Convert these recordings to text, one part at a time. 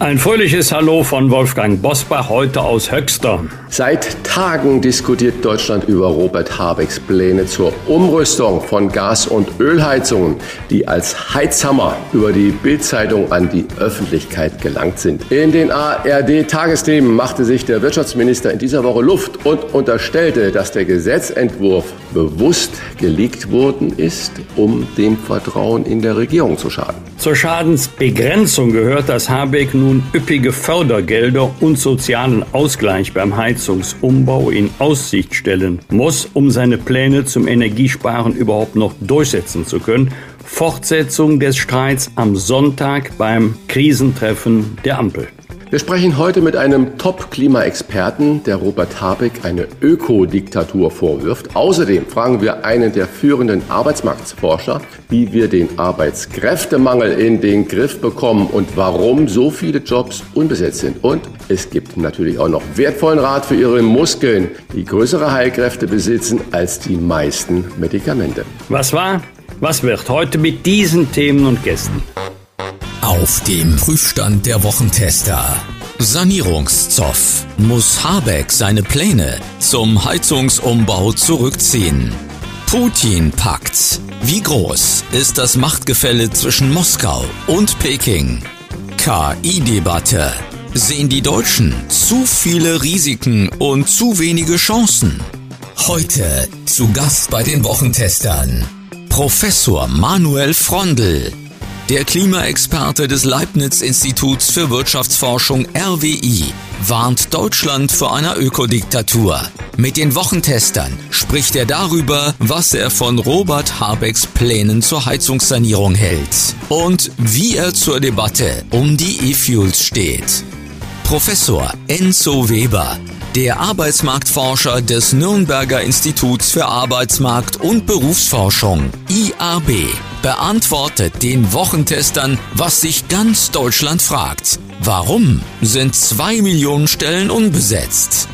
Ein fröhliches Hallo von Wolfgang Bosbach, heute aus Höxter. Seit Tagen diskutiert Deutschland über Robert Habecks Pläne zur Umrüstung von Gas- und Ölheizungen, die als Heizhammer über die Bildzeitung an die Öffentlichkeit gelangt sind. In den ARD-Tagesthemen machte sich der Wirtschaftsminister in dieser Woche Luft und unterstellte, dass der Gesetzentwurf bewusst geleakt worden ist, um dem Vertrauen in der Regierung zu schaden. Zur Schadensbegrenzung gehört, dass Habeck nun üppige Fördergelder und sozialen Ausgleich beim Heizungsumbau in Aussicht stellen muss, um seine Pläne zum Energiesparen überhaupt noch durchsetzen zu können. Fortsetzung des Streits am Sonntag beim Krisentreffen der Ampel. Wir sprechen heute mit einem Top-Klimaexperten, der Robert Habeck eine Ökodiktatur vorwirft. Außerdem fragen wir einen der führenden Arbeitsmarktforscher, wie wir den Arbeitskräftemangel in den Griff bekommen und warum so viele Jobs unbesetzt sind. Und es gibt natürlich auch noch wertvollen Rat für Ihre Muskeln, die größere Heilkräfte besitzen als die meisten Medikamente. Was war? Was wird heute mit diesen Themen und Gästen? Auf dem Prüfstand der Wochentester. Sanierungszoff. Muss Habeck seine Pläne zum Heizungsumbau zurückziehen? Putin-Pakt. Wie groß ist das Machtgefälle zwischen Moskau und Peking? KI-Debatte. Sehen die Deutschen zu viele Risiken und zu wenige Chancen? Heute zu Gast bei den Wochentestern. Professor Manuel Frondel. Der Klimaexperte des Leibniz-Instituts für Wirtschaftsforschung RWI warnt Deutschland vor einer Ökodiktatur. Mit den Wochentestern spricht er darüber, was er von Robert Habecks Plänen zur Heizungssanierung hält und wie er zur Debatte um die E-Fuels steht. Professor Enzo Weber der Arbeitsmarktforscher des Nürnberger Instituts für Arbeitsmarkt und Berufsforschung IAB beantwortet den Wochentestern, was sich ganz Deutschland fragt. Warum sind zwei Millionen Stellen unbesetzt?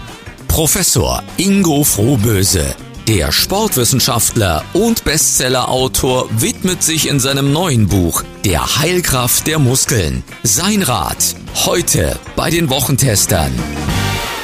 Professor Ingo Frohböse der Sportwissenschaftler und Bestsellerautor widmet sich in seinem neuen Buch Der Heilkraft der Muskeln. Sein Rat heute bei den Wochentestern.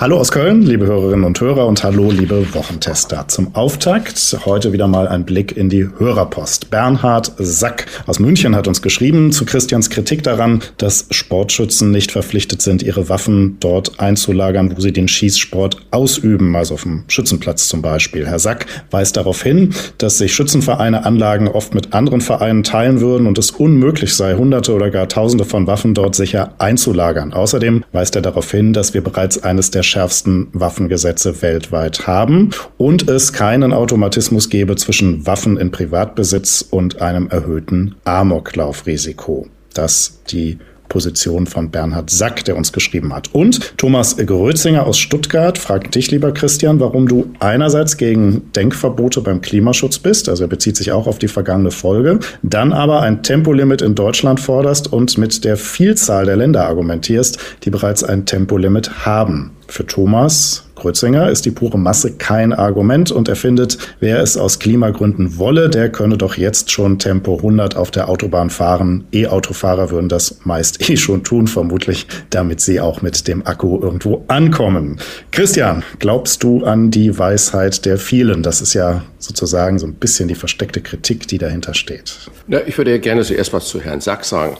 Hallo aus Köln, liebe Hörerinnen und Hörer und hallo, liebe Wochentester. Zum Auftakt heute wieder mal ein Blick in die Hörerpost. Bernhard Sack aus München hat uns geschrieben zu Christians Kritik daran, dass Sportschützen nicht verpflichtet sind, ihre Waffen dort einzulagern, wo sie den Schießsport ausüben, also auf dem Schützenplatz zum Beispiel. Herr Sack weist darauf hin, dass sich Schützenvereine Anlagen oft mit anderen Vereinen teilen würden und es unmöglich sei, Hunderte oder gar Tausende von Waffen dort sicher einzulagern. Außerdem weist er darauf hin, dass wir bereits eines der schärfsten Waffengesetze weltweit haben und es keinen Automatismus gebe zwischen Waffen in Privatbesitz und einem erhöhten Amoklaufrisiko. Das die Position von Bernhard Sack, der uns geschrieben hat. Und Thomas Grötzinger aus Stuttgart fragt dich, lieber Christian, warum du einerseits gegen Denkverbote beim Klimaschutz bist, also er bezieht sich auch auf die vergangene Folge, dann aber ein Tempolimit in Deutschland forderst und mit der Vielzahl der Länder argumentierst, die bereits ein Tempolimit haben. Für Thomas Kreuzinger ist die pure Masse kein Argument und er findet, wer es aus Klimagründen wolle, der könne doch jetzt schon Tempo 100 auf der Autobahn fahren. E-Autofahrer würden das meist eh schon tun, vermutlich, damit sie auch mit dem Akku irgendwo ankommen. Christian, glaubst du an die Weisheit der vielen? Das ist ja sozusagen so ein bisschen die versteckte Kritik, die dahinter steht. Ja, ich würde ja gerne zuerst was zu Herrn Sack sagen.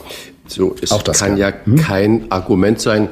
So, es Auch das kann ja hm? kein Argument sein,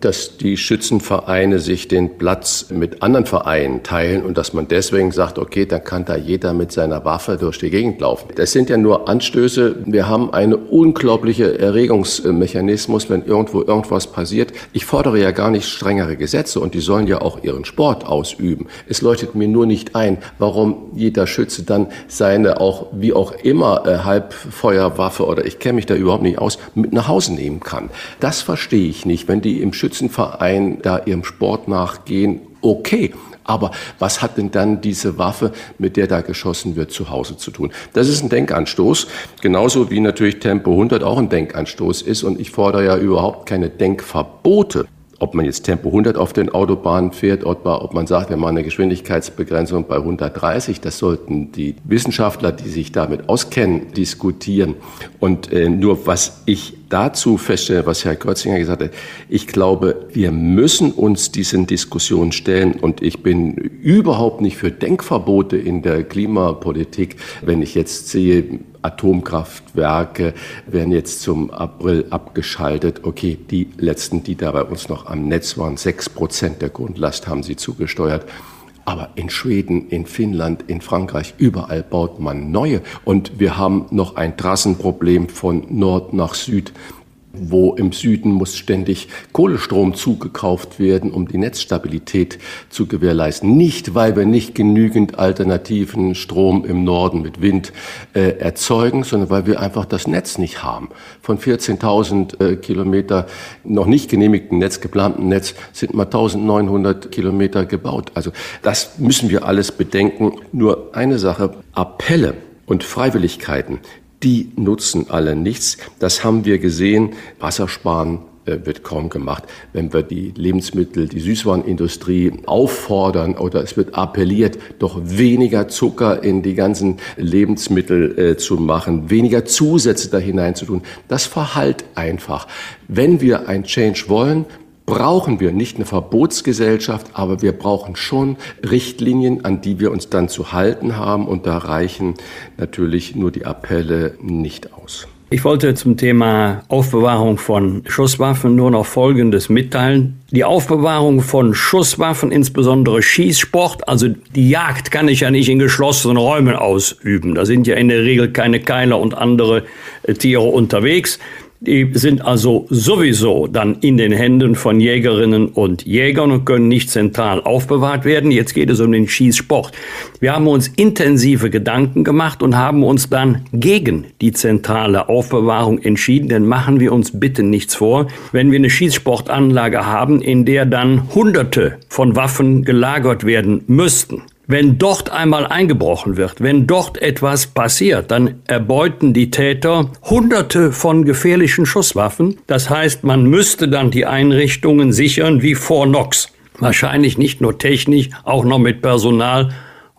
dass die Schützenvereine sich den Platz mit anderen Vereinen teilen und dass man deswegen sagt, okay, dann kann da jeder mit seiner Waffe durch die Gegend laufen. Das sind ja nur Anstöße. Wir haben einen unglaublichen Erregungsmechanismus, wenn irgendwo irgendwas passiert. Ich fordere ja gar nicht strengere Gesetze und die sollen ja auch ihren Sport ausüben. Es leuchtet mir nur nicht ein, warum warum jeder Schütze dann seine auch wie auch immer äh, Halbfeuerwaffe oder ich kenne mich da überhaupt nicht aus mit nach Hause nehmen kann. Das verstehe ich nicht, wenn die im Schützenverein da ihrem Sport nachgehen. Okay, aber was hat denn dann diese Waffe, mit der da geschossen wird, zu Hause zu tun? Das ist ein Denkanstoß, genauso wie natürlich Tempo 100 auch ein Denkanstoß ist. Und ich fordere ja überhaupt keine Denkverbote ob man jetzt Tempo 100 auf den Autobahnen fährt, ob man sagt, wir machen eine Geschwindigkeitsbegrenzung bei 130, das sollten die Wissenschaftler, die sich damit auskennen, diskutieren. Und äh, nur was ich dazu feststelle, was Herr Krötzinger gesagt hat, ich glaube, wir müssen uns diesen Diskussionen stellen und ich bin überhaupt nicht für Denkverbote in der Klimapolitik, wenn ich jetzt sehe, Atomkraftwerke werden jetzt zum April abgeschaltet. Okay, die letzten, die da bei uns noch am Netz waren, sechs Prozent der Grundlast haben sie zugesteuert. Aber in Schweden, in Finnland, in Frankreich, überall baut man neue. Und wir haben noch ein Trassenproblem von Nord nach Süd wo im Süden muss ständig Kohlestrom zugekauft werden, um die Netzstabilität zu gewährleisten. Nicht, weil wir nicht genügend alternativen Strom im Norden mit Wind äh, erzeugen, sondern weil wir einfach das Netz nicht haben. Von 14.000 äh, Kilometer noch nicht genehmigten Netz, geplanten Netz, sind mal 1.900 Kilometer gebaut. Also das müssen wir alles bedenken. Nur eine Sache, Appelle und Freiwilligkeiten, die nutzen alle nichts. Das haben wir gesehen. Wassersparen äh, wird kaum gemacht, wenn wir die Lebensmittel, die Süßwarenindustrie auffordern oder es wird appelliert, doch weniger Zucker in die ganzen Lebensmittel äh, zu machen, weniger Zusätze da hineinzutun. Das verhallt einfach. Wenn wir ein Change wollen, brauchen wir nicht eine Verbotsgesellschaft, aber wir brauchen schon Richtlinien, an die wir uns dann zu halten haben. Und da reichen natürlich nur die Appelle nicht aus. Ich wollte zum Thema Aufbewahrung von Schusswaffen nur noch Folgendes mitteilen. Die Aufbewahrung von Schusswaffen, insbesondere Schießsport, also die Jagd kann ich ja nicht in geschlossenen Räumen ausüben. Da sind ja in der Regel keine Keiler und andere äh, Tiere unterwegs. Die sind also sowieso dann in den Händen von Jägerinnen und Jägern und können nicht zentral aufbewahrt werden. Jetzt geht es um den Schießsport. Wir haben uns intensive Gedanken gemacht und haben uns dann gegen die zentrale Aufbewahrung entschieden. Denn machen wir uns bitte nichts vor, wenn wir eine Schießsportanlage haben, in der dann Hunderte von Waffen gelagert werden müssten wenn dort einmal eingebrochen wird, wenn dort etwas passiert, dann erbeuten die Täter Hunderte von gefährlichen Schusswaffen. Das heißt, man müsste dann die Einrichtungen sichern wie vor Nox. Wahrscheinlich nicht nur technisch, auch noch mit Personal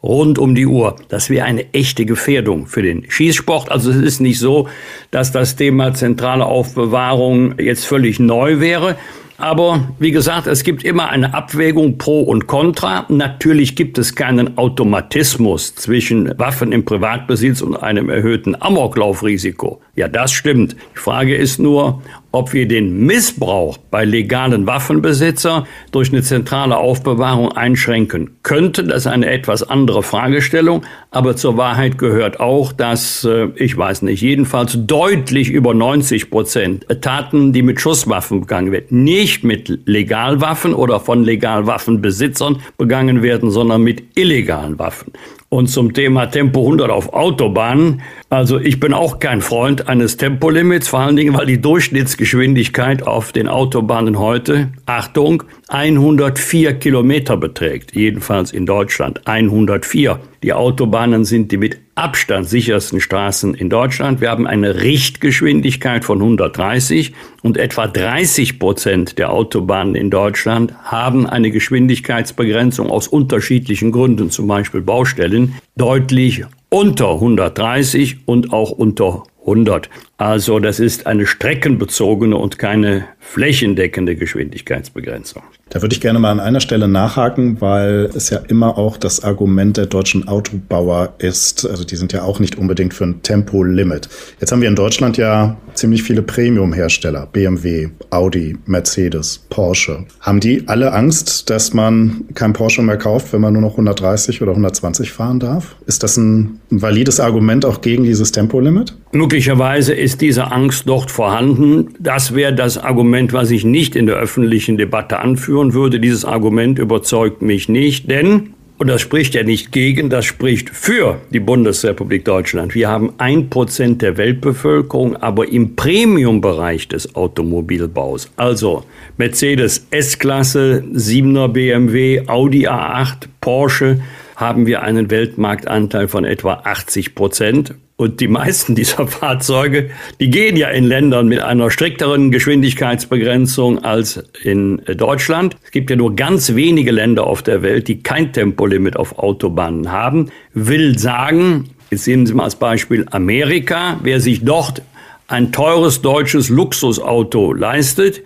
rund um die Uhr. Das wäre eine echte Gefährdung für den Schießsport. Also es ist nicht so, dass das Thema zentrale Aufbewahrung jetzt völlig neu wäre. Aber wie gesagt, es gibt immer eine Abwägung pro und contra. Natürlich gibt es keinen Automatismus zwischen Waffen im Privatbesitz und einem erhöhten Amoklaufrisiko. Ja, das stimmt. Die Frage ist nur, ob wir den Missbrauch bei legalen Waffenbesitzer durch eine zentrale Aufbewahrung einschränken könnten. Das ist eine etwas andere Fragestellung. Aber zur Wahrheit gehört auch, dass, äh, ich weiß nicht, jedenfalls deutlich über 90 Prozent Taten, die mit Schusswaffen begangen werden, nicht mit Legalwaffen oder von Legalwaffenbesitzern begangen werden, sondern mit illegalen Waffen. Und zum Thema Tempo 100 auf Autobahnen. Also ich bin auch kein Freund eines Tempolimits, vor allen Dingen, weil die Durchschnittsgeschwindigkeit auf den Autobahnen heute, Achtung, 104 Kilometer beträgt. Jedenfalls in Deutschland 104. Die Autobahnen sind die mit Abstand sichersten Straßen in Deutschland. Wir haben eine Richtgeschwindigkeit von 130 und etwa 30 Prozent der Autobahnen in Deutschland haben eine Geschwindigkeitsbegrenzung aus unterschiedlichen Gründen, zum Beispiel Baustellen, deutlich unter 130 und auch unter 100. Also das ist eine streckenbezogene und keine flächendeckende Geschwindigkeitsbegrenzung. Da würde ich gerne mal an einer Stelle nachhaken, weil es ja immer auch das Argument der deutschen Autobauer ist. Also die sind ja auch nicht unbedingt für ein Tempolimit. Jetzt haben wir in Deutschland ja ziemlich viele Premium-Hersteller. BMW, Audi, Mercedes, Porsche. Haben die alle Angst, dass man kein Porsche mehr kauft, wenn man nur noch 130 oder 120 fahren darf? Ist das ein, valides Argument auch gegen dieses Tempolimit? Möglicherweise ist diese Angst dort vorhanden. Das wäre das Argument, was ich nicht in der öffentlichen Debatte anführen würde. Dieses Argument überzeugt mich nicht, denn Und das spricht ja nicht gegen, das spricht für die Bundesrepublik Deutschland. Wir haben ein Prozent der Weltbevölkerung, aber im Premiumbereich des Automobilbaus, also Mercedes S-Klasse, 7er BMW, Audi A8, Porsche, haben wir einen Weltmarktanteil von etwa 80 Prozent. Und die meisten dieser Fahrzeuge, die gehen ja in Ländern mit einer strikteren Geschwindigkeitsbegrenzung als in Deutschland. Es gibt ja nur ganz wenige Länder auf der Welt, die kein Tempolimit auf Autobahnen haben. Will sagen, jetzt sehen Sie mal als Beispiel Amerika, wer sich dort ein teures deutsches Luxusauto leistet,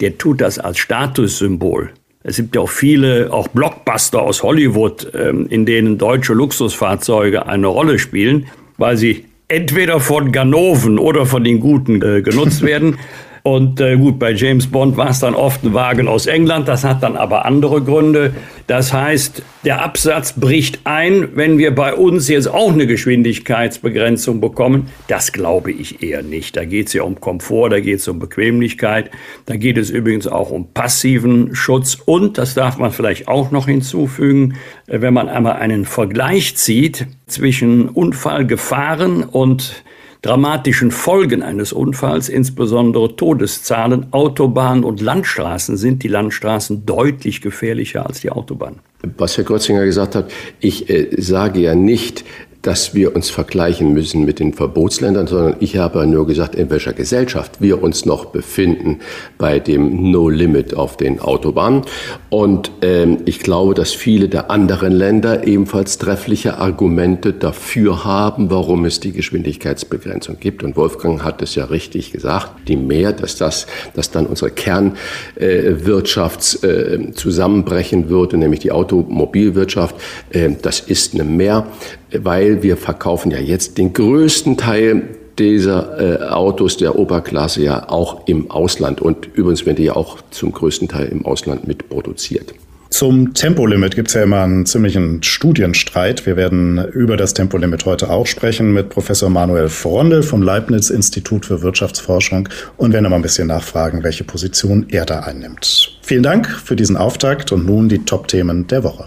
der tut das als Statussymbol. Es gibt ja auch viele, auch Blockbuster aus Hollywood, ähm, in denen deutsche Luxusfahrzeuge eine Rolle spielen, weil sie entweder von Ganoven oder von den Guten äh, genutzt werden. Und äh, gut, bei James Bond war es dann oft ein Wagen aus England, das hat dann aber andere Gründe. Das heißt, der Absatz bricht ein, wenn wir bei uns jetzt auch eine Geschwindigkeitsbegrenzung bekommen. Das glaube ich eher nicht. Da geht es ja um Komfort, da geht es um Bequemlichkeit, da geht es übrigens auch um passiven Schutz. Und, das darf man vielleicht auch noch hinzufügen, äh, wenn man einmal einen Vergleich zieht zwischen Unfallgefahren und dramatischen Folgen eines Unfalls, insbesondere Todeszahlen, Autobahnen und Landstraßen, sind die Landstraßen deutlich gefährlicher als die Autobahnen. Was Herr Grotzinger gesagt hat, ich äh, sage ja nicht, dass wir uns vergleichen müssen mit den Verbotsländern, sondern ich habe nur gesagt, in welcher Gesellschaft wir uns noch befinden bei dem No Limit auf den Autobahnen. Und ähm, ich glaube, dass viele der anderen Länder ebenfalls treffliche Argumente dafür haben, warum es die Geschwindigkeitsbegrenzung gibt. Und Wolfgang hat es ja richtig gesagt, die mehr, dass das, dass dann unsere Kernwirtschaft äh, äh, zusammenbrechen würde, nämlich die Automobilwirtschaft, äh, das ist eine Mehr weil wir verkaufen ja jetzt den größten Teil dieser äh, Autos der Oberklasse ja auch im Ausland. Und übrigens werden die ja auch zum größten Teil im Ausland mitproduziert. Zum Tempolimit gibt es ja immer einen ziemlichen Studienstreit. Wir werden über das Tempolimit heute auch sprechen mit Professor Manuel Frondel vom Leibniz-Institut für Wirtschaftsforschung und werden aber ein bisschen nachfragen, welche Position er da einnimmt. Vielen Dank für diesen Auftakt und nun die Top-Themen der Woche.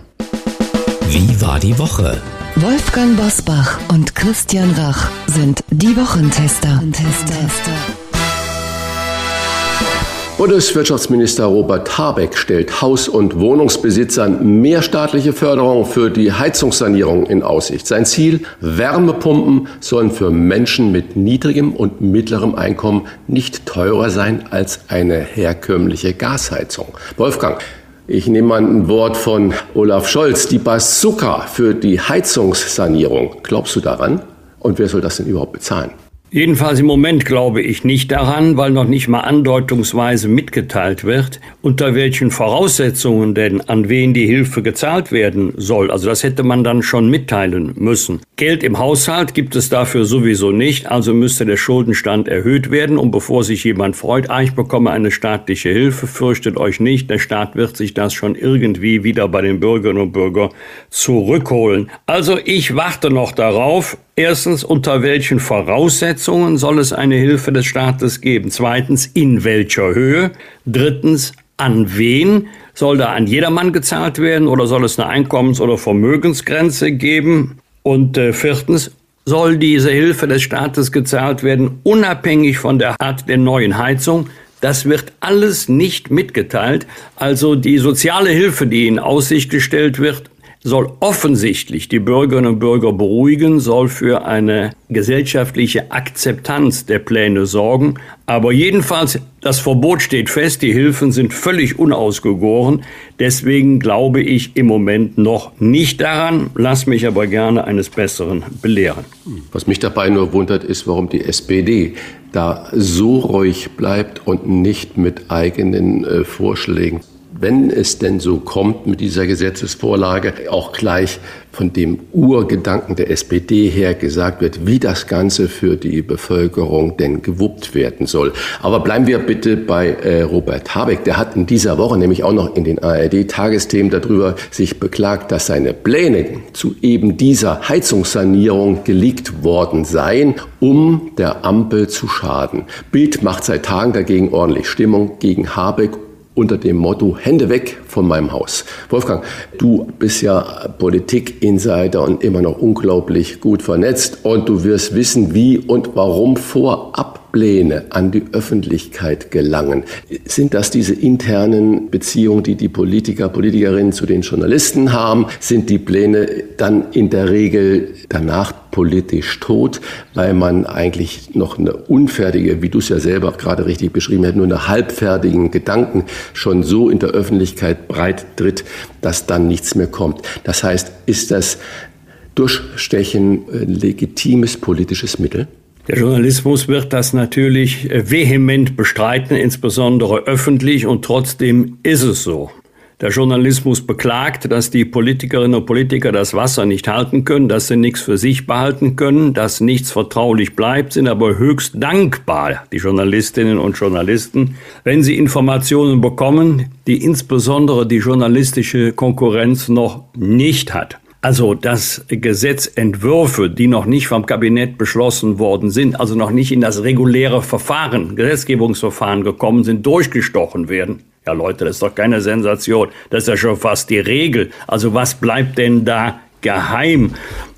Wie war die Woche? Wolfgang Bosbach und Christian Rach sind die Wochentester. Bundeswirtschaftsminister Robert Habeck stellt Haus- und Wohnungsbesitzern mehr staatliche Förderung für die Heizungssanierung in Aussicht. Sein Ziel, Wärmepumpen sollen für Menschen mit niedrigem und mittlerem Einkommen nicht teurer sein als eine herkömmliche Gasheizung. Wolfgang, ich nehme mal ein Wort von Olaf Scholz, die Bazooka für die Heizungssanierung. Glaubst du daran? Und wer soll das denn überhaupt bezahlen? Jedenfalls im Moment glaube ich nicht daran, weil noch nicht mal andeutungsweise mitgeteilt wird, unter welchen Voraussetzungen denn an wen die Hilfe gezahlt werden soll. Also das hätte man dann schon mitteilen müssen. Geld im Haushalt gibt es dafür sowieso nicht, also müsste der Schuldenstand erhöht werden. Und bevor sich jemand freut, ah, ich bekomme eine staatliche Hilfe, fürchtet euch nicht, der Staat wird sich das schon irgendwie wieder bei den Bürgerinnen und Bürgern zurückholen. Also ich warte noch darauf, Erstens, unter welchen Voraussetzungen soll es eine Hilfe des Staates geben? Zweitens, in welcher Höhe? Drittens, an wen? Soll da an jedermann gezahlt werden oder soll es eine Einkommens- oder Vermögensgrenze geben? Und äh, viertens, soll diese Hilfe des Staates gezahlt werden, unabhängig von der Art der neuen Heizung? Das wird alles nicht mitgeteilt. Also die soziale Hilfe, die in Aussicht gestellt wird, soll offensichtlich die Bürgerinnen und Bürger beruhigen, soll für eine gesellschaftliche Akzeptanz der Pläne sorgen. Aber jedenfalls, das Verbot steht fest, die Hilfen sind völlig unausgegoren. Deswegen glaube ich im Moment noch nicht daran, lass mich aber gerne eines Besseren belehren. Was mich dabei nur wundert, ist, warum die SPD da so ruhig bleibt und nicht mit eigenen äh, Vorschlägen wenn es denn so kommt mit dieser Gesetzesvorlage, auch gleich von dem Urgedanken der SPD her gesagt wird, wie das Ganze für die Bevölkerung denn gewuppt werden soll. Aber bleiben wir bitte bei äh, Robert Habeck. Der hat in dieser Woche nämlich auch noch in den ARD-Tagesthemen darüber sich beklagt, dass seine Pläne zu eben dieser Heizungssanierung geleakt worden seien, um der Ampel zu schaden. Bild macht seit Tagen dagegen ordentlich Stimmung gegen Habeck unter dem Motto Hände weg von meinem Haus. Wolfgang, du bist ja Politik-Insider und immer noch unglaublich gut vernetzt und du wirst wissen, wie und warum vorab Pläne an die Öffentlichkeit gelangen. Sind das diese internen Beziehungen, die die Politiker, Politikerinnen zu den Journalisten haben? Sind die Pläne dann in der Regel danach politisch tot, weil man eigentlich noch eine unfertige, wie du es ja selber gerade richtig beschrieben hast, nur eine halbfertigen Gedanken schon so in der Öffentlichkeit breit tritt, dass dann nichts mehr kommt. Das heißt, ist das Durchstechen ein legitimes politisches Mittel? Der Journalismus wird das natürlich äh, vehement bestreiten, insbesondere öffentlich, und trotzdem ist es so. Der Journalismus beklagt, dass die Politikerinnen und Politiker das Wasser nicht halten können, dass sie nichts für sich behalten können, dass nichts vertraulich bleibt, sind aber höchst dankbar, die Journalistinnen und Journalisten, wenn sie Informationen bekommen, die insbesondere die journalistische Konkurrenz noch nicht hat. Also, dass Gesetzentwürfe, die noch nicht vom Kabinett beschlossen worden sind, also noch nicht in das reguläre Verfahren, Gesetzgebungsverfahren gekommen sind, durchgestochen werden. Ja, Leute, das ist doch keine Sensation. Das ist ja schon fast die Regel. Also, was bleibt denn da geheim?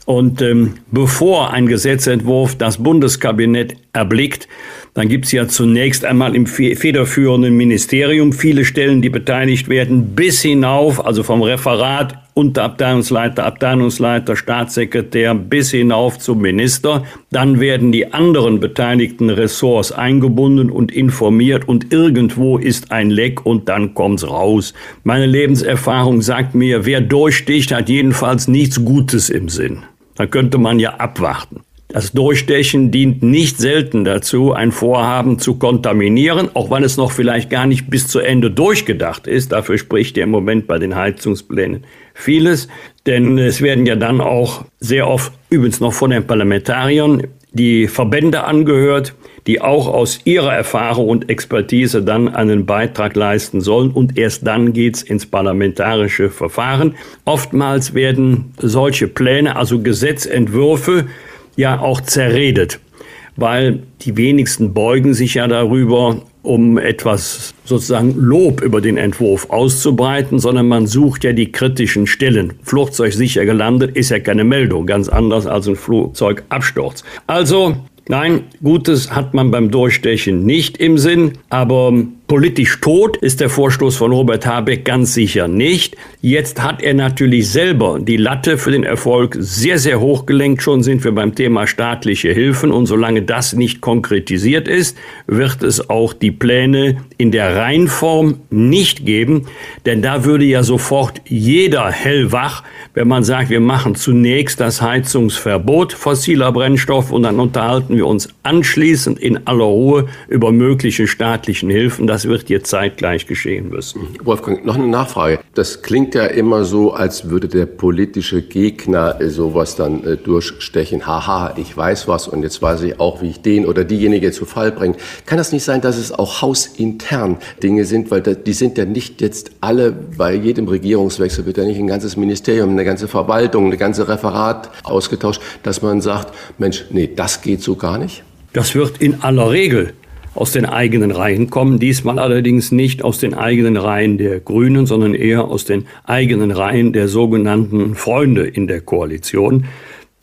Und ähm, bevor ein Gesetzentwurf das Bundeskabinett erblickt, dann gibt es ja zunächst einmal im federführenden Ministerium viele Stellen, die beteiligt werden, bis hinauf, also vom Referat, Unterabteilungsleiter, Abteilungsleiter, Staatssekretär bis hinauf zum Minister. Dann werden die anderen beteiligten Ressorts eingebunden und informiert und irgendwo ist ein Leck und dann kommt's raus. Meine Lebenserfahrung sagt mir, wer durchsticht, hat jedenfalls nichts Gutes im Sinn. Da könnte man ja abwarten. Das Durchstechen dient nicht selten dazu, ein Vorhaben zu kontaminieren, auch wenn es noch vielleicht gar nicht bis zu Ende durchgedacht ist. Dafür spricht ja im Moment bei den Heizungsplänen vieles. Denn es werden ja dann auch sehr oft, übrigens noch von den Parlamentariern, die Verbände angehört, die auch aus ihrer Erfahrung und Expertise dann einen Beitrag leisten sollen. Und erst dann geht's ins parlamentarische Verfahren. Oftmals werden solche Pläne, also Gesetzentwürfe, ja auch zerredet, weil die wenigsten beugen sich ja darüber, um etwas sozusagen Lob über den Entwurf auszubreiten, sondern man sucht ja die kritischen Stellen. Flugzeug sicher gelandet ist ja keine Meldung, ganz anders als ein Flugzeugabsturz. Also Nein, Gutes hat man beim Durchstechen nicht im Sinn, aber Politisch tot ist der Vorstoß von Robert Habeck ganz sicher nicht. Jetzt hat er natürlich selber die Latte für den Erfolg sehr, sehr hoch gelenkt. Schon sind wir beim Thema staatliche Hilfen. Und solange das nicht konkretisiert ist, wird es auch die Pläne in der Reinform nicht geben. Denn da würde ja sofort jeder hellwach, wenn man sagt, wir machen zunächst das Heizungsverbot fossiler Brennstoff und dann unterhalten wir uns anschließend in aller Ruhe über mögliche staatlichen Hilfen. Das wird jetzt zeitgleich geschehen müssen. Wolfgang, noch eine Nachfrage. Das klingt ja immer so, als würde der politische Gegner sowas dann äh, durchstechen. Haha, ich weiß was und jetzt weiß ich auch, wie ich den oder diejenige zu Fall bringe. Kann das nicht sein, dass es auch hausintern Dinge sind, weil die sind ja nicht jetzt alle, bei jedem Regierungswechsel wird ja nicht ein ganzes Ministerium, eine ganze Verwaltung, eine ganze Referat ausgetauscht, dass man sagt, Mensch, nee, das geht so gar nicht? Das wird in aller Regel aus den eigenen Reihen kommen. Diesmal allerdings nicht aus den eigenen Reihen der Grünen, sondern eher aus den eigenen Reihen der sogenannten Freunde in der Koalition.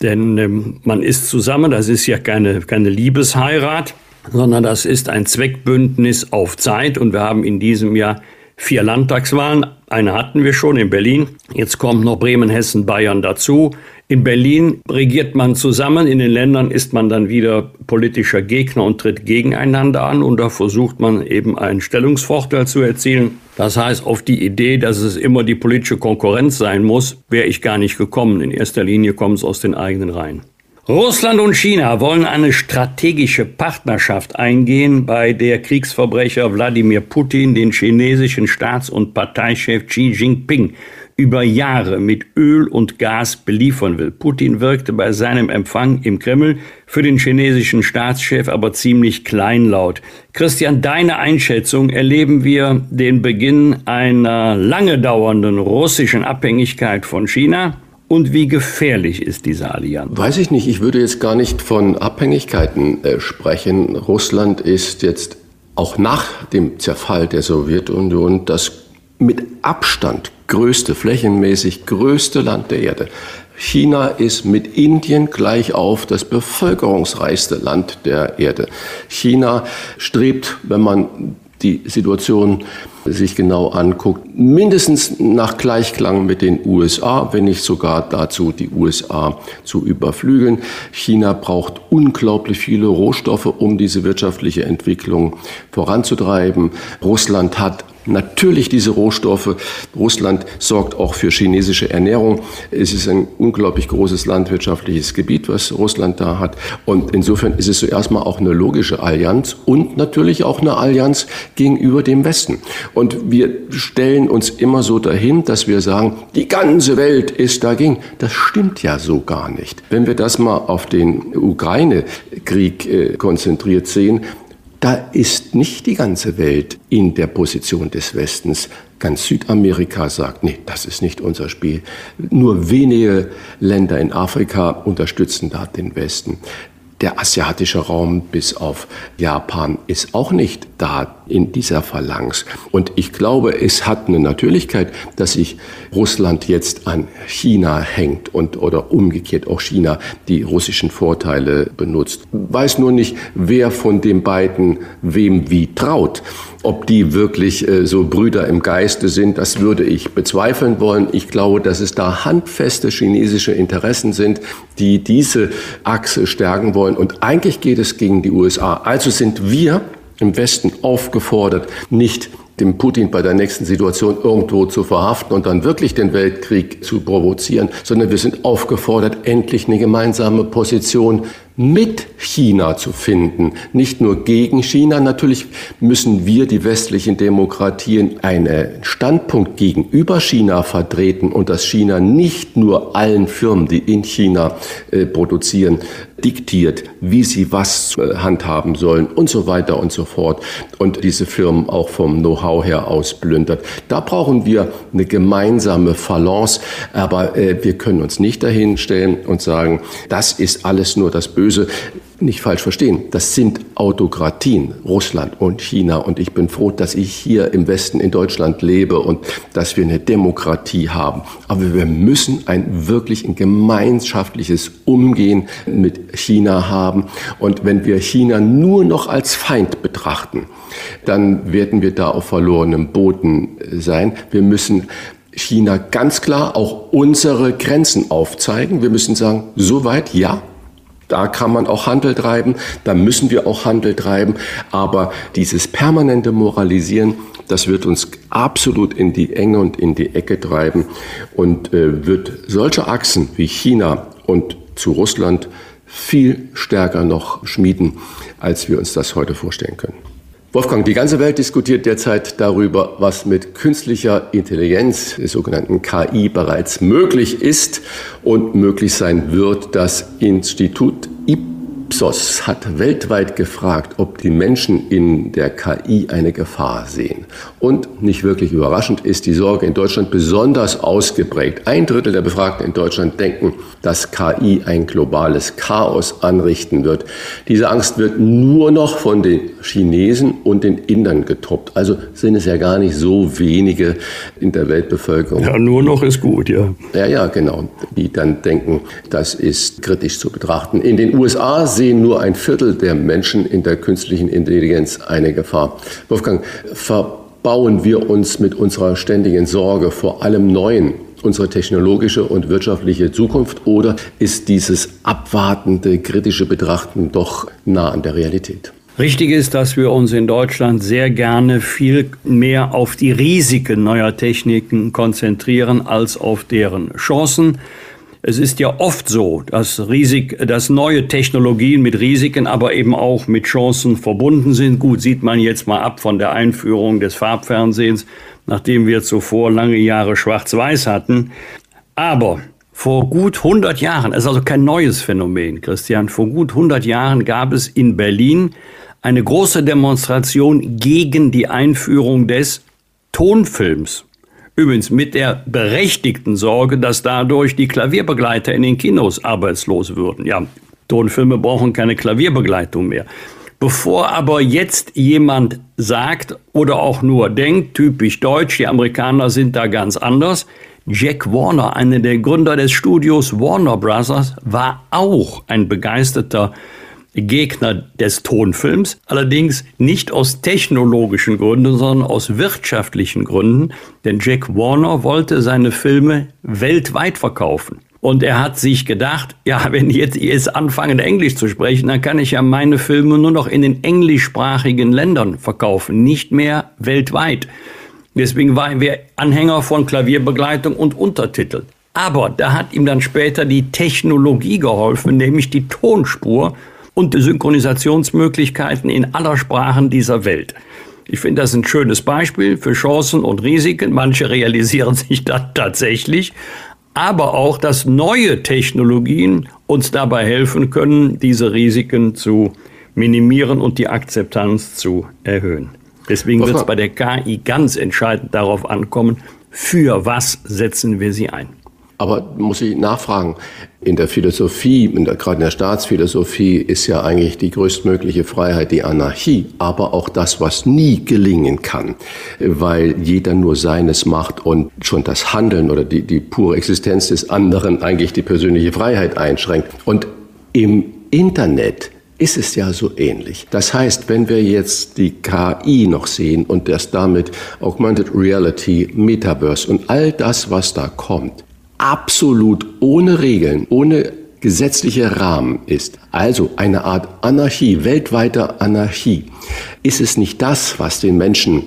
Denn ähm, man ist zusammen, das ist ja keine, keine Liebesheirat, sondern das ist ein Zweckbündnis auf Zeit. Und wir haben in diesem Jahr vier Landtagswahlen. Eine hatten wir schon in Berlin. Jetzt kommt noch Bremen, Hessen, Bayern dazu. In Berlin regiert man zusammen, in den Ländern ist man dann wieder politischer Gegner und tritt gegeneinander an und da versucht man eben einen Stellungsvorteil zu erzielen. Das heißt, auf die Idee, dass es immer die politische Konkurrenz sein muss, wäre ich gar nicht gekommen. In erster Linie kommt es aus den eigenen Reihen. Russland und China wollen eine strategische Partnerschaft eingehen, bei der Kriegsverbrecher Wladimir Putin den chinesischen Staats- und Parteichef Xi Jinping über Jahre mit Öl und Gas beliefern will. Putin wirkte bei seinem Empfang im Kreml für den chinesischen Staatschef aber ziemlich kleinlaut. Christian, deine Einschätzung, erleben wir den Beginn einer lange dauernden russischen Abhängigkeit von China? Und wie gefährlich ist diese Allianz? Weiß ich nicht. Ich würde jetzt gar nicht von Abhängigkeiten äh, sprechen. Russland ist jetzt auch nach dem Zerfall der Sowjetunion das mit Abstand größte, flächenmäßig größte Land der Erde. China ist mit Indien gleich auf das bevölkerungsreichste Land der Erde. China strebt, wenn man die Situation sich genau anguckt, mindestens nach Gleichklang mit den USA, wenn nicht sogar dazu die USA zu überflügeln. China braucht unglaublich viele Rohstoffe, um diese wirtschaftliche Entwicklung voranzutreiben. Russland hat natürlich diese Rohstoffe. Russland sorgt auch für chinesische Ernährung. Es ist ein unglaublich großes landwirtschaftliches Gebiet, was Russland da hat. Und insofern ist es zuerst mal auch eine logische Allianz und natürlich auch eine Allianz gegenüber dem Westen. Und wir stellen uns immer so dahin, dass wir sagen, die ganze Welt ist dagegen. Das stimmt ja so gar nicht. Wenn wir das mal auf den Ukraine-Krieg äh, konzentriert sehen, da ist nicht die ganze Welt in der Position des Westens. Ganz Südamerika sagt, nee, das ist nicht unser Spiel. Nur wenige Länder in Afrika unterstützen da den Westen. Der asiatische Raum bis auf Japan ist auch nicht da in dieser Phalanx. Und ich glaube, es hat eine Natürlichkeit, dass sich Russland jetzt an China hängt und oder umgekehrt auch China die russischen Vorteile benutzt. Weiß nur nicht, wer von den beiden wem wie traut. Ob die wirklich äh, so Brüder im Geiste sind, das würde ich bezweifeln wollen. Ich glaube, dass es da handfeste chinesische Interessen sind, die diese Achse stärken wollen. Und eigentlich geht es gegen die USA. Also sind wir im Westen aufgefordert, nicht dem Putin bei der nächsten Situation irgendwo zu verhaften und dann wirklich den Weltkrieg zu provozieren, sondern wir sind aufgefordert, endlich eine gemeinsame Position mit China zu finden, nicht nur gegen China. Natürlich müssen wir, die westlichen Demokratien, einen Standpunkt gegenüber China vertreten und dass China nicht nur allen Firmen, die in China äh, produzieren, diktiert, wie sie was äh, handhaben sollen und so weiter und so fort und diese Firmen auch vom Know-how her ausplündert. Da brauchen wir eine gemeinsame Balance, aber äh, wir können uns nicht dahinstellen und sagen, das ist alles nur das Böse nicht falsch verstehen. Das sind Autokratien, Russland und China. Und ich bin froh, dass ich hier im Westen in Deutschland lebe und dass wir eine Demokratie haben. Aber wir müssen ein wirklich ein gemeinschaftliches Umgehen mit China haben. Und wenn wir China nur noch als Feind betrachten, dann werden wir da auf verlorenem Boden sein. Wir müssen China ganz klar auch unsere Grenzen aufzeigen. Wir müssen sagen, soweit ja, da kann man auch Handel treiben, da müssen wir auch Handel treiben, aber dieses permanente Moralisieren, das wird uns absolut in die Enge und in die Ecke treiben und äh, wird solche Achsen wie China und zu Russland viel stärker noch schmieden, als wir uns das heute vorstellen können. Wolfgang, die ganze Welt diskutiert derzeit darüber, was mit künstlicher Intelligenz, der sogenannten KI, bereits möglich ist und möglich sein wird. Das Institut Ipsos hat weltweit gefragt, ob die Menschen in der KI eine Gefahr sehen. Und nicht wirklich überraschend ist die Sorge in Deutschland besonders ausgeprägt. Ein Drittel der Befragten in Deutschland denken, dass KI ein globales Chaos anrichten wird. Diese Angst wird nur noch von den Chinesen und den Indern getoppt. Also sind es ja gar nicht so wenige in der Weltbevölkerung. Ja, nur noch ist gut, ja. Ja, ja, genau. Die dann denken, das ist kritisch zu betrachten. In den USA sehen nur ein Viertel der Menschen in der künstlichen Intelligenz eine Gefahr. Wolfgang, verbauen wir uns mit unserer ständigen Sorge vor allem Neuen unsere technologische und wirtschaftliche Zukunft oder ist dieses abwartende, kritische Betrachten doch nah an der Realität? Richtig ist, dass wir uns in Deutschland sehr gerne viel mehr auf die Risiken neuer Techniken konzentrieren als auf deren Chancen. Es ist ja oft so, dass, Risik, dass neue Technologien mit Risiken, aber eben auch mit Chancen verbunden sind. Gut, sieht man jetzt mal ab von der Einführung des Farbfernsehens, nachdem wir zuvor lange Jahre Schwarz-Weiß hatten. Aber vor gut 100 Jahren, es ist also kein neues Phänomen, Christian, vor gut 100 Jahren gab es in Berlin eine große Demonstration gegen die Einführung des Tonfilms. Übrigens mit der berechtigten Sorge, dass dadurch die Klavierbegleiter in den Kinos arbeitslos würden. Ja, Tonfilme brauchen keine Klavierbegleitung mehr. Bevor aber jetzt jemand sagt oder auch nur denkt, typisch deutsch, die Amerikaner sind da ganz anders, Jack Warner, einer der Gründer des Studios Warner Brothers, war auch ein begeisterter Gegner des Tonfilms, allerdings nicht aus technologischen Gründen, sondern aus wirtschaftlichen Gründen, denn Jack Warner wollte seine Filme weltweit verkaufen. Und er hat sich gedacht, ja, wenn jetzt jetzt anfangen, Englisch zu sprechen, dann kann ich ja meine Filme nur noch in den englischsprachigen Ländern verkaufen, nicht mehr weltweit. Deswegen waren wir Anhänger von Klavierbegleitung und Untertitel. Aber da hat ihm dann später die Technologie geholfen, nämlich die Tonspur und die Synchronisationsmöglichkeiten in aller Sprachen dieser Welt. Ich finde das ein schönes Beispiel für Chancen und Risiken. Manche realisieren sich das tatsächlich, aber auch, dass neue Technologien uns dabei helfen können, diese Risiken zu minimieren und die Akzeptanz zu erhöhen. Deswegen wird es bei der KI ganz entscheidend darauf ankommen, für was setzen wir sie ein. Aber muss ich nachfragen, in der Philosophie, in der, gerade in der Staatsphilosophie, ist ja eigentlich die größtmögliche Freiheit die Anarchie, aber auch das, was nie gelingen kann, weil jeder nur seines macht und schon das Handeln oder die, die pure Existenz des anderen eigentlich die persönliche Freiheit einschränkt. Und im Internet ist es ja so ähnlich. Das heißt, wenn wir jetzt die KI noch sehen und das damit Augmented Reality, Metaverse und all das, was da kommt, absolut ohne Regeln, ohne gesetzliche Rahmen ist, also eine Art Anarchie, weltweiter Anarchie, ist es nicht das, was den Menschen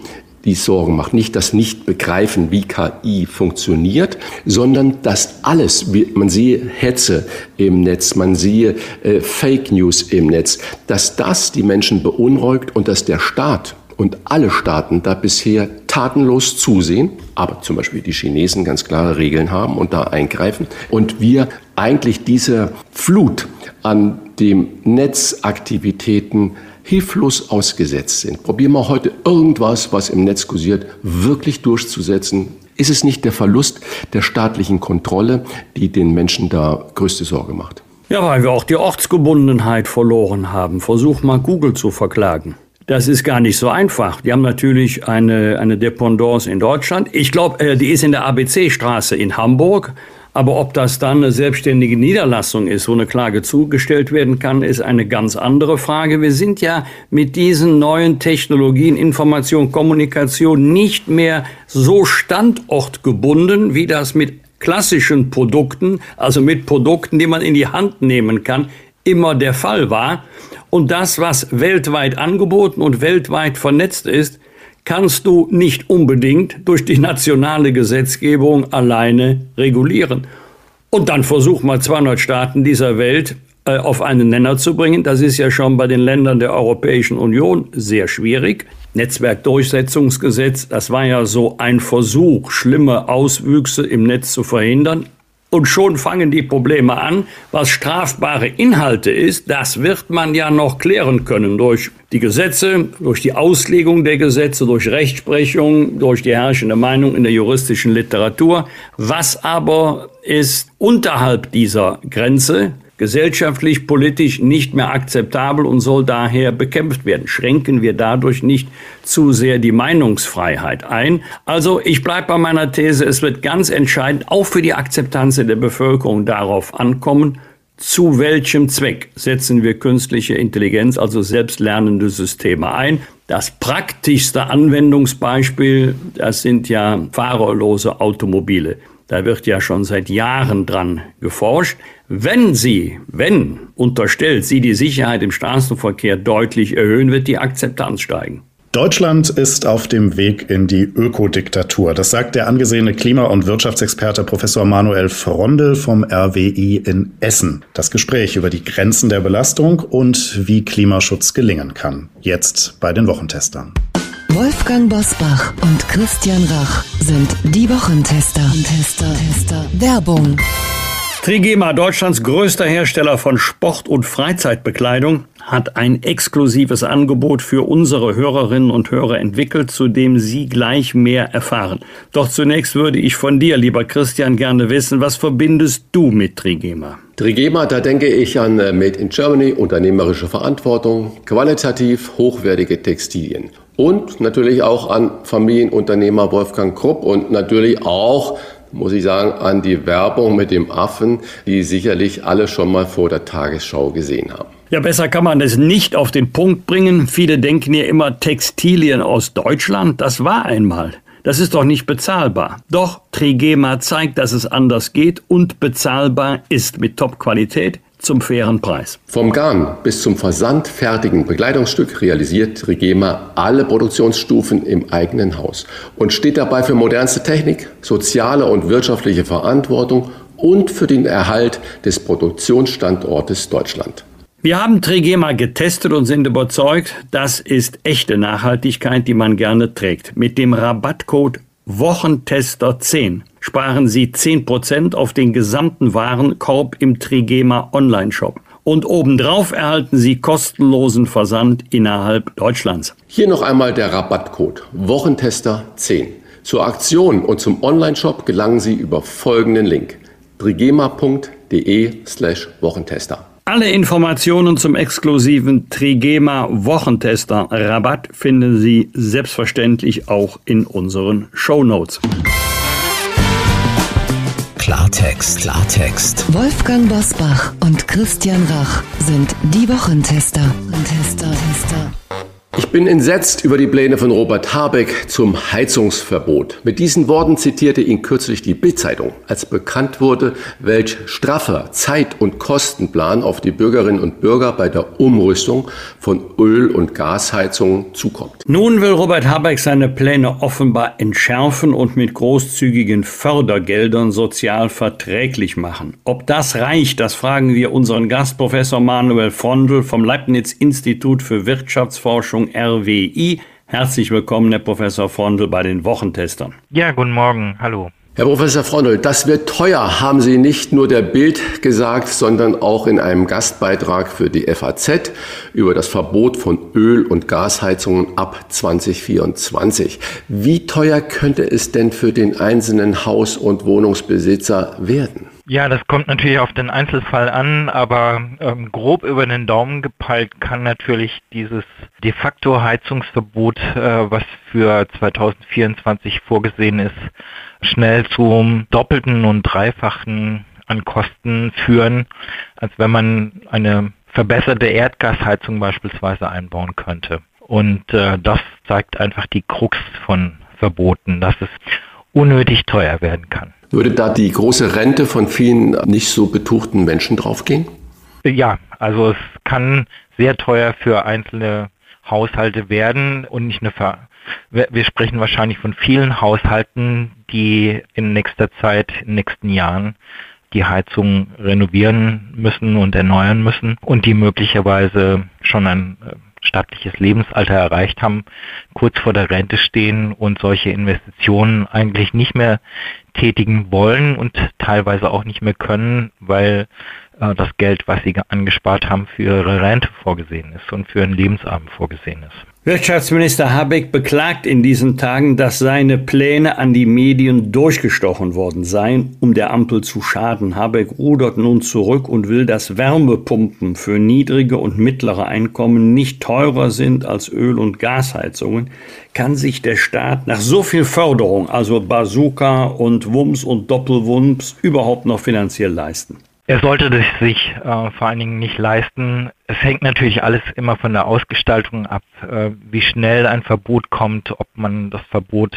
die Sorgen macht. Nicht das Nicht-Begreifen, wie KI funktioniert, sondern das alles, man sehe Hetze im Netz, man sehe äh, Fake News im Netz, dass das die Menschen beunruhigt und dass der Staat und alle Staaten da bisher tatenlos zusehen, aber zum Beispiel die Chinesen ganz klare Regeln haben und da eingreifen und wir eigentlich diese Flut an dem Netzaktivitäten hilflos ausgesetzt sind. Probieren wir heute irgendwas, was im Netz kursiert, wirklich durchzusetzen. Ist es nicht der Verlust der staatlichen Kontrolle, die den Menschen da größte Sorge macht? Ja, weil wir auch die Ortsgebundenheit verloren haben. Versuch mal Google zu verklagen. Das ist gar nicht so einfach. Die haben natürlich eine, eine Dependance in Deutschland. Ich glaube, äh, die ist in der ABC-Straße in Hamburg. Aber ob das dann eine selbstständige Niederlassung ist, wo eine Klage zugestellt werden kann, ist eine ganz andere Frage. Wir sind ja mit diesen neuen Technologien, Information, Kommunikation nicht mehr so standortgebunden, wie das mit klassischen Produkten, also mit Produkten, die man in die Hand nehmen kann, immer der Fall war. Und das, was weltweit angeboten und weltweit vernetzt ist, kannst du nicht unbedingt durch die nationale Gesetzgebung alleine regulieren. Und dann versuch mal 200 Staaten dieser Welt äh, auf einen Nenner zu bringen. Das ist ja schon bei den Ländern der Europäischen Union sehr schwierig. Netzwerkdurchsetzungsgesetz, das war ja so ein Versuch, schlimme Auswüchse im Netz zu verhindern. Und schon fangen die Probleme an. Was strafbare Inhalte ist, das wird man ja noch klären können durch die Gesetze, durch die Auslegung der Gesetze, durch Rechtsprechung, durch die herrschende Meinung in der juristischen Literatur. Was aber ist unterhalb dieser Grenze gesellschaftlich, politisch nicht mehr akzeptabel und soll daher bekämpft werden. Schränken wir dadurch nicht zu sehr die Meinungsfreiheit ein. Also ich bleibe bei meiner These, es wird ganz entscheidend auch für die Akzeptanz der Bevölkerung darauf ankommen, zu welchem Zweck setzen wir künstliche Intelligenz, also selbstlernende Systeme ein. Das praktischste Anwendungsbeispiel, das sind ja fahrerlose Automobile. Da wird ja schon seit Jahren dran geforscht. Wenn Sie, wenn unterstellt, Sie die Sicherheit im Straßenverkehr deutlich erhöhen, wird die Akzeptanz steigen. Deutschland ist auf dem Weg in die Ökodiktatur. Das sagt der angesehene Klima- und Wirtschaftsexperte Professor Manuel Frondel vom RWI in Essen. Das Gespräch über die Grenzen der Belastung und wie Klimaschutz gelingen kann. Jetzt bei den Wochentestern. Wolfgang Bosbach und Christian Rach sind die Wochentester. Tester, Tester. Werbung. Trigema, Deutschlands größter Hersteller von Sport- und Freizeitbekleidung, hat ein exklusives Angebot für unsere Hörerinnen und Hörer entwickelt, zu dem Sie gleich mehr erfahren. Doch zunächst würde ich von dir, lieber Christian, gerne wissen, was verbindest du mit Trigema? Trigema, da denke ich an äh, Made in Germany, unternehmerische Verantwortung, qualitativ hochwertige Textilien. Und natürlich auch an Familienunternehmer Wolfgang Krupp und natürlich auch muss ich sagen, an die Werbung mit dem Affen, die sicherlich alle schon mal vor der Tagesschau gesehen haben. Ja, besser kann man es nicht auf den Punkt bringen. Viele denken ja immer Textilien aus Deutschland. Das war einmal. Das ist doch nicht bezahlbar. Doch Trigema zeigt, dass es anders geht und bezahlbar ist mit Top-Qualität zum fairen Preis. Vom Garn bis zum versandfertigen Bekleidungsstück realisiert Trigema alle Produktionsstufen im eigenen Haus und steht dabei für modernste Technik, soziale und wirtschaftliche Verantwortung und für den Erhalt des Produktionsstandortes Deutschland. Wir haben Trigema getestet und sind überzeugt, das ist echte Nachhaltigkeit, die man gerne trägt. Mit dem Rabattcode Wochentester 10 sparen Sie 10% auf den gesamten Warenkorb im Trigema Online-Shop. Und obendrauf erhalten Sie kostenlosen Versand innerhalb Deutschlands. Hier noch einmal der Rabattcode Wochentester 10. Zur Aktion und zum Online-Shop gelangen Sie über folgenden Link trigema.de slash Wochentester. Alle Informationen zum exklusiven Trigema Wochentester Rabatt finden Sie selbstverständlich auch in unseren Show Notes. Klartext, Klartext. Wolfgang Bosbach und Christian Rach sind die Wochentester. Tester, Tester. Ich bin entsetzt über die Pläne von Robert Habeck zum Heizungsverbot. Mit diesen Worten zitierte ihn kürzlich die Bildzeitung, als bekannt wurde, welch straffer Zeit- und Kostenplan auf die Bürgerinnen und Bürger bei der Umrüstung von Öl- und Gasheizungen zukommt. Nun will Robert Habeck seine Pläne offenbar entschärfen und mit großzügigen Fördergeldern sozial verträglich machen. Ob das reicht, das fragen wir unseren Gastprofessor Manuel Frondl vom Leibniz Institut für Wirtschaftsforschung RWI. Herzlich willkommen, Herr Professor Frondl, bei den Wochentestern. Ja, guten Morgen. Hallo. Herr Professor Frondl, das wird teuer, haben Sie nicht nur der Bild gesagt, sondern auch in einem Gastbeitrag für die FAZ über das Verbot von Öl- und Gasheizungen ab 2024. Wie teuer könnte es denn für den einzelnen Haus- und Wohnungsbesitzer werden? Ja, das kommt natürlich auf den Einzelfall an, aber ähm, grob über den Daumen gepeilt kann natürlich dieses de facto Heizungsverbot, äh, was für 2024 vorgesehen ist, schnell zum doppelten und dreifachen an Kosten führen, als wenn man eine verbesserte Erdgasheizung beispielsweise einbauen könnte. Und äh, das zeigt einfach die Krux von Verboten, dass es unnötig teuer werden kann. Würde da die große Rente von vielen nicht so betuchten Menschen draufgehen? Ja, also es kann sehr teuer für einzelne Haushalte werden und nicht nur für wir sprechen wahrscheinlich von vielen Haushalten, die in nächster Zeit, in den nächsten Jahren die Heizung renovieren müssen und erneuern müssen und die möglicherweise schon ein äh, stattliches Lebensalter erreicht haben, kurz vor der Rente stehen und solche Investitionen eigentlich nicht mehr tätigen wollen und teilweise auch nicht mehr können, weil das Geld, was sie angespart haben, für ihre Rente vorgesehen ist und für einen Lebensabend vorgesehen ist. Wirtschaftsminister Habeck beklagt in diesen Tagen, dass seine Pläne an die Medien durchgestochen worden seien, um der Ampel zu schaden. Habeck rudert nun zurück und will, dass Wärmepumpen für niedrige und mittlere Einkommen nicht teurer sind als Öl- und Gasheizungen. Kann sich der Staat nach so viel Förderung, also Bazooka und Wumms und Doppelwumms, überhaupt noch finanziell leisten? Er sollte das sich äh, vor allen Dingen nicht leisten. Es hängt natürlich alles immer von der Ausgestaltung ab, äh, wie schnell ein Verbot kommt, ob man das Verbot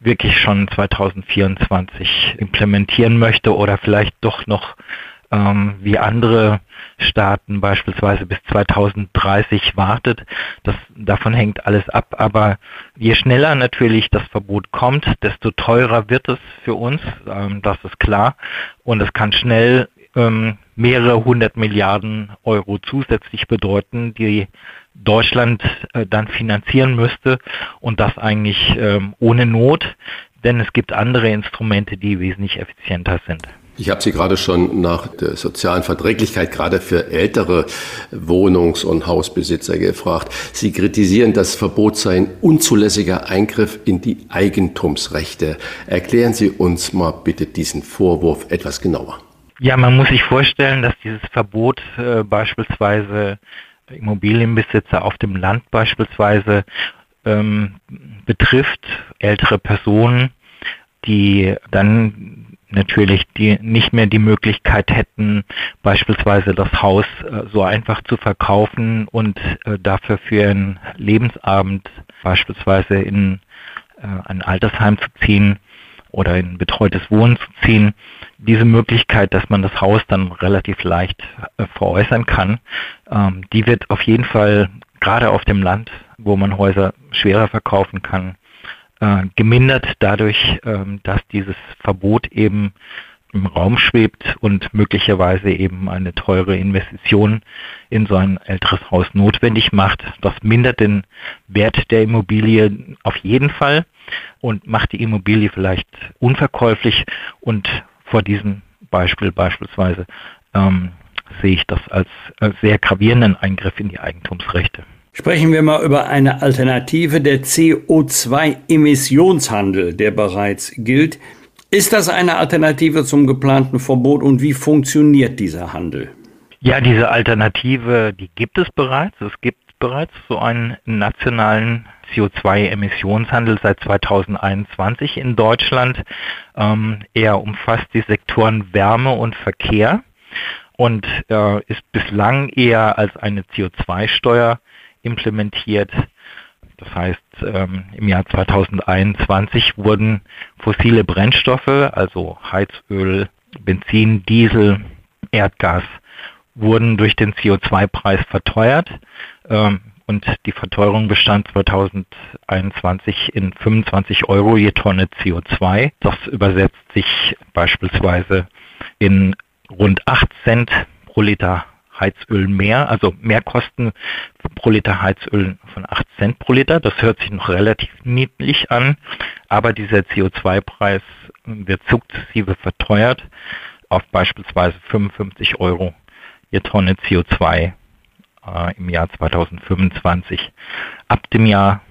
wirklich schon 2024 implementieren möchte oder vielleicht doch noch ähm, wie andere Staaten beispielsweise bis 2030 wartet. Das, davon hängt alles ab. Aber je schneller natürlich das Verbot kommt, desto teurer wird es für uns. Ähm, das ist klar. Und es kann schnell mehrere hundert Milliarden Euro zusätzlich bedeuten, die Deutschland äh, dann finanzieren müsste und das eigentlich ähm, ohne Not, denn es gibt andere Instrumente, die wesentlich effizienter sind. Ich habe Sie gerade schon nach der sozialen Verträglichkeit gerade für ältere Wohnungs- und Hausbesitzer gefragt. Sie kritisieren, das Verbot sei ein unzulässiger Eingriff in die Eigentumsrechte. Erklären Sie uns mal bitte diesen Vorwurf etwas genauer. Ja, man muss sich vorstellen, dass dieses Verbot äh, beispielsweise Immobilienbesitzer auf dem Land beispielsweise ähm, betrifft, ältere Personen, die dann natürlich die nicht mehr die Möglichkeit hätten, beispielsweise das Haus äh, so einfach zu verkaufen und äh, dafür für einen Lebensabend beispielsweise in äh, ein Altersheim zu ziehen oder in betreutes Wohnen zu ziehen. Diese Möglichkeit, dass man das Haus dann relativ leicht äh, veräußern kann, ähm, die wird auf jeden Fall gerade auf dem Land, wo man Häuser schwerer verkaufen kann, äh, gemindert dadurch, ähm, dass dieses Verbot eben im Raum schwebt und möglicherweise eben eine teure Investition in so ein älteres Haus notwendig macht. Das mindert den Wert der Immobilie auf jeden Fall und macht die Immobilie vielleicht unverkäuflich. Und vor diesem Beispiel beispielsweise ähm, sehe ich das als sehr gravierenden Eingriff in die Eigentumsrechte. Sprechen wir mal über eine Alternative, der CO2-Emissionshandel, der bereits gilt. Ist das eine Alternative zum geplanten Verbot und wie funktioniert dieser Handel? Ja, diese Alternative, die gibt es bereits. Es gibt bereits so einen nationalen CO2-Emissionshandel seit 2021 in Deutschland. Ähm, er umfasst die Sektoren Wärme und Verkehr und äh, ist bislang eher als eine CO2-Steuer implementiert. Das heißt, ähm, im Jahr 2021 wurden fossile Brennstoffe, also Heizöl, Benzin, Diesel, Erdgas, wurden durch den CO2-Preis verteuert. Ähm, und die Verteuerung bestand 2021 in 25 Euro je Tonne CO2. Das übersetzt sich beispielsweise in rund 8 Cent pro Liter Heizöl mehr, also Mehrkosten pro Liter Heizöl von 8 Cent pro Liter. Das hört sich noch relativ niedlich an, aber dieser CO2-Preis wird sukzessive verteuert auf beispielsweise 55 Euro je Tonne CO2 äh, im Jahr 2025. Ab dem Jahr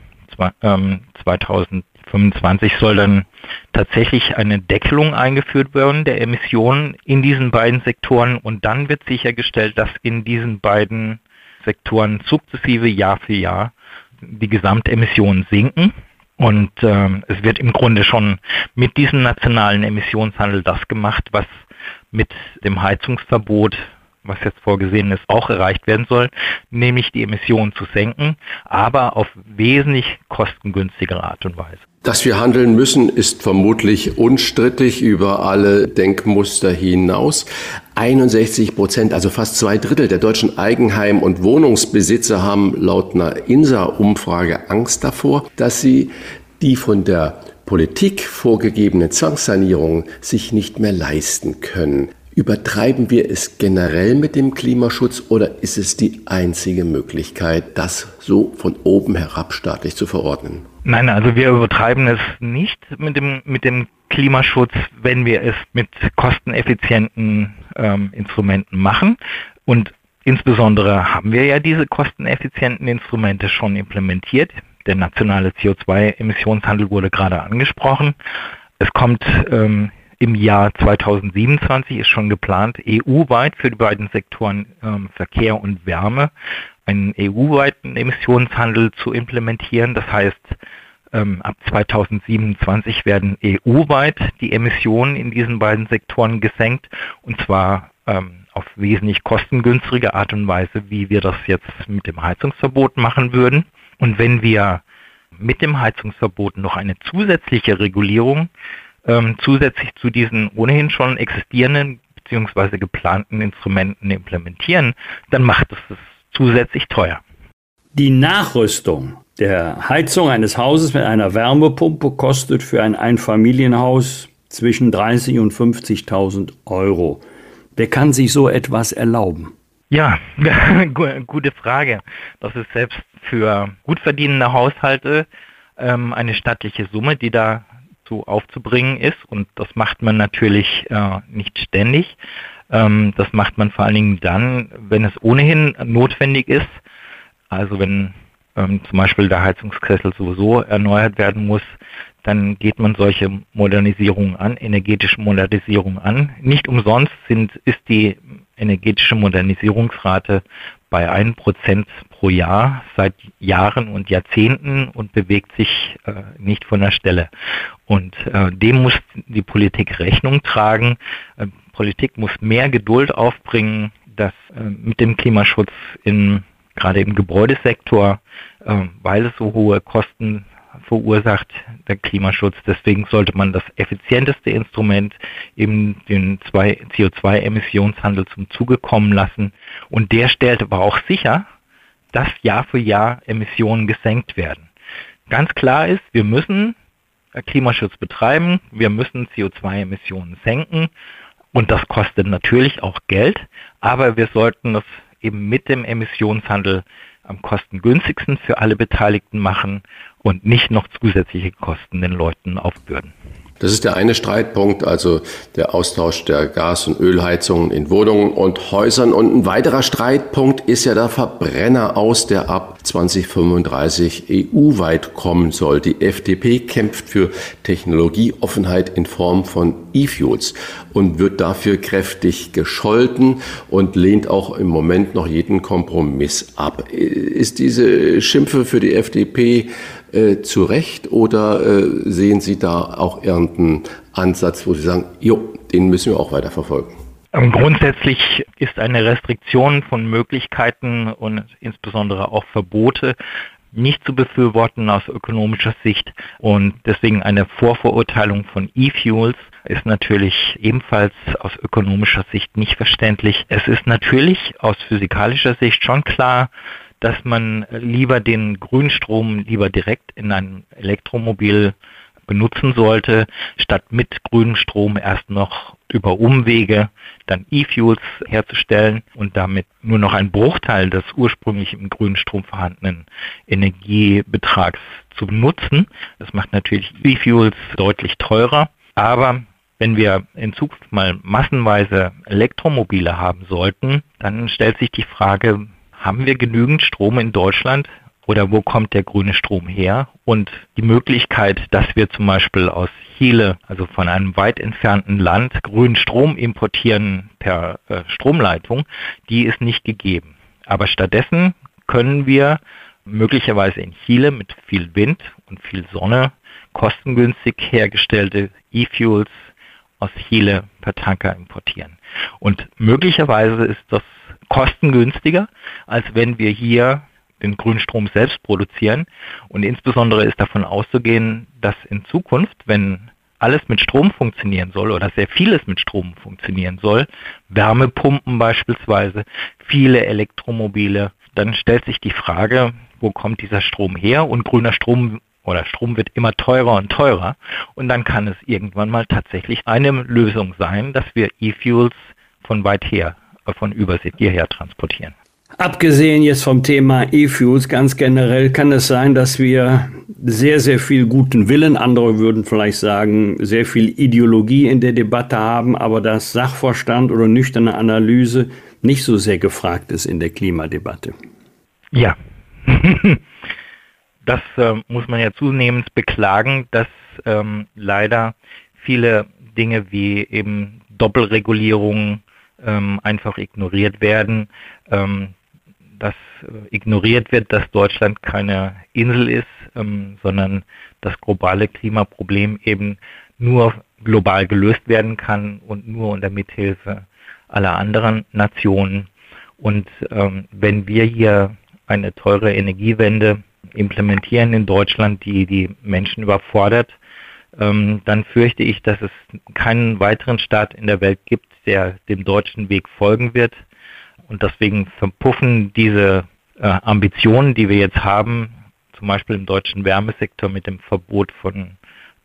ähm, 2025 soll dann tatsächlich eine Deckelung eingeführt werden der Emissionen in diesen beiden Sektoren und dann wird sichergestellt, dass in diesen beiden Sektoren sukzessive Jahr für Jahr die Gesamtemissionen sinken. Und äh, es wird im Grunde schon mit diesem nationalen Emissionshandel das gemacht, was mit dem Heizungsverbot was jetzt vorgesehen ist, auch erreicht werden soll, nämlich die Emissionen zu senken, aber auf wesentlich kostengünstigere Art und Weise. Dass wir handeln müssen, ist vermutlich unstrittig über alle Denkmuster hinaus. 61 Prozent, also fast zwei Drittel der deutschen Eigenheim- und Wohnungsbesitzer haben laut einer INSA-Umfrage Angst davor, dass sie die von der Politik vorgegebene Zwangssanierung sich nicht mehr leisten können. Übertreiben wir es generell mit dem Klimaschutz oder ist es die einzige Möglichkeit, das so von oben herab staatlich zu verordnen? Nein, also wir übertreiben es nicht mit dem, mit dem Klimaschutz, wenn wir es mit kosteneffizienten ähm, Instrumenten machen. Und insbesondere haben wir ja diese kosteneffizienten Instrumente schon implementiert. Der nationale CO2-Emissionshandel wurde gerade angesprochen. Es kommt ähm, im Jahr 2027 ist schon geplant, EU-weit für die beiden Sektoren ähm, Verkehr und Wärme einen EU-weiten Emissionshandel zu implementieren. Das heißt, ähm, ab 2027 werden EU-weit die Emissionen in diesen beiden Sektoren gesenkt und zwar ähm, auf wesentlich kostengünstige Art und Weise, wie wir das jetzt mit dem Heizungsverbot machen würden. Und wenn wir mit dem Heizungsverbot noch eine zusätzliche Regulierung ähm, zusätzlich zu diesen ohnehin schon existierenden bzw. geplanten Instrumenten implementieren, dann macht es es zusätzlich teuer. Die Nachrüstung der Heizung eines Hauses mit einer Wärmepumpe kostet für ein Einfamilienhaus zwischen 30 und 50.000 Euro. Wer kann sich so etwas erlauben? Ja, gute Frage. Das ist selbst für gut verdienende Haushalte ähm, eine stattliche Summe, die da so aufzubringen ist. Und das macht man natürlich äh, nicht ständig. Ähm, das macht man vor allen Dingen dann, wenn es ohnehin notwendig ist. Also wenn ähm, zum Beispiel der Heizungskessel sowieso erneuert werden muss, dann geht man solche Modernisierungen an, energetische Modernisierung an. Nicht umsonst sind, ist die energetische Modernisierungsrate bei einem Prozent pro Jahr seit Jahren und Jahrzehnten und bewegt sich äh, nicht von der Stelle. Und äh, dem muss die Politik Rechnung tragen. Äh, Politik muss mehr Geduld aufbringen, dass äh, mit dem Klimaschutz in gerade im Gebäudesektor, äh, weil es so hohe Kosten verursacht, der Klimaschutz. Deswegen sollte man das effizienteste Instrument eben den CO2-Emissionshandel zum Zuge kommen lassen. Und der stellt aber auch sicher, dass Jahr für Jahr Emissionen gesenkt werden. Ganz klar ist, wir müssen Klimaschutz betreiben, wir müssen CO2-Emissionen senken und das kostet natürlich auch Geld, aber wir sollten das eben mit dem Emissionshandel am kostengünstigsten für alle Beteiligten machen und nicht noch zusätzliche Kosten den Leuten aufbürden. Das ist der eine Streitpunkt, also der Austausch der Gas- und Ölheizungen in Wohnungen und Häusern. Und ein weiterer Streitpunkt ist ja der Verbrenner aus, der ab 2035 EU-weit kommen soll. Die FDP kämpft für Technologieoffenheit in Form von E-Fuels und wird dafür kräftig gescholten und lehnt auch im Moment noch jeden Kompromiss ab. Ist diese Schimpfe für die FDP äh, zu Recht oder äh, sehen Sie da auch irgendeinen Ansatz, wo Sie sagen, jo, den müssen wir auch weiter verfolgen? Ähm, grundsätzlich ist eine Restriktion von Möglichkeiten und insbesondere auch Verbote nicht zu befürworten aus ökonomischer Sicht und deswegen eine Vorverurteilung von E-Fuels ist natürlich ebenfalls aus ökonomischer Sicht nicht verständlich. Es ist natürlich aus physikalischer Sicht schon klar, dass man lieber den Grünstrom lieber direkt in ein Elektromobil benutzen sollte, statt mit grünem Strom erst noch über Umwege dann E-Fuels herzustellen und damit nur noch einen Bruchteil des ursprünglich im grünen Strom vorhandenen Energiebetrags zu nutzen. Das macht natürlich E-Fuels deutlich teurer, aber wenn wir in Zukunft mal massenweise Elektromobile haben sollten, dann stellt sich die Frage, haben wir genügend Strom in Deutschland oder wo kommt der grüne Strom her? Und die Möglichkeit, dass wir zum Beispiel aus Chile, also von einem weit entfernten Land, grünen Strom importieren per äh, Stromleitung, die ist nicht gegeben. Aber stattdessen können wir möglicherweise in Chile mit viel Wind und viel Sonne kostengünstig hergestellte E-Fuels aus Chile per Tanker importieren. Und möglicherweise ist das kostengünstiger, als wenn wir hier den Grünstrom selbst produzieren. Und insbesondere ist davon auszugehen, dass in Zukunft, wenn alles mit Strom funktionieren soll oder sehr vieles mit Strom funktionieren soll, Wärmepumpen beispielsweise, viele Elektromobile, dann stellt sich die Frage, wo kommt dieser Strom her? Und grüner Strom oder Strom wird immer teurer und teurer. Und dann kann es irgendwann mal tatsächlich eine Lösung sein, dass wir E-Fuels von weit her von Übersee hierher transportieren. Abgesehen jetzt vom Thema E-Fuels, ganz generell kann es sein, dass wir sehr, sehr viel guten Willen, andere würden vielleicht sagen, sehr viel Ideologie in der Debatte haben, aber dass Sachverstand oder nüchterne Analyse nicht so sehr gefragt ist in der Klimadebatte. Ja, das äh, muss man ja zunehmend beklagen, dass ähm, leider viele Dinge wie eben Doppelregulierung, ähm, einfach ignoriert werden, ähm, dass äh, ignoriert wird, dass Deutschland keine Insel ist, ähm, sondern das globale Klimaproblem eben nur global gelöst werden kann und nur unter Mithilfe aller anderen Nationen. Und ähm, wenn wir hier eine teure Energiewende implementieren in Deutschland, die die Menschen überfordert, ähm, dann fürchte ich, dass es keinen weiteren Staat in der Welt gibt, der dem deutschen Weg folgen wird. Und deswegen verpuffen diese äh, Ambitionen, die wir jetzt haben, zum Beispiel im deutschen Wärmesektor mit dem Verbot von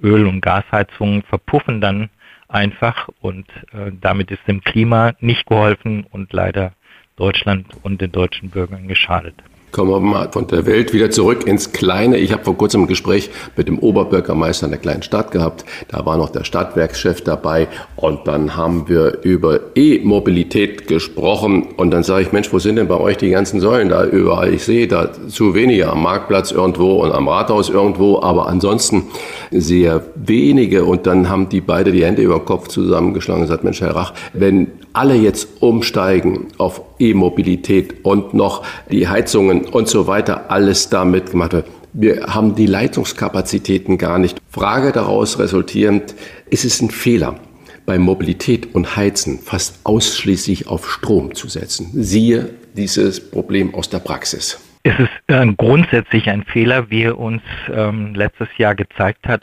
Öl- und Gasheizungen, verpuffen dann einfach und äh, damit ist dem Klima nicht geholfen und leider Deutschland und den deutschen Bürgern geschadet. Kommen wir mal von der Welt wieder zurück ins Kleine. Ich habe vor kurzem ein Gespräch mit dem Oberbürgermeister einer kleinen Stadt gehabt. Da war noch der Stadtwerkschef dabei und dann haben wir über E-Mobilität gesprochen und dann sage ich, Mensch, wo sind denn bei euch die ganzen Säulen da überall? Ich sehe da zu wenige am Marktplatz irgendwo und am Rathaus irgendwo, aber ansonsten sehr wenige und dann haben die beide die Hände über den Kopf zusammengeschlagen und gesagt, Mensch, Herr Rach, wenn alle jetzt umsteigen auf E-Mobilität und noch die Heizungen und so weiter, alles damit gemacht wird. Wir haben die Leitungskapazitäten gar nicht. Frage daraus resultierend, ist es ein Fehler, bei Mobilität und Heizen fast ausschließlich auf Strom zu setzen? Siehe dieses Problem aus der Praxis. Es ist äh, grundsätzlich ein Fehler, wie uns ähm, letztes Jahr gezeigt hat,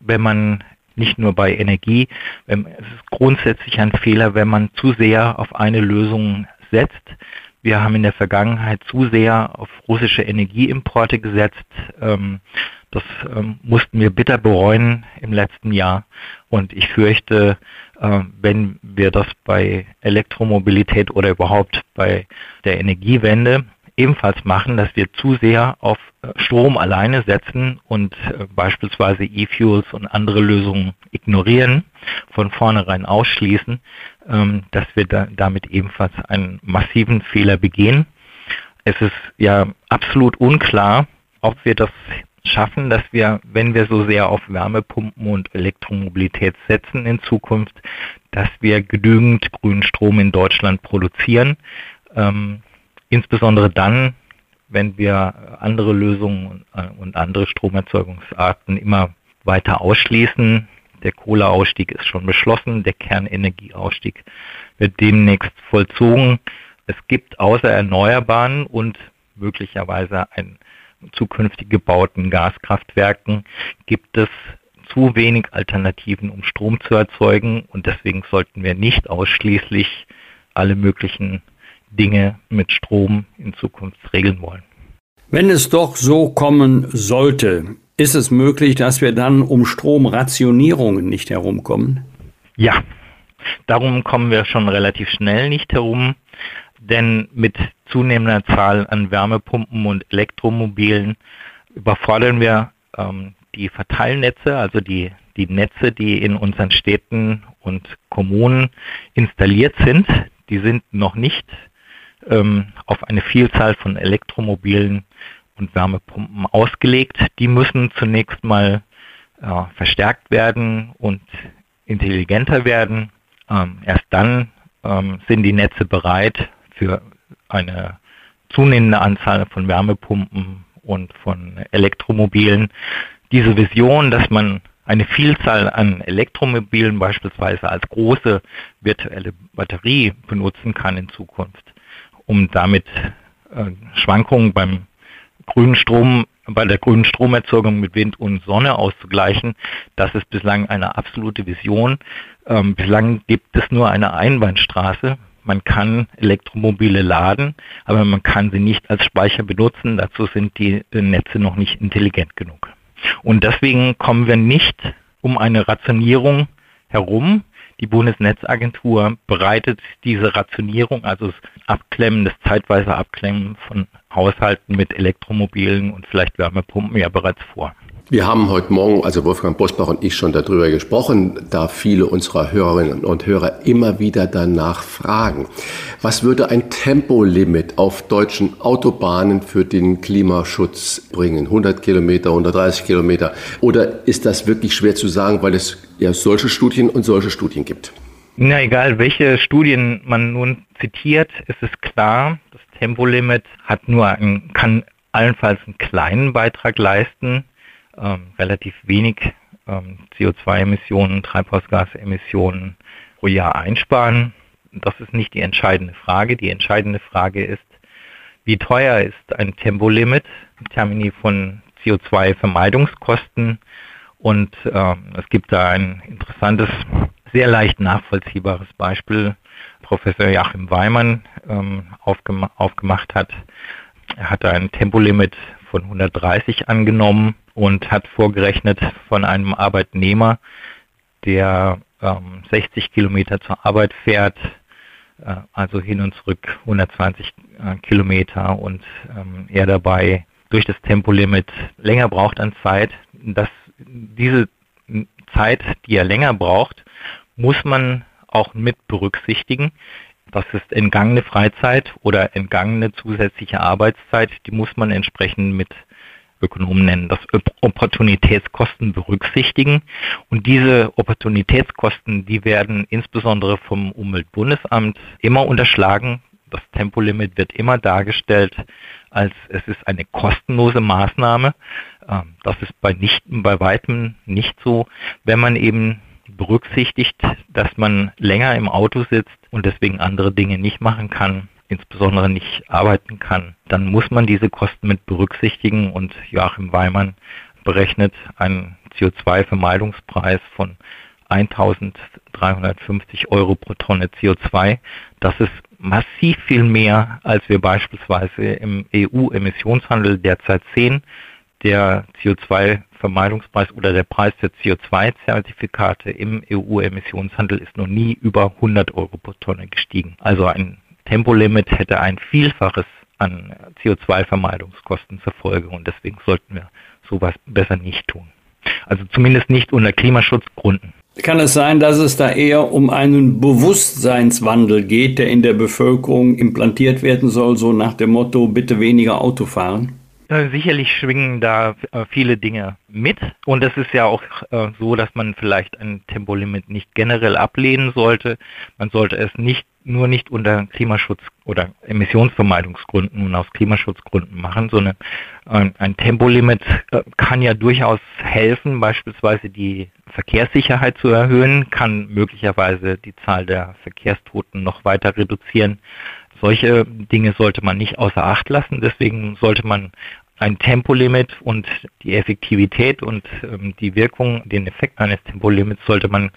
wenn man nicht nur bei Energie. Es ist grundsätzlich ein Fehler, wenn man zu sehr auf eine Lösung setzt. Wir haben in der Vergangenheit zu sehr auf russische Energieimporte gesetzt. Ähm, das ähm, mussten wir bitter bereuen im letzten Jahr. Und ich fürchte, äh, wenn wir das bei Elektromobilität oder überhaupt bei der Energiewende ebenfalls machen, dass wir zu sehr auf äh, Strom alleine setzen und äh, beispielsweise E-Fuels und andere Lösungen ignorieren, von vornherein ausschließen, ähm, dass wir da, damit ebenfalls einen massiven Fehler begehen. Es ist ja absolut unklar, ob wir das schaffen, dass wir, wenn wir so sehr auf Wärmepumpen und Elektromobilität setzen in Zukunft, dass wir genügend grünen Strom in Deutschland produzieren. Ähm, Insbesondere dann, wenn wir andere Lösungen und äh, andere Stromerzeugungsarten immer weiter ausschließen. Der Kohleausstieg ist schon beschlossen, der Kernenergieausstieg wird demnächst vollzogen. Es gibt außer Erneuerbaren und möglicherweise ein zukünftig gebauten Gaskraftwerken gibt es zu wenig Alternativen, um Strom zu erzeugen und deswegen sollten wir nicht ausschließlich alle möglichen Dinge mit Strom in Zukunft regeln wollen. Wenn es doch so kommen sollte, ist es möglich, dass wir dann um Stromrationierungen nicht herumkommen? Ja, darum kommen wir schon relativ schnell nicht herum, denn mit zunehmender Zahl an Wärmepumpen und Elektromobilen überfordern wir ähm, die Verteilnetze, also die, die Netze, die in unseren Städten und Kommunen installiert sind. Die sind noch nicht ähm, auf eine Vielzahl von Elektromobilen und Wärmepumpen ausgelegt. Die müssen zunächst mal äh, verstärkt werden und intelligenter werden. Ähm, erst dann ähm, sind die Netze bereit für eine zunehmende Anzahl von Wärmepumpen und von Elektromobilen. Diese Vision, dass man eine Vielzahl an Elektromobilen beispielsweise als große virtuelle Batterie benutzen kann in Zukunft, um damit äh, Schwankungen beim grünen Strom, bei der grünen Stromerzeugung mit Wind und Sonne auszugleichen. Das ist bislang eine absolute Vision. Ähm, bislang gibt es nur eine Einbahnstraße. Man kann Elektromobile laden, aber man kann sie nicht als Speicher benutzen. Dazu sind die Netze noch nicht intelligent genug. Und deswegen kommen wir nicht um eine Rationierung herum. Die Bundesnetzagentur bereitet diese Rationierung, also das Abklemmen, das zeitweise Abklemmen von Haushalten mit Elektromobilen und vielleicht Wärmepumpen ja bereits vor. Wir haben heute Morgen, also Wolfgang Bosbach und ich schon darüber gesprochen, da viele unserer Hörerinnen und Hörer immer wieder danach fragen. Was würde ein Tempolimit auf deutschen Autobahnen für den Klimaschutz bringen? 100 Kilometer, 130 Kilometer? Oder ist das wirklich schwer zu sagen, weil es ja solche Studien und solche Studien gibt? Na, egal welche Studien man nun zitiert, ist es klar, das Tempolimit hat nur einen, kann allenfalls einen kleinen Beitrag leisten ähm, relativ wenig ähm, CO2-Emissionen, Treibhausgasemissionen pro Jahr einsparen. Das ist nicht die entscheidende Frage. Die entscheidende Frage ist, wie teuer ist ein Tempolimit im Termini von CO2-Vermeidungskosten? Und äh, es gibt da ein interessantes, sehr leicht nachvollziehbares Beispiel, Professor Joachim Weimann ähm, aufgema aufgemacht hat. Er hatte ein Tempolimit von 130 angenommen und hat vorgerechnet von einem Arbeitnehmer, der ähm, 60 Kilometer zur Arbeit fährt, äh, also hin und zurück 120 äh, Kilometer und ähm, er dabei durch das Tempolimit länger braucht an Zeit, dass diese Zeit, die er länger braucht, muss man auch mit berücksichtigen. Das ist entgangene Freizeit oder entgangene zusätzliche Arbeitszeit, die muss man entsprechend mit Ökonomen nennen das Opportunitätskosten berücksichtigen. Und diese Opportunitätskosten, die werden insbesondere vom Umweltbundesamt immer unterschlagen. Das Tempolimit wird immer dargestellt als es ist eine kostenlose Maßnahme. Ähm, das ist bei nicht, bei weitem nicht so, wenn man eben berücksichtigt, dass man länger im Auto sitzt und deswegen andere Dinge nicht machen kann, insbesondere nicht arbeiten kann, dann muss man diese Kosten mit berücksichtigen und Joachim Weimann berechnet einen CO2-Vermeidungspreis von 1350 Euro pro Tonne CO2. Das ist massiv viel mehr, als wir beispielsweise im EU-Emissionshandel derzeit sehen. Der CO2-Vermeidungspreis oder der Preis für CO2-Zertifikate im EU-Emissionshandel ist noch nie über 100 Euro pro Tonne gestiegen. Also ein Tempolimit hätte ein Vielfaches an CO2-Vermeidungskosten zur Folge und deswegen sollten wir sowas besser nicht tun. Also zumindest nicht unter Klimaschutzgründen. Kann es sein, dass es da eher um einen Bewusstseinswandel geht, der in der Bevölkerung implantiert werden soll, so nach dem Motto, bitte weniger Auto fahren? Äh, sicherlich schwingen da äh, viele Dinge mit und es ist ja auch äh, so, dass man vielleicht ein Tempolimit nicht generell ablehnen sollte. Man sollte es nicht nur nicht unter Klimaschutz oder Emissionsvermeidungsgründen und aus Klimaschutzgründen machen, sondern ein Tempolimit kann ja durchaus helfen, beispielsweise die Verkehrssicherheit zu erhöhen, kann möglicherweise die Zahl der Verkehrstoten noch weiter reduzieren. Solche Dinge sollte man nicht außer Acht lassen. Deswegen sollte man ein Tempolimit und die Effektivität und ähm, die Wirkung, den Effekt eines Tempolimits sollte man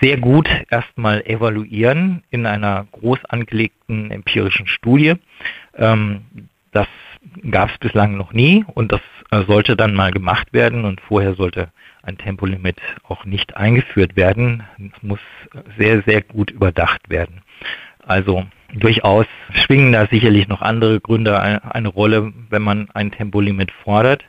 sehr gut erstmal evaluieren in einer groß angelegten empirischen Studie. Ähm, das gab es bislang noch nie und das äh, sollte dann mal gemacht werden und vorher sollte ein Tempolimit auch nicht eingeführt werden. Es muss sehr, sehr gut überdacht werden. Also Durchaus schwingen da sicherlich noch andere Gründe eine Rolle, wenn man ein Tempolimit fordert.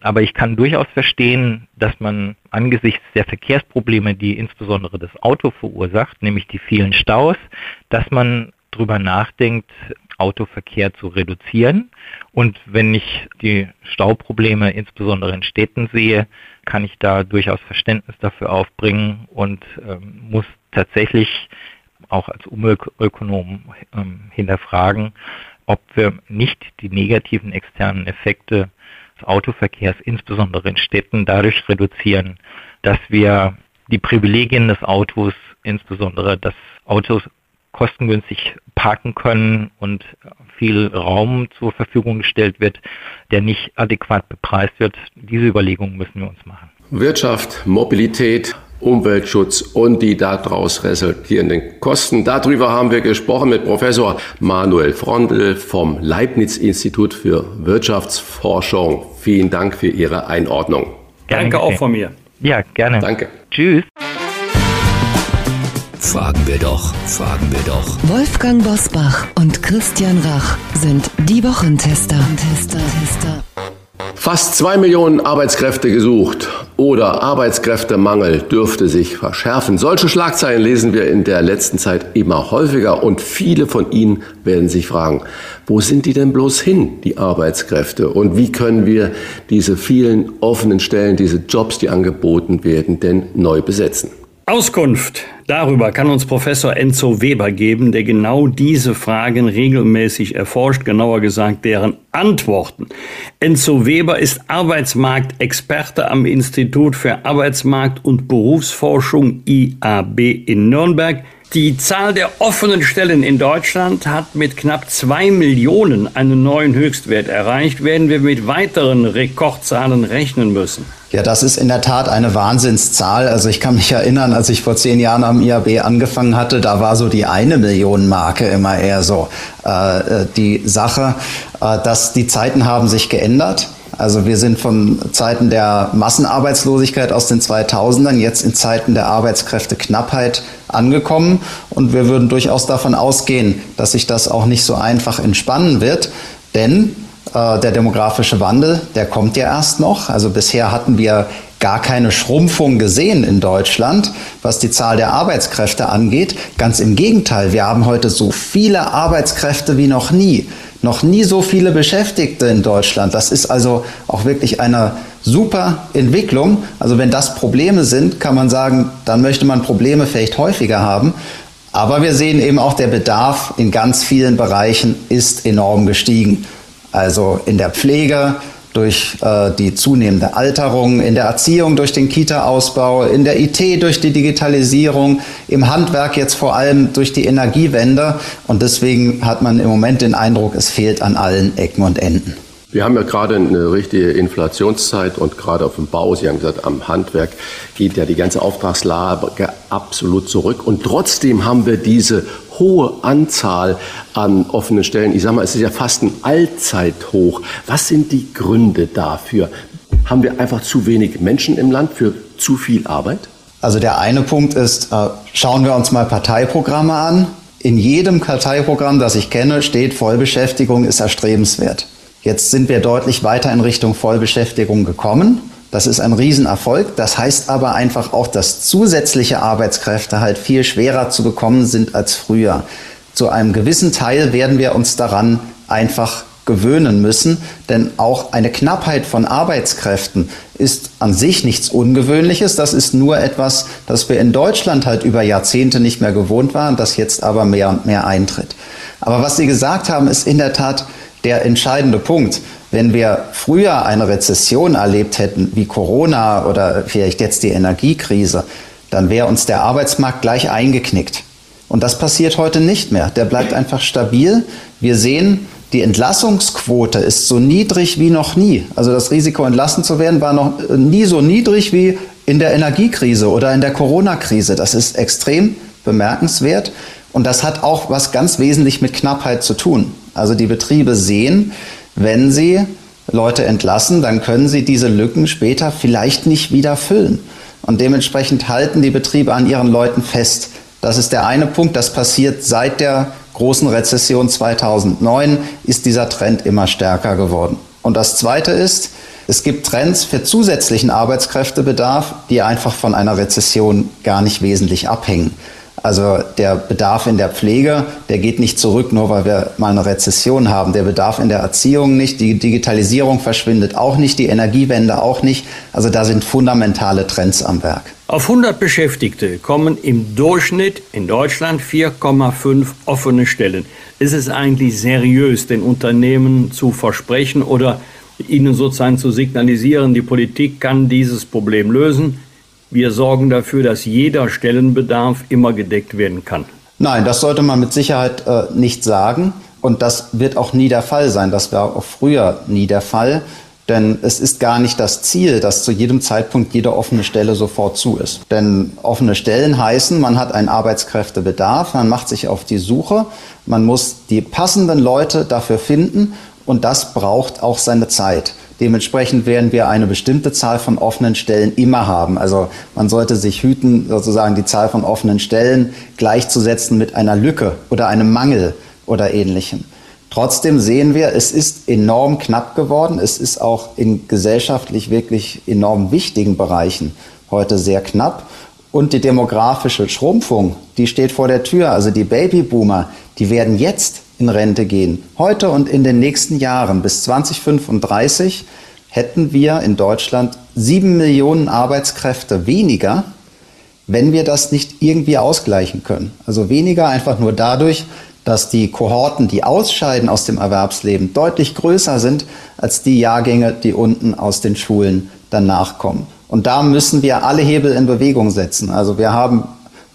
Aber ich kann durchaus verstehen, dass man angesichts der Verkehrsprobleme, die insbesondere das Auto verursacht, nämlich die vielen Staus, dass man darüber nachdenkt, Autoverkehr zu reduzieren. Und wenn ich die Stauprobleme insbesondere in Städten sehe, kann ich da durchaus Verständnis dafür aufbringen und ähm, muss tatsächlich auch als Umweltökonom ähm, hinterfragen, ob wir nicht die negativen externen Effekte des Autoverkehrs, insbesondere in Städten, dadurch reduzieren, dass wir die Privilegien des Autos, insbesondere dass Autos kostengünstig parken können und viel Raum zur Verfügung gestellt wird, der nicht adäquat bepreist wird. Diese Überlegungen müssen wir uns machen. Wirtschaft, Mobilität, Umweltschutz und die daraus resultierenden Kosten. Darüber haben wir gesprochen mit Professor Manuel Frondel vom Leibniz-Institut für Wirtschaftsforschung. Vielen Dank für Ihre Einordnung. Danke auch von mir. Ja, gerne. Danke. Tschüss. Fragen wir doch, fragen wir doch. Wolfgang Bosbach und Christian Rach sind die Wochentester. Tester, Tester. Fast zwei Millionen Arbeitskräfte gesucht oder Arbeitskräftemangel dürfte sich verschärfen. Solche Schlagzeilen lesen wir in der letzten Zeit immer häufiger und viele von Ihnen werden sich fragen, wo sind die denn bloß hin, die Arbeitskräfte? Und wie können wir diese vielen offenen Stellen, diese Jobs, die angeboten werden, denn neu besetzen? Auskunft darüber kann uns Professor Enzo Weber geben, der genau diese Fragen regelmäßig erforscht, genauer gesagt deren Antworten. Enzo Weber ist Arbeitsmarktexperte am Institut für Arbeitsmarkt und Berufsforschung IAB in Nürnberg. Die Zahl der offenen Stellen in Deutschland hat mit knapp zwei Millionen einen neuen Höchstwert erreicht. Werden wir mit weiteren Rekordzahlen rechnen müssen? Ja, das ist in der Tat eine Wahnsinnszahl. Also ich kann mich erinnern, als ich vor zehn Jahren am IAB angefangen hatte, da war so die eine Million Marke immer eher so äh, äh, die Sache, äh, dass die Zeiten haben sich geändert. Also wir sind von Zeiten der Massenarbeitslosigkeit aus den 2000ern jetzt in Zeiten der Arbeitskräfteknappheit angekommen und wir würden durchaus davon ausgehen, dass sich das auch nicht so einfach entspannen wird, denn äh, der demografische Wandel, der kommt ja erst noch. Also bisher hatten wir gar keine Schrumpfung gesehen in Deutschland, was die Zahl der Arbeitskräfte angeht. Ganz im Gegenteil, wir haben heute so viele Arbeitskräfte wie noch nie. Noch nie so viele Beschäftigte in Deutschland. Das ist also auch wirklich eine super Entwicklung. Also wenn das Probleme sind, kann man sagen, dann möchte man Probleme vielleicht häufiger haben. Aber wir sehen eben auch, der Bedarf in ganz vielen Bereichen ist enorm gestiegen. Also in der Pflege, durch äh, die zunehmende Alterung, in der Erziehung durch den Kita-Ausbau, in der IT durch die Digitalisierung, im Handwerk jetzt vor allem durch die Energiewende. Und deswegen hat man im Moment den Eindruck, es fehlt an allen Ecken und Enden. Wir haben ja gerade eine richtige Inflationszeit und gerade auf dem Bau, Sie haben gesagt, am Handwerk geht ja die ganze Auftragslage absolut zurück. Und trotzdem haben wir diese hohe Anzahl an offenen Stellen. Ich sage mal, es ist ja fast ein Allzeithoch. Was sind die Gründe dafür? Haben wir einfach zu wenig Menschen im Land für zu viel Arbeit? Also der eine Punkt ist, äh, schauen wir uns mal Parteiprogramme an. In jedem Parteiprogramm, das ich kenne, steht, Vollbeschäftigung ist erstrebenswert. Jetzt sind wir deutlich weiter in Richtung Vollbeschäftigung gekommen. Das ist ein Riesenerfolg. Das heißt aber einfach auch, dass zusätzliche Arbeitskräfte halt viel schwerer zu bekommen sind als früher. Zu einem gewissen Teil werden wir uns daran einfach gewöhnen müssen, denn auch eine Knappheit von Arbeitskräften ist an sich nichts Ungewöhnliches. Das ist nur etwas, das wir in Deutschland halt über Jahrzehnte nicht mehr gewohnt waren, das jetzt aber mehr und mehr eintritt. Aber was Sie gesagt haben, ist in der Tat der entscheidende Punkt. Wenn wir früher eine Rezession erlebt hätten, wie Corona oder vielleicht jetzt die Energiekrise, dann wäre uns der Arbeitsmarkt gleich eingeknickt. Und das passiert heute nicht mehr. Der bleibt einfach stabil. Wir sehen, die Entlassungsquote ist so niedrig wie noch nie. Also das Risiko, entlassen zu werden, war noch nie so niedrig wie in der Energiekrise oder in der Corona-Krise. Das ist extrem bemerkenswert. Und das hat auch was ganz wesentlich mit Knappheit zu tun. Also die Betriebe sehen, wenn sie Leute entlassen, dann können sie diese Lücken später vielleicht nicht wieder füllen. Und dementsprechend halten die Betriebe an ihren Leuten fest. Das ist der eine Punkt, das passiert seit der großen Rezession 2009, ist dieser Trend immer stärker geworden. Und das zweite ist, es gibt Trends für zusätzlichen Arbeitskräftebedarf, die einfach von einer Rezession gar nicht wesentlich abhängen. Also der Bedarf in der Pflege, der geht nicht zurück, nur weil wir mal eine Rezession haben. Der Bedarf in der Erziehung nicht, die Digitalisierung verschwindet auch nicht, die Energiewende auch nicht. Also da sind fundamentale Trends am Werk. Auf 100 Beschäftigte kommen im Durchschnitt in Deutschland 4,5 offene Stellen. Ist es eigentlich seriös, den Unternehmen zu versprechen oder ihnen sozusagen zu signalisieren, die Politik kann dieses Problem lösen? Wir sorgen dafür, dass jeder Stellenbedarf immer gedeckt werden kann. Nein, das sollte man mit Sicherheit äh, nicht sagen. Und das wird auch nie der Fall sein. Das war auch früher nie der Fall. Denn es ist gar nicht das Ziel, dass zu jedem Zeitpunkt jede offene Stelle sofort zu ist. Denn offene Stellen heißen, man hat einen Arbeitskräftebedarf, man macht sich auf die Suche, man muss die passenden Leute dafür finden und das braucht auch seine Zeit. Dementsprechend werden wir eine bestimmte Zahl von offenen Stellen immer haben. Also man sollte sich hüten, sozusagen die Zahl von offenen Stellen gleichzusetzen mit einer Lücke oder einem Mangel oder ähnlichem. Trotzdem sehen wir, es ist enorm knapp geworden. Es ist auch in gesellschaftlich wirklich enorm wichtigen Bereichen heute sehr knapp. Und die demografische Schrumpfung, die steht vor der Tür. Also die Babyboomer, die werden jetzt in Rente gehen. Heute und in den nächsten Jahren bis 2035 hätten wir in Deutschland sieben Millionen Arbeitskräfte weniger, wenn wir das nicht irgendwie ausgleichen können. Also weniger einfach nur dadurch, dass die Kohorten, die ausscheiden aus dem Erwerbsleben, deutlich größer sind als die Jahrgänge, die unten aus den Schulen danach kommen. Und da müssen wir alle Hebel in Bewegung setzen. Also wir haben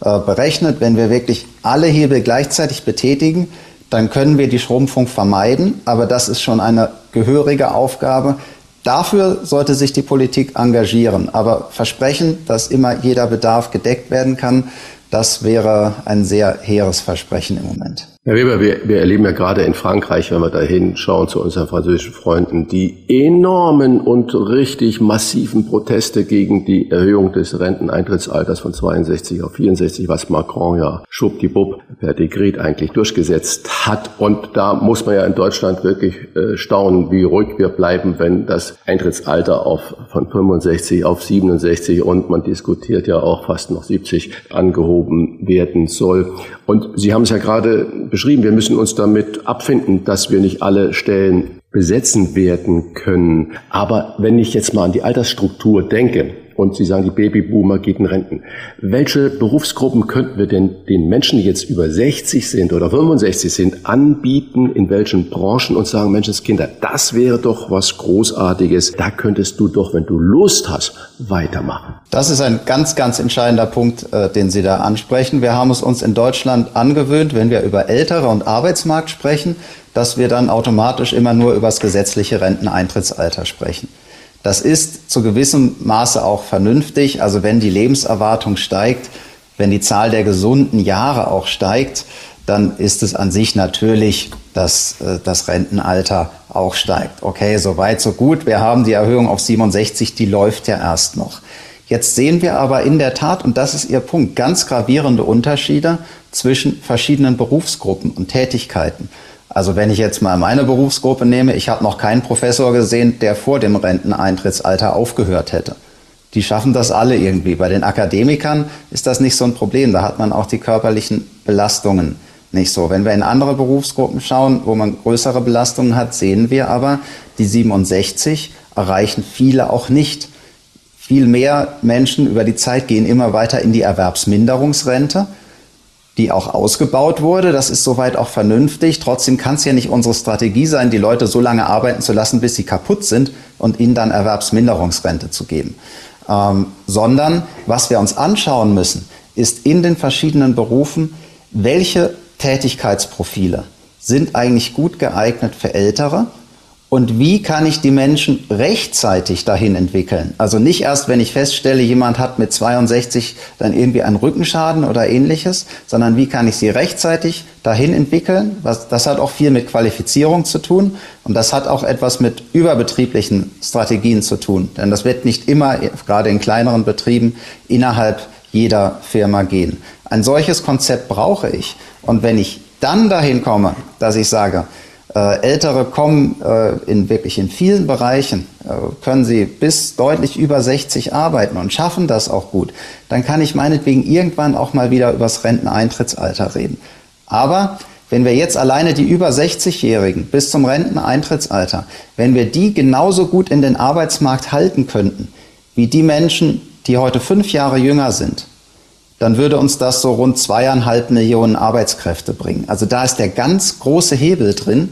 äh, berechnet, wenn wir wirklich alle Hebel gleichzeitig betätigen, dann können wir die Schrumpfung vermeiden. Aber das ist schon eine gehörige Aufgabe. Dafür sollte sich die Politik engagieren. Aber versprechen, dass immer jeder Bedarf gedeckt werden kann, das wäre ein sehr hehres Versprechen im Moment. Herr Weber, wir, wir erleben ja gerade in Frankreich, wenn wir da hinschauen zu unseren französischen Freunden, die enormen und richtig massiven Proteste gegen die Erhöhung des Renteneintrittsalters von 62 auf 64, was Macron ja schwuppdiwupp per Dekret eigentlich durchgesetzt hat. Und da muss man ja in Deutschland wirklich äh, staunen, wie ruhig wir bleiben, wenn das Eintrittsalter auf, von 65 auf 67 und man diskutiert ja auch fast noch 70 angehoben werden soll. Und Sie haben es ja gerade beschrieben, wir müssen uns damit abfinden, dass wir nicht alle Stellen besetzen werden können. Aber wenn ich jetzt mal an die Altersstruktur denke, und Sie sagen, die Babyboomer geht in Renten. Welche Berufsgruppen könnten wir denn den Menschen, die jetzt über 60 sind oder 65 sind, anbieten, in welchen Branchen und sagen, Menschenskinder, das wäre doch was Großartiges, da könntest du doch, wenn du Lust hast, weitermachen. Das ist ein ganz, ganz entscheidender Punkt, äh, den Sie da ansprechen. Wir haben es uns in Deutschland angewöhnt, wenn wir über Ältere und Arbeitsmarkt sprechen, dass wir dann automatisch immer nur über das gesetzliche Renteneintrittsalter sprechen. Das ist zu gewissem Maße auch vernünftig. Also wenn die Lebenserwartung steigt, wenn die Zahl der gesunden Jahre auch steigt, dann ist es an sich natürlich, dass äh, das Rentenalter auch steigt. Okay, so weit, so gut. Wir haben die Erhöhung auf 67, die läuft ja erst noch. Jetzt sehen wir aber in der Tat, und das ist Ihr Punkt, ganz gravierende Unterschiede zwischen verschiedenen Berufsgruppen und Tätigkeiten. Also wenn ich jetzt mal meine Berufsgruppe nehme, ich habe noch keinen Professor gesehen, der vor dem Renteneintrittsalter aufgehört hätte. Die schaffen das alle irgendwie. Bei den Akademikern ist das nicht so ein Problem. Da hat man auch die körperlichen Belastungen nicht so. Wenn wir in andere Berufsgruppen schauen, wo man größere Belastungen hat, sehen wir aber, die 67 erreichen viele auch nicht. Viel mehr Menschen über die Zeit gehen immer weiter in die Erwerbsminderungsrente die auch ausgebaut wurde. Das ist soweit auch vernünftig. Trotzdem kann es ja nicht unsere Strategie sein, die Leute so lange arbeiten zu lassen, bis sie kaputt sind und ihnen dann Erwerbsminderungsrente zu geben. Ähm, sondern was wir uns anschauen müssen, ist in den verschiedenen Berufen, welche Tätigkeitsprofile sind eigentlich gut geeignet für Ältere und wie kann ich die Menschen rechtzeitig dahin entwickeln? Also nicht erst, wenn ich feststelle, jemand hat mit 62 dann irgendwie einen Rückenschaden oder ähnliches, sondern wie kann ich sie rechtzeitig dahin entwickeln? Was, das hat auch viel mit Qualifizierung zu tun und das hat auch etwas mit überbetrieblichen Strategien zu tun. Denn das wird nicht immer, gerade in kleineren Betrieben, innerhalb jeder Firma gehen. Ein solches Konzept brauche ich. Und wenn ich dann dahin komme, dass ich sage, Ältere kommen äh, in wirklich in vielen Bereichen, äh, können sie bis deutlich über 60 arbeiten und schaffen das auch gut. Dann kann ich meinetwegen irgendwann auch mal wieder übers Renteneintrittsalter reden. Aber wenn wir jetzt alleine die über 60-Jährigen bis zum Renteneintrittsalter, wenn wir die genauso gut in den Arbeitsmarkt halten könnten, wie die Menschen, die heute fünf Jahre jünger sind, dann würde uns das so rund zweieinhalb Millionen Arbeitskräfte bringen. Also da ist der ganz große Hebel drin,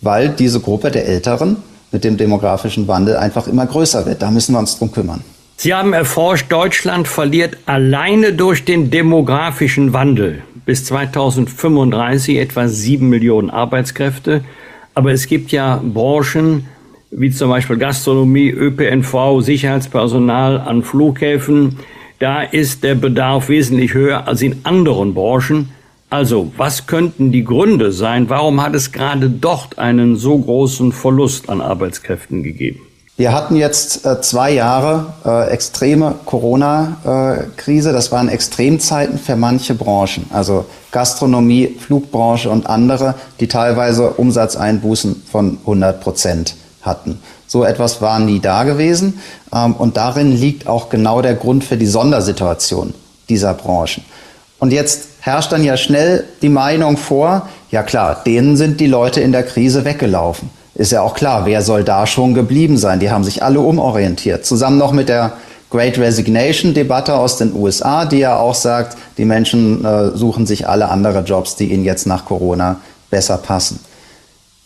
weil diese Gruppe der Älteren mit dem demografischen Wandel einfach immer größer wird. Da müssen wir uns drum kümmern. Sie haben erforscht, Deutschland verliert alleine durch den demografischen Wandel bis 2035 etwa sieben Millionen Arbeitskräfte. Aber es gibt ja Branchen wie zum Beispiel Gastronomie, ÖPNV, Sicherheitspersonal an Flughäfen, da ist der Bedarf wesentlich höher als in anderen Branchen. Also, was könnten die Gründe sein? Warum hat es gerade dort einen so großen Verlust an Arbeitskräften gegeben? Wir hatten jetzt äh, zwei Jahre äh, extreme Corona-Krise. Äh, das waren Extremzeiten für manche Branchen, also Gastronomie, Flugbranche und andere, die teilweise Umsatzeinbußen von 100 Prozent hatten. So etwas war nie da gewesen. Ähm, und darin liegt auch genau der Grund für die Sondersituation dieser Branchen. Und jetzt herrscht dann ja schnell die Meinung vor, ja klar, denen sind die Leute in der Krise weggelaufen. Ist ja auch klar, wer soll da schon geblieben sein? Die haben sich alle umorientiert. Zusammen noch mit der Great Resignation Debatte aus den USA, die ja auch sagt, die Menschen äh, suchen sich alle andere Jobs, die ihnen jetzt nach Corona besser passen.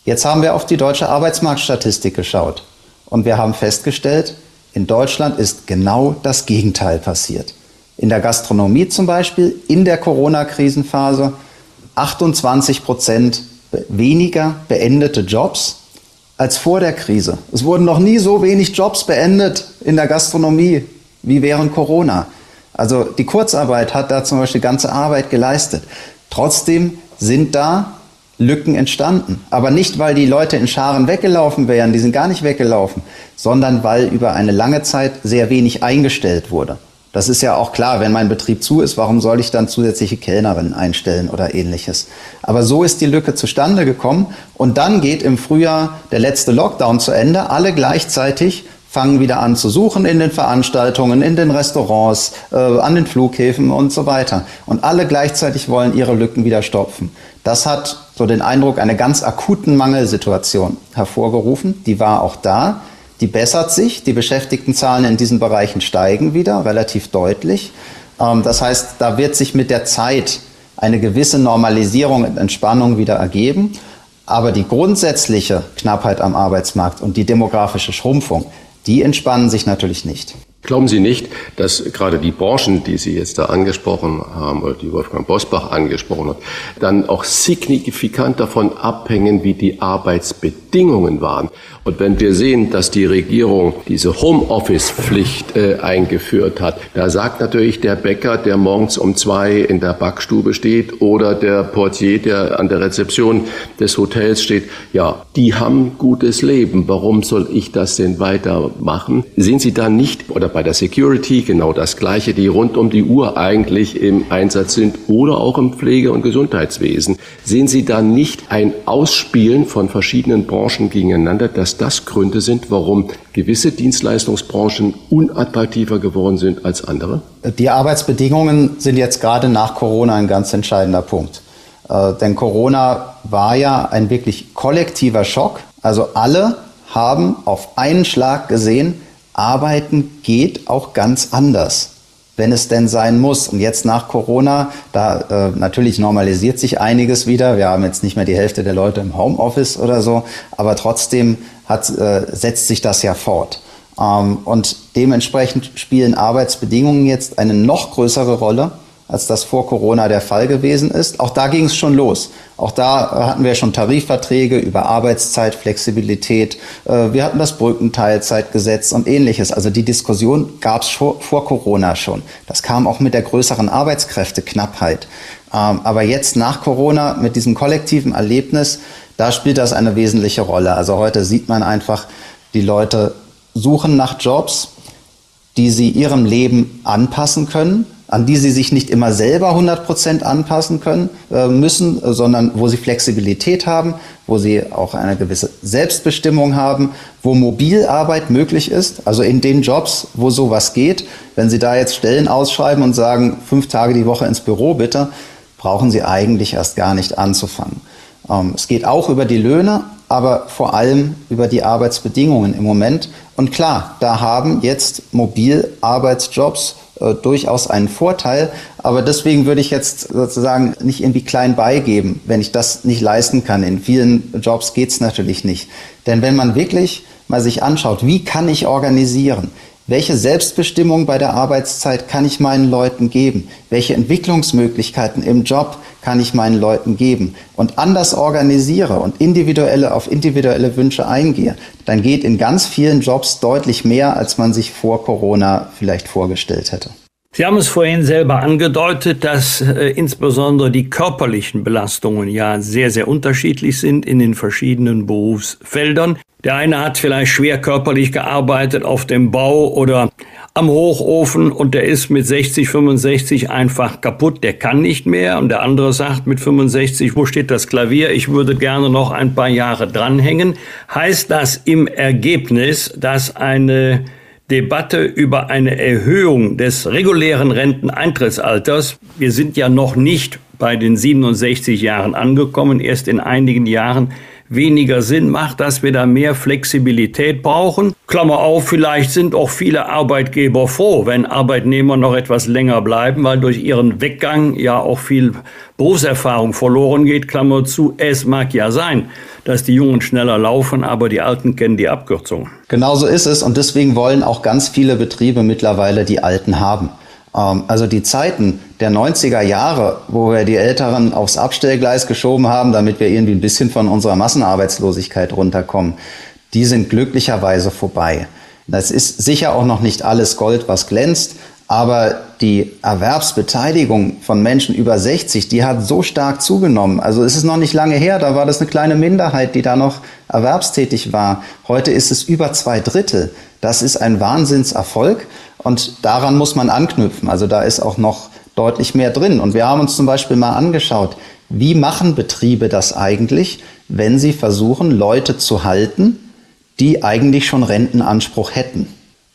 Jetzt haben wir auf die deutsche Arbeitsmarktstatistik geschaut und wir haben festgestellt, in Deutschland ist genau das Gegenteil passiert. In der Gastronomie zum Beispiel, in der Corona-Krisenphase, 28 Prozent weniger beendete Jobs als vor der Krise. Es wurden noch nie so wenig Jobs beendet in der Gastronomie wie während Corona. Also die Kurzarbeit hat da zum Beispiel ganze Arbeit geleistet. Trotzdem sind da Lücken entstanden. Aber nicht, weil die Leute in Scharen weggelaufen wären, die sind gar nicht weggelaufen, sondern weil über eine lange Zeit sehr wenig eingestellt wurde. Das ist ja auch klar, wenn mein Betrieb zu ist, warum soll ich dann zusätzliche Kellnerinnen einstellen oder ähnliches. Aber so ist die Lücke zustande gekommen und dann geht im Frühjahr der letzte Lockdown zu Ende. Alle gleichzeitig fangen wieder an zu suchen in den Veranstaltungen, in den Restaurants, äh, an den Flughäfen und so weiter. Und alle gleichzeitig wollen ihre Lücken wieder stopfen. Das hat so den Eindruck einer ganz akuten Mangelsituation hervorgerufen. Die war auch da die bessert sich. Die Beschäftigtenzahlen in diesen Bereichen steigen wieder relativ deutlich. Ähm, das heißt, da wird sich mit der Zeit eine gewisse Normalisierung und Entspannung wieder ergeben. Aber die grundsätzliche Knappheit am Arbeitsmarkt und die demografische Schrumpfung, die entspannen sich natürlich nicht. Glauben Sie nicht, dass gerade die Branchen, die Sie jetzt da angesprochen haben oder die Wolfgang Bosbach angesprochen hat, dann auch signifikant davon abhängen, wie die Arbeitsbedingungen waren? Und wenn wir sehen, dass die Regierung diese Homeoffice-Pflicht äh, eingeführt hat, da sagt natürlich der Bäcker, der morgens um zwei in der Backstube steht oder der Portier, der an der Rezeption des Hotels steht, ja, die haben gutes Leben. Warum soll ich das denn weitermachen? Sehen Sie da nicht, oder bei der Security genau das Gleiche, die rund um die Uhr eigentlich im Einsatz sind oder auch im Pflege- und Gesundheitswesen, sehen Sie da nicht ein Ausspielen von verschiedenen Branchen gegeneinander, das das Gründe sind, warum gewisse Dienstleistungsbranchen unattraktiver geworden sind als andere? Die Arbeitsbedingungen sind jetzt gerade nach Corona ein ganz entscheidender Punkt. Äh, denn Corona war ja ein wirklich kollektiver Schock. Also alle haben auf einen Schlag gesehen, Arbeiten geht auch ganz anders wenn es denn sein muss. Und jetzt nach Corona, da äh, natürlich normalisiert sich einiges wieder. Wir haben jetzt nicht mehr die Hälfte der Leute im Homeoffice oder so, aber trotzdem hat, äh, setzt sich das ja fort. Ähm, und dementsprechend spielen Arbeitsbedingungen jetzt eine noch größere Rolle als das vor Corona der Fall gewesen ist. Auch da ging es schon los. Auch da hatten wir schon Tarifverträge über Arbeitszeit, Flexibilität. Äh, wir hatten das Brückenteilzeitgesetz und ähnliches. Also die Diskussion gab es vor Corona schon. Das kam auch mit der größeren Arbeitskräfteknappheit. Ähm, aber jetzt nach Corona mit diesem kollektiven Erlebnis, da spielt das eine wesentliche Rolle. Also heute sieht man einfach, die Leute suchen nach Jobs, die sie ihrem Leben anpassen können an die sie sich nicht immer selber 100 Prozent anpassen können äh, müssen, sondern wo sie Flexibilität haben, wo sie auch eine gewisse Selbstbestimmung haben, wo Mobilarbeit möglich ist, also in den Jobs, wo sowas geht. Wenn Sie da jetzt Stellen ausschreiben und sagen, fünf Tage die Woche ins Büro bitte, brauchen Sie eigentlich erst gar nicht anzufangen. Ähm, es geht auch über die Löhne, aber vor allem über die Arbeitsbedingungen im Moment. Und klar, da haben jetzt Mobilarbeitsjobs äh, durchaus einen Vorteil. Aber deswegen würde ich jetzt sozusagen nicht irgendwie klein beigeben, wenn ich das nicht leisten kann. In vielen Jobs geht's natürlich nicht. Denn wenn man wirklich mal sich anschaut, wie kann ich organisieren? Welche Selbstbestimmung bei der Arbeitszeit kann ich meinen Leuten geben? Welche Entwicklungsmöglichkeiten im Job kann ich meinen Leuten geben? Und anders organisiere und individuelle auf individuelle Wünsche eingehe, dann geht in ganz vielen Jobs deutlich mehr, als man sich vor Corona vielleicht vorgestellt hätte. Sie haben es vorhin selber angedeutet, dass äh, insbesondere die körperlichen Belastungen ja sehr, sehr unterschiedlich sind in den verschiedenen Berufsfeldern. Der eine hat vielleicht schwer körperlich gearbeitet auf dem Bau oder am Hochofen und der ist mit 60, 65 einfach kaputt, der kann nicht mehr. Und der andere sagt mit 65, wo steht das Klavier? Ich würde gerne noch ein paar Jahre dranhängen. Heißt das im Ergebnis, dass eine Debatte über eine Erhöhung des regulären Renteneintrittsalters. Wir sind ja noch nicht bei den 67 Jahren angekommen, erst in einigen Jahren weniger Sinn macht, dass wir da mehr Flexibilität brauchen. Klammer auf, vielleicht sind auch viele Arbeitgeber froh, wenn Arbeitnehmer noch etwas länger bleiben, weil durch ihren Weggang ja auch viel Berufserfahrung verloren geht. Klammer zu, es mag ja sein, dass die Jungen schneller laufen, aber die Alten kennen die Abkürzungen. Genauso ist es und deswegen wollen auch ganz viele Betriebe mittlerweile die Alten haben. Ähm, also die Zeiten der 90er Jahre, wo wir die Älteren aufs Abstellgleis geschoben haben, damit wir irgendwie ein bisschen von unserer Massenarbeitslosigkeit runterkommen, die sind glücklicherweise vorbei. Das ist sicher auch noch nicht alles Gold, was glänzt, Aber die Erwerbsbeteiligung von Menschen über 60, die hat so stark zugenommen. Also es ist noch nicht lange her, da war das eine kleine Minderheit, die da noch erwerbstätig war. Heute ist es über zwei Drittel. Das ist ein Wahnsinnserfolg und daran muss man anknüpfen. Also da ist auch noch deutlich mehr drin. Und wir haben uns zum Beispiel mal angeschaut, wie machen Betriebe das eigentlich, wenn sie versuchen, Leute zu halten, die eigentlich schon Rentenanspruch hätten.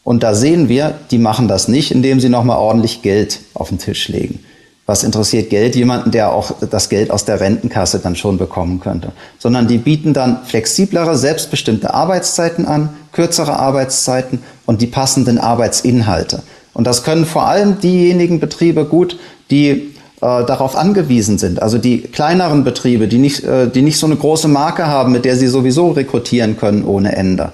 Und da sehen wir, die machen das nicht, indem sie nochmal ordentlich Geld auf den Tisch legen. Was interessiert Geld jemanden, der auch das Geld aus der Rentenkasse dann schon bekommen könnte? Sondern die bieten dann flexiblere, selbstbestimmte Arbeitszeiten an, kürzere Arbeitszeiten und die passenden Arbeitsinhalte. Und das können vor allem diejenigen Betriebe gut, die äh, darauf angewiesen sind. Also die kleineren Betriebe, die nicht, äh, die nicht so eine große Marke haben, mit der sie sowieso rekrutieren können ohne Ende.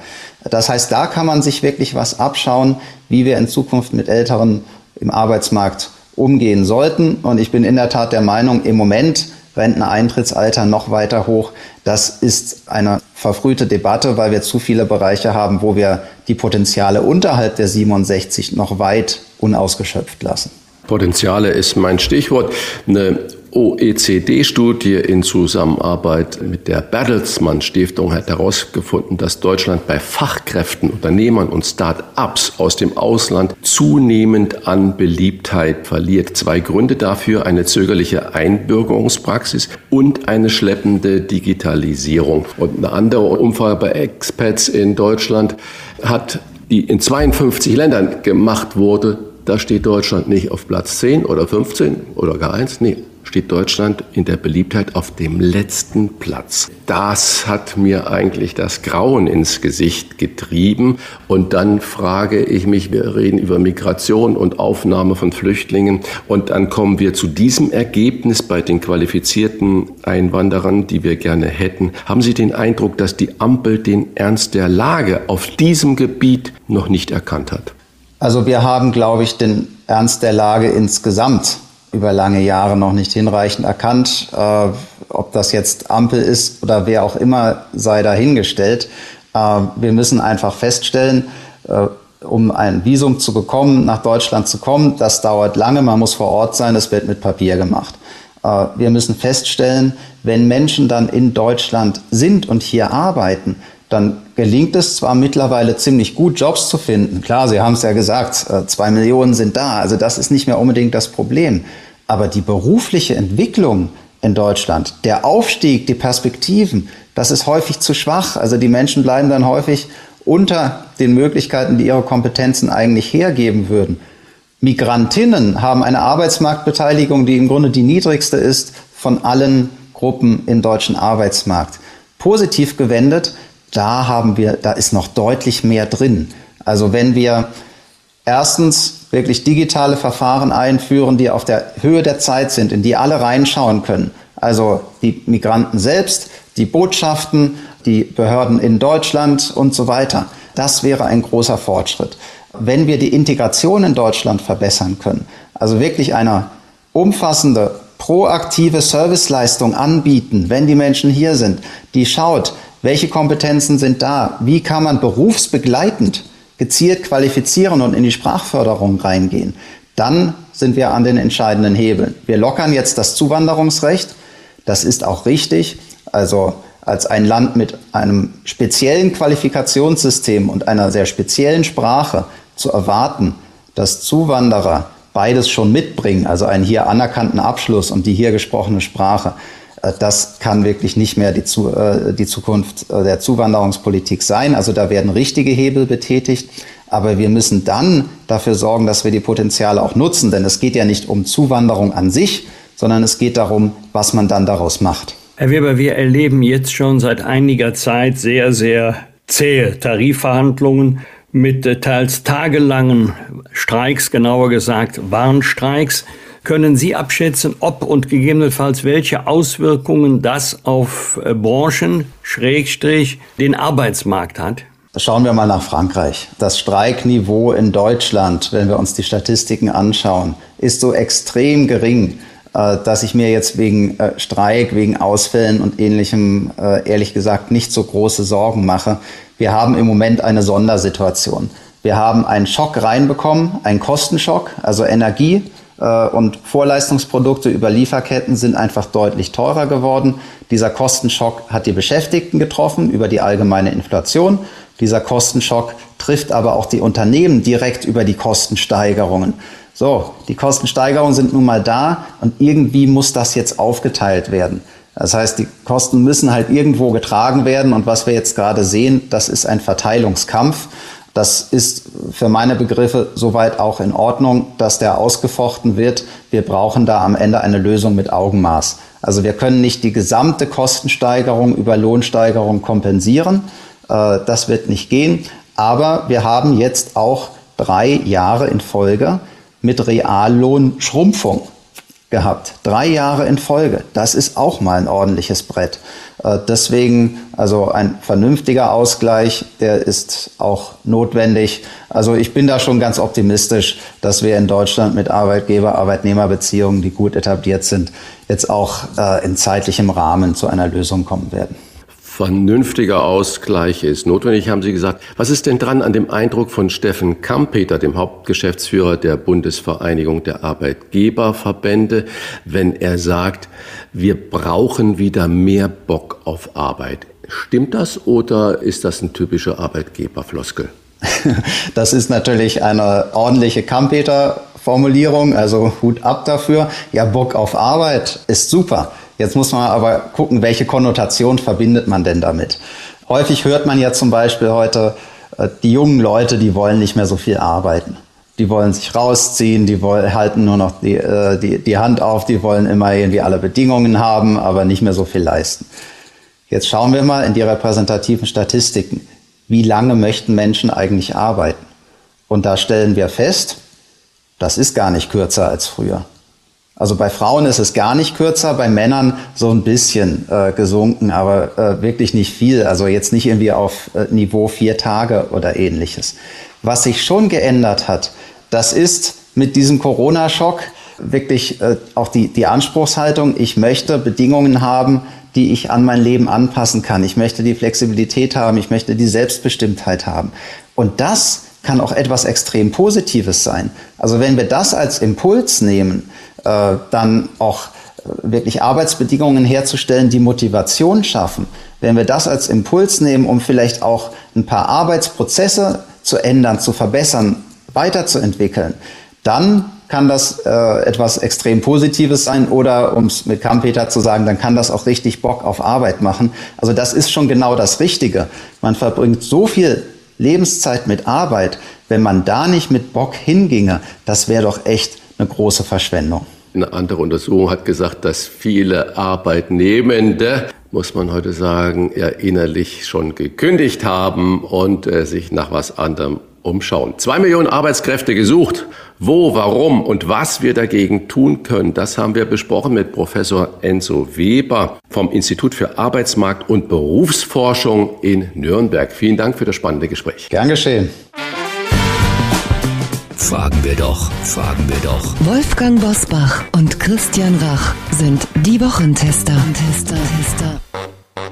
Das heißt, da kann man sich wirklich was abschauen, wie wir in Zukunft mit Älteren im Arbeitsmarkt umgehen sollten. Und ich bin in der Tat der Meinung, im Moment Renteneintrittsalter noch weiter hoch. Das ist eine verfrühte Debatte, weil wir zu viele Bereiche haben, wo wir die Potenziale unterhalb der 67 noch weit unausgeschöpft lassen. Potenziale ist mein Stichwort. Eine OECD-Studie in Zusammenarbeit mit der Bertelsmann Stiftung hat herausgefunden, dass Deutschland bei Fachkräften, Unternehmern und Start-ups aus dem Ausland zunehmend an Beliebtheit verliert. Zwei Gründe dafür, eine zögerliche Einbürgerungspraxis und eine schleppende Digitalisierung. Und eine andere Umfrage bei Expats in Deutschland hat die in 52 Ländern gemacht wurde, da steht Deutschland nicht auf Platz 10 oder 15 oder gar eins. Nee, steht Deutschland in der Beliebtheit auf dem letzten Platz. Das hat mir eigentlich das Grauen ins Gesicht getrieben. Und dann frage ich mich, wir reden über Migration und Aufnahme von Flüchtlingen. Und dann kommen wir zu diesem Ergebnis bei den qualifizierten Einwanderern, die wir gerne hätten. Haben Sie den Eindruck, dass die Ampel den Ernst der Lage auf diesem Gebiet noch nicht erkannt hat? Also wir haben, glaube ich, den Ernst der Lage insgesamt über lange Jahre noch nicht hinreichend erkannt. Äh, ob das jetzt Ampel ist oder wer auch immer, sei dahingestellt. Äh, wir müssen einfach feststellen, äh, um ein Visum zu bekommen, nach Deutschland zu kommen, das dauert lange, man muss vor Ort sein, das wird mit Papier gemacht. Äh, wir müssen feststellen, wenn Menschen dann in Deutschland sind und hier arbeiten, dann gelingt es zwar mittlerweile ziemlich gut, Jobs zu finden. Klar, Sie haben es ja gesagt, äh, zwei Millionen sind da. Also das ist nicht mehr unbedingt das Problem. Aber die berufliche Entwicklung in Deutschland, der Aufstieg, die Perspektiven, das ist häufig zu schwach. Also die Menschen bleiben dann häufig unter den Möglichkeiten, die ihre Kompetenzen eigentlich hergeben würden. Migrantinnen haben eine Arbeitsmarktbeteiligung, die im Grunde die niedrigste ist von allen Gruppen im deutschen Arbeitsmarkt. Positiv gewendet da haben wir, da ist noch deutlich mehr drin. Also wenn wir erstens wirklich digitale Verfahren einführen, die auf der Höhe der Zeit sind, in die alle reinschauen können. Also die Migranten selbst, die Botschaften, die Behörden in Deutschland und so weiter. Das wäre ein großer Fortschritt. Wenn wir die Integration in Deutschland verbessern können, also wirklich eine umfassende, proaktive Serviceleistung anbieten, wenn die Menschen hier sind, die schaut, welche Kompetenzen sind da? Wie kann man berufsbegleitend gezielt qualifizieren und in die Sprachförderung reingehen? Dann sind wir an den entscheidenden Hebeln. Wir lockern jetzt das Zuwanderungsrecht. Das ist auch richtig. Also als ein Land mit einem speziellen Qualifikationssystem und einer sehr speziellen Sprache zu erwarten, dass Zuwanderer beides schon mitbringen, also einen hier anerkannten Abschluss und die hier gesprochene Sprache, das kann wirklich nicht mehr die, äh, die Zukunft äh, der Zuwanderungspolitik sein. Also da werden richtige Hebel betätigt. Aber wir müssen dann dafür sorgen, dass wir die Potenziale auch nutzen. Denn es geht ja nicht um Zuwanderung an sich, sondern es geht darum, was man dann daraus macht. Herr Weber, wir erleben jetzt schon seit einiger Zeit sehr, sehr zähe Tarifverhandlungen mit teils tagelangen Streiks, genauer gesagt Warnstreiks. Können Sie abschätzen, ob und gegebenenfalls welche Auswirkungen das auf äh, Branchen, Schrägstrich, den Arbeitsmarkt hat? Schauen wir mal nach Frankreich. Das Streikniveau in Deutschland, wenn wir uns die Statistiken anschauen, ist so extrem gering, äh, dass ich mir jetzt wegen äh, Streik, wegen Ausfällen und ähnlichem ehrlich gesagt nicht so große Sorgen mache. Wir haben im Moment eine Sondersituation. Wir haben einen Schock reinbekommen, einen Kostenschock, also Energie und Vorleistungsprodukte über Lieferketten sind einfach deutlich teurer geworden. Dieser Kostenschock hat die Beschäftigten getroffen über die allgemeine Inflation. Dieser Kostenschock trifft aber auch die Unternehmen direkt über die Kostensteigerungen. So, die Kostensteigerungen sind nun mal da und irgendwie muss das jetzt aufgeteilt werden. Das heißt, die Kosten müssen halt irgendwo getragen werden und was wir jetzt gerade sehen, das ist ein Verteilungskampf. Das ist für meine Begriffe soweit auch in Ordnung, dass der ausgefochten wird. Wir brauchen da am Ende eine Lösung mit Augenmaß. Also wir können nicht die gesamte Kostensteigerung über Lohnsteigerung kompensieren. Äh, das wird nicht gehen. Aber wir haben jetzt auch drei Jahre in Folge mit Reallohnschrumpfung gehabt. Drei Jahre in Folge. Das ist auch mal ein ordentliches Brett. Äh, deswegen also ein vernünftiger Ausgleich, der ist auch notwendig. Also ich bin da schon ganz optimistisch, dass wir in Deutschland mit Arbeitgeber-Arbeitnehmer-Beziehungen, die gut etabliert sind, jetzt auch äh, in zeitlichem Rahmen zu einer Lösung kommen werden vernünftiger Ausgleich ist notwendig, haben Sie gesagt. Was ist denn dran an dem Eindruck von Steffen Kampeter, dem Hauptgeschäftsführer der Bundesvereinigung der Arbeitgeberverbände, wenn er sagt, wir brauchen wieder mehr Bock auf Arbeit? Stimmt das oder ist das ein typischer Arbeitgeberfloskel? Das ist natürlich eine ordentliche Kampeter-Formulierung, also Hut ab dafür. Ja, Bock auf Arbeit ist super. Jetzt muss man aber gucken, welche Konnotation verbindet man denn damit. Häufig hört man ja zum Beispiel heute, äh, die jungen Leute, die wollen nicht mehr so viel arbeiten. Die wollen sich rausziehen, die wollen, halten nur noch die, äh, die, die Hand auf, die wollen immer irgendwie alle Bedingungen haben, aber nicht mehr so viel leisten. Jetzt schauen wir mal in die repräsentativen Statistiken. Wie lange möchten Menschen eigentlich arbeiten? Und da stellen wir fest, das ist gar nicht kürzer als früher. Also bei Frauen ist es gar nicht kürzer, bei Männern so ein bisschen äh, gesunken, aber äh, wirklich nicht viel. Also jetzt nicht irgendwie auf äh, Niveau vier Tage oder ähnliches. Was sich schon geändert hat, das ist mit diesem Corona-Schock wirklich äh, auch die, die Anspruchshaltung, ich möchte Bedingungen haben, die ich an mein Leben anpassen kann. Ich möchte die Flexibilität haben, ich möchte die Selbstbestimmtheit haben. Und das kann auch etwas extrem Positives sein. Also wenn wir das als Impuls nehmen, äh, dann auch äh, wirklich Arbeitsbedingungen herzustellen, die Motivation schaffen, wenn wir das als Impuls nehmen, um vielleicht auch ein paar Arbeitsprozesse zu ändern, zu verbessern, weiterzuentwickeln, dann kann das äh, etwas extrem Positives sein oder, um es mit Kampeter zu sagen, dann kann das auch richtig Bock auf Arbeit machen. Also das ist schon genau das Richtige. Man verbringt so viel Lebenszeit mit Arbeit. Wenn man da nicht mit Bock hinginge, das wäre doch echt eine große Verschwendung. Eine andere Untersuchung hat gesagt, dass viele Arbeitnehmende, muss man heute sagen, ja innerlich schon gekündigt haben und äh, sich nach was anderem umschauen. Zwei Millionen Arbeitskräfte gesucht. Wo, warum und was wir dagegen tun können, das haben wir besprochen mit Professor Enzo Weber vom Institut für Arbeitsmarkt und Berufsforschung in Nürnberg. Vielen Dank für das spannende Gespräch. Gern geschehen. Fragen wir doch, fragen wir doch. Wolfgang Bosbach und Christian Rach sind die Wochentester. Tester, Tester.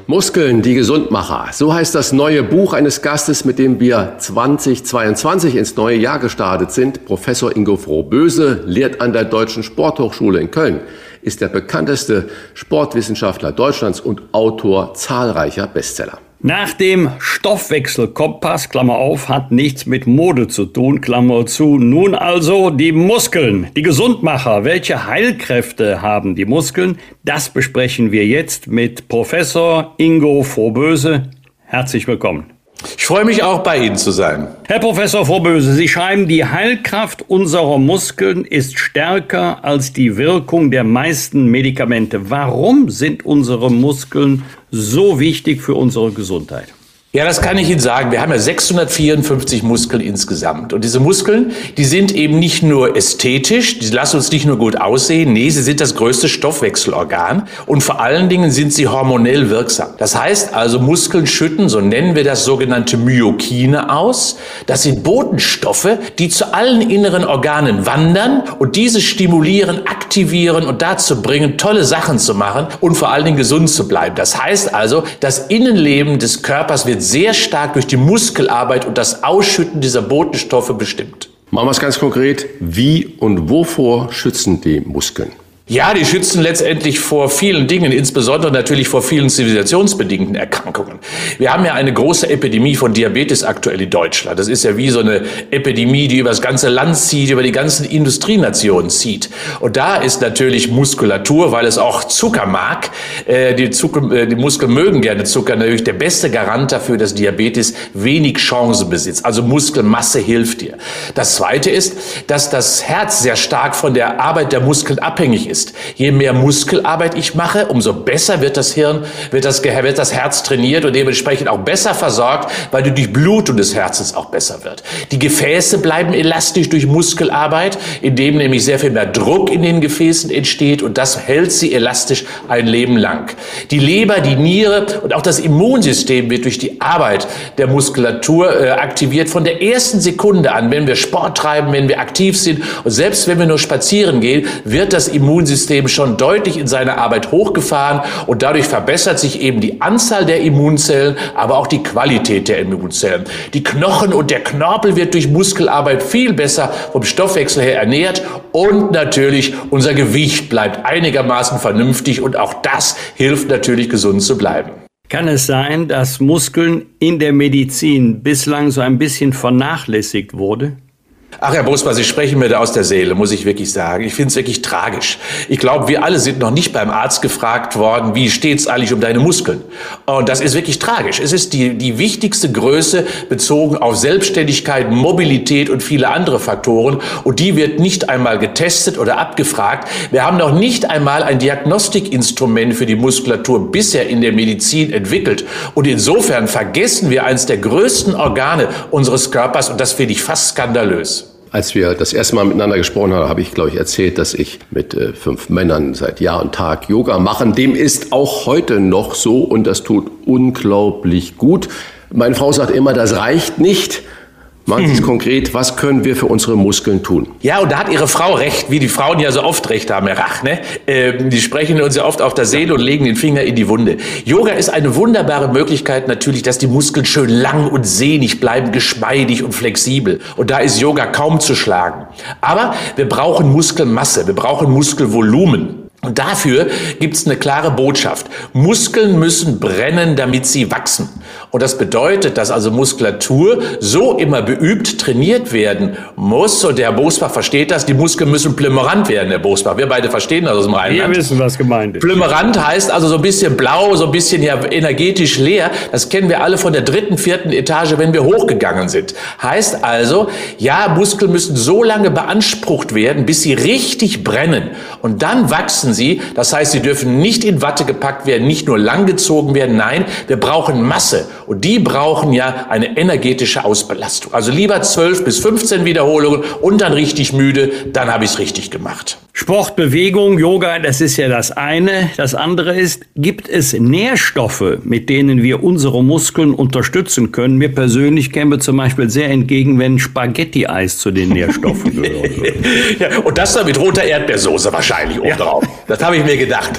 Muskeln, die Gesundmacher. So heißt das neue Buch eines Gastes, mit dem wir 2022 ins neue Jahr gestartet sind. Professor Ingo Frohböse lehrt an der Deutschen Sporthochschule in Köln, ist der bekannteste Sportwissenschaftler Deutschlands und Autor zahlreicher Bestseller. Nach dem Stoffwechselkompass, Klammer auf, hat nichts mit Mode zu tun, Klammer zu. Nun also die Muskeln, die Gesundmacher. Welche Heilkräfte haben die Muskeln? Das besprechen wir jetzt mit Professor Ingo Vorböse. Herzlich willkommen. Ich freue mich auch bei Ihnen zu sein. Herr Professor Vorböse, Sie schreiben, die Heilkraft unserer Muskeln ist stärker als die Wirkung der meisten Medikamente. Warum sind unsere Muskeln so wichtig für unsere Gesundheit? Ja, das kann ich Ihnen sagen. Wir haben ja 654 Muskeln insgesamt. Und diese Muskeln, die sind eben nicht nur ästhetisch, die lassen uns nicht nur gut aussehen, nee, sie sind das größte Stoffwechselorgan und vor allen Dingen sind sie hormonell wirksam. Das heißt also, Muskeln schütten, so nennen wir das sogenannte Myokine aus. Das sind Botenstoffe, die zu allen inneren Organen wandern und diese stimulieren, aktivieren und dazu bringen, tolle Sachen zu machen und vor allen Dingen gesund zu bleiben. Das heißt also, das Innenleben des Körpers wird sehr stark durch die Muskelarbeit und das Ausschütten dieser Botenstoffe bestimmt. Machen wir es ganz konkret. Wie und wovor schützen die Muskeln? Ja, die schützen letztendlich vor vielen Dingen, insbesondere natürlich vor vielen zivilisationsbedingten Erkrankungen. Wir haben ja eine große Epidemie von Diabetes aktuell in Deutschland. Das ist ja wie so eine Epidemie, die über das ganze Land zieht, über die ganzen Industrienationen zieht. Und da ist natürlich Muskulatur, weil es auch Zucker mag. Äh, die, Zucker, äh, die Muskeln mögen gerne Zucker, natürlich der beste Garant dafür, dass Diabetes wenig Chancen besitzt. Also Muskelmasse hilft dir. Das zweite ist, dass das Herz sehr stark von der Arbeit der Muskeln abhängig ist ist. Je mehr Muskelarbeit ich mache, umso besser wird das Hirn, wird das, wird das Herz trainiert und dementsprechend auch besser versorgt, weil die Durchblutung des Herzens auch besser wird. Die Gefäße bleiben elastisch durch Muskelarbeit, indem nämlich sehr viel mehr Druck in den Gefäßen entsteht und das hält sie elastisch ein Leben lang. Die Leber, die Niere und auch das Immunsystem wird durch die Arbeit der Muskulatur äh, aktiviert von der ersten Sekunde an, wenn wir Sport treiben, wenn wir aktiv sind und selbst wenn wir nur spazieren gehen, wird das Immunsystem Immunsystem schon deutlich in seiner Arbeit hochgefahren und dadurch verbessert sich eben die Anzahl der Immunzellen, aber auch die Qualität der Immunzellen. Die Knochen und der Knorpel wird durch Muskelarbeit viel besser vom Stoffwechsel her ernährt und natürlich unser Gewicht bleibt einigermaßen vernünftig und auch das hilft natürlich gesund zu bleiben. Kann es sein, dass Muskeln in der Medizin bislang so ein bisschen vernachlässigt wurde? Ach, Herr Bosbach, Sie sprechen mir da aus der Seele, muss ich wirklich sagen. Ich finde es wirklich tragisch. Ich glaube, wir alle sind noch nicht beim Arzt gefragt worden, wie steht's eigentlich um deine Muskeln? Und das ist wirklich tragisch. Es ist die, die wichtigste Größe bezogen auf Selbstständigkeit, Mobilität und viele andere Faktoren. Und die wird nicht einmal getestet oder abgefragt. Wir haben noch nicht einmal ein Diagnostikinstrument für die Muskulatur bisher in der Medizin entwickelt. Und insofern vergessen wir eines der größten Organe unseres Körpers. Und das finde ich fast skandalös. Als wir das erste Mal miteinander gesprochen haben, habe ich, glaube ich, erzählt, dass ich mit äh, fünf Männern seit Jahr und Tag Yoga mache. Dem ist auch heute noch so und das tut unglaublich gut. Meine Frau sagt immer, das reicht nicht. Machen Sie es hm. konkret, was können wir für unsere Muskeln tun? Ja, und da hat Ihre Frau recht, wie die Frauen ja so oft recht haben, Herr Rach. Ne? Ähm, die sprechen uns ja oft auf der Seele und legen den Finger in die Wunde. Yoga ist eine wunderbare Möglichkeit natürlich, dass die Muskeln schön lang und sehnig bleiben, geschmeidig und flexibel. Und da ist Yoga kaum zu schlagen. Aber wir brauchen Muskelmasse, wir brauchen Muskelvolumen. Und dafür gibt es eine klare Botschaft. Muskeln müssen brennen, damit sie wachsen. Und das bedeutet, dass also Muskulatur so immer beübt trainiert werden muss. Und der Herr Bosbach versteht das. Die Muskeln müssen plümerant werden, Herr Bosbach. Wir beide verstehen das aus dem Rheinland. Wir wissen, was gemeint ist. Plümerant heißt also so ein bisschen blau, so ein bisschen ja energetisch leer. Das kennen wir alle von der dritten, vierten Etage, wenn wir hochgegangen sind. Heißt also, ja, Muskeln müssen so lange beansprucht werden, bis sie richtig brennen. Und dann wachsen sie. Das heißt, sie dürfen nicht in Watte gepackt werden, nicht nur langgezogen werden. Nein, wir brauchen Masse. Und die brauchen ja eine energetische Ausbelastung. Also lieber 12 bis 15 Wiederholungen und dann richtig müde, dann habe ich es richtig gemacht. Sport, Bewegung, Yoga, das ist ja das eine. Das andere ist, gibt es Nährstoffe, mit denen wir unsere Muskeln unterstützen können? Mir persönlich käme zum Beispiel sehr entgegen, wenn Spaghetti-Eis zu den Nährstoffen gehört. ja, und das dann mit roter Erdbeersoße wahrscheinlich obendrauf. Ja. Das habe ich mir gedacht.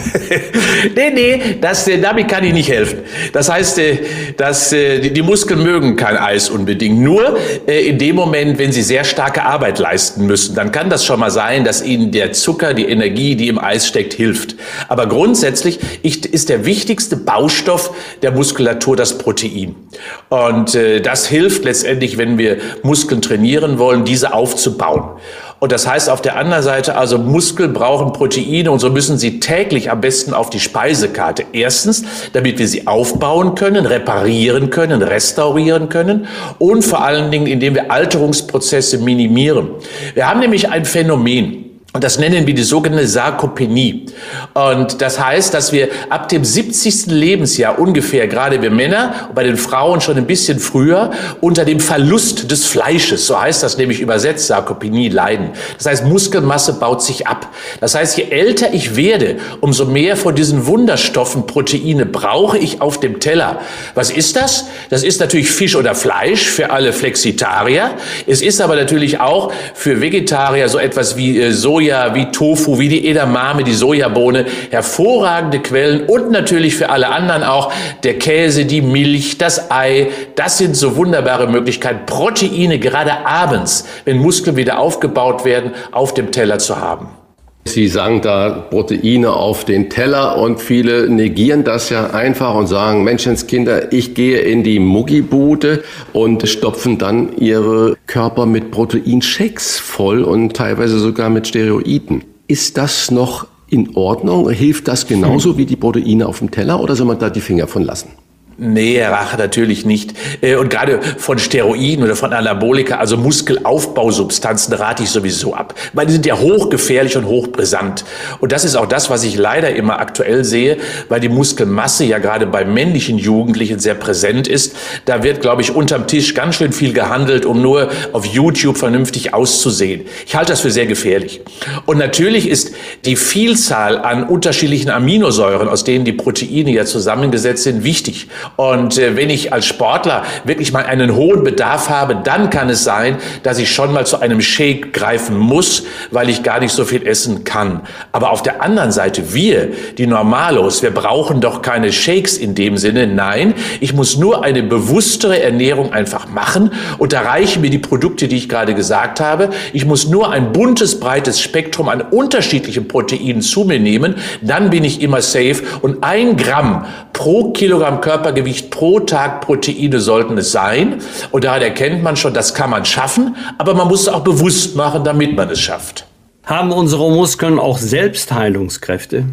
nee, nee, das, äh, damit kann ich nicht helfen. Das heißt, äh, dass äh, die Muskeln mögen kein Eis unbedingt. Nur in dem Moment, wenn sie sehr starke Arbeit leisten müssen, dann kann das schon mal sein, dass ihnen der Zucker, die Energie, die im Eis steckt, hilft. Aber grundsätzlich ist der wichtigste Baustoff der Muskulatur das Protein. Und äh, das hilft letztendlich, wenn wir Muskeln trainieren wollen, diese aufzubauen. Und das heißt auf der anderen Seite also, Muskeln brauchen Proteine und so müssen sie täglich am besten auf die Speisekarte. Erstens, damit wir sie aufbauen können, reparieren können, restaurieren können und vor allen Dingen, indem wir Alterungsprozesse minimieren. Wir haben nämlich ein Phänomen. Und das nennen wir die sogenannte Sarkopenie. Und das heißt, dass wir ab dem 70. Lebensjahr ungefähr, gerade wir Männer, bei den Frauen schon ein bisschen früher, unter dem Verlust des Fleisches, so heißt das nämlich übersetzt, Sarkopenie, leiden. Das heißt, Muskelmasse baut sich ab. Das heißt, je älter ich werde, umso mehr von diesen Wunderstoffen, Proteine brauche ich auf dem Teller. Was ist das? Das ist natürlich Fisch oder Fleisch für alle Flexitarier. Es ist aber natürlich auch für Vegetarier so etwas wie Soja, Soja, wie Tofu, wie die Edamame, die Sojabohne, hervorragende Quellen und natürlich für alle anderen auch der Käse, die Milch, das Ei. Das sind so wunderbare Möglichkeiten, Proteine gerade abends, wenn Muskeln wieder aufgebaut werden, auf dem Teller zu haben. Sie sagen da Proteine auf den Teller und viele negieren das ja einfach und sagen, Menschenskinder, ich gehe in die Muggibude und stopfen dann ihre Körper mit Proteinshakes voll und teilweise sogar mit Steroiden. Ist das noch in Ordnung? Hilft das genauso wie die Proteine auf dem Teller oder soll man da die Finger von lassen? Nee, Rache natürlich nicht. Äh, und gerade von Steroiden oder von Anabolika, also Muskelaufbausubstanzen, rate ich sowieso ab. Weil die sind ja hochgefährlich und hochbrisant. Und das ist auch das, was ich leider immer aktuell sehe, weil die Muskelmasse ja gerade bei männlichen Jugendlichen sehr präsent ist. Da wird, glaube ich, unterm Tisch ganz schön viel gehandelt, um nur auf YouTube vernünftig auszusehen. Ich halte das für sehr gefährlich. Und natürlich ist die Vielzahl an unterschiedlichen Aminosäuren, aus denen die Proteine ja zusammengesetzt sind, wichtig. Und äh, wenn ich als Sportler wirklich mal einen hohen Bedarf habe, dann kann es sein, dass ich schon mal zu einem Shake greifen muss, weil ich gar nicht so viel essen kann. Aber auf der anderen Seite, wir, die Normalos, wir brauchen doch keine Shakes in dem Sinne. Nein, ich muss nur eine bewusstere Ernährung einfach machen und da reichen mir die Produkte, die ich gerade gesagt habe. Ich muss nur ein buntes, breites Spektrum an unterschiedlichen Proteinen zu mir nehmen. Dann bin ich immer safe und ein Gramm pro Kilogramm Körper Körpergewicht pro Tag Proteine sollten es sein. Und daran erkennt man schon, das kann man schaffen, aber man muss es auch bewusst machen, damit man es schafft. Haben unsere Muskeln auch Selbstheilungskräfte?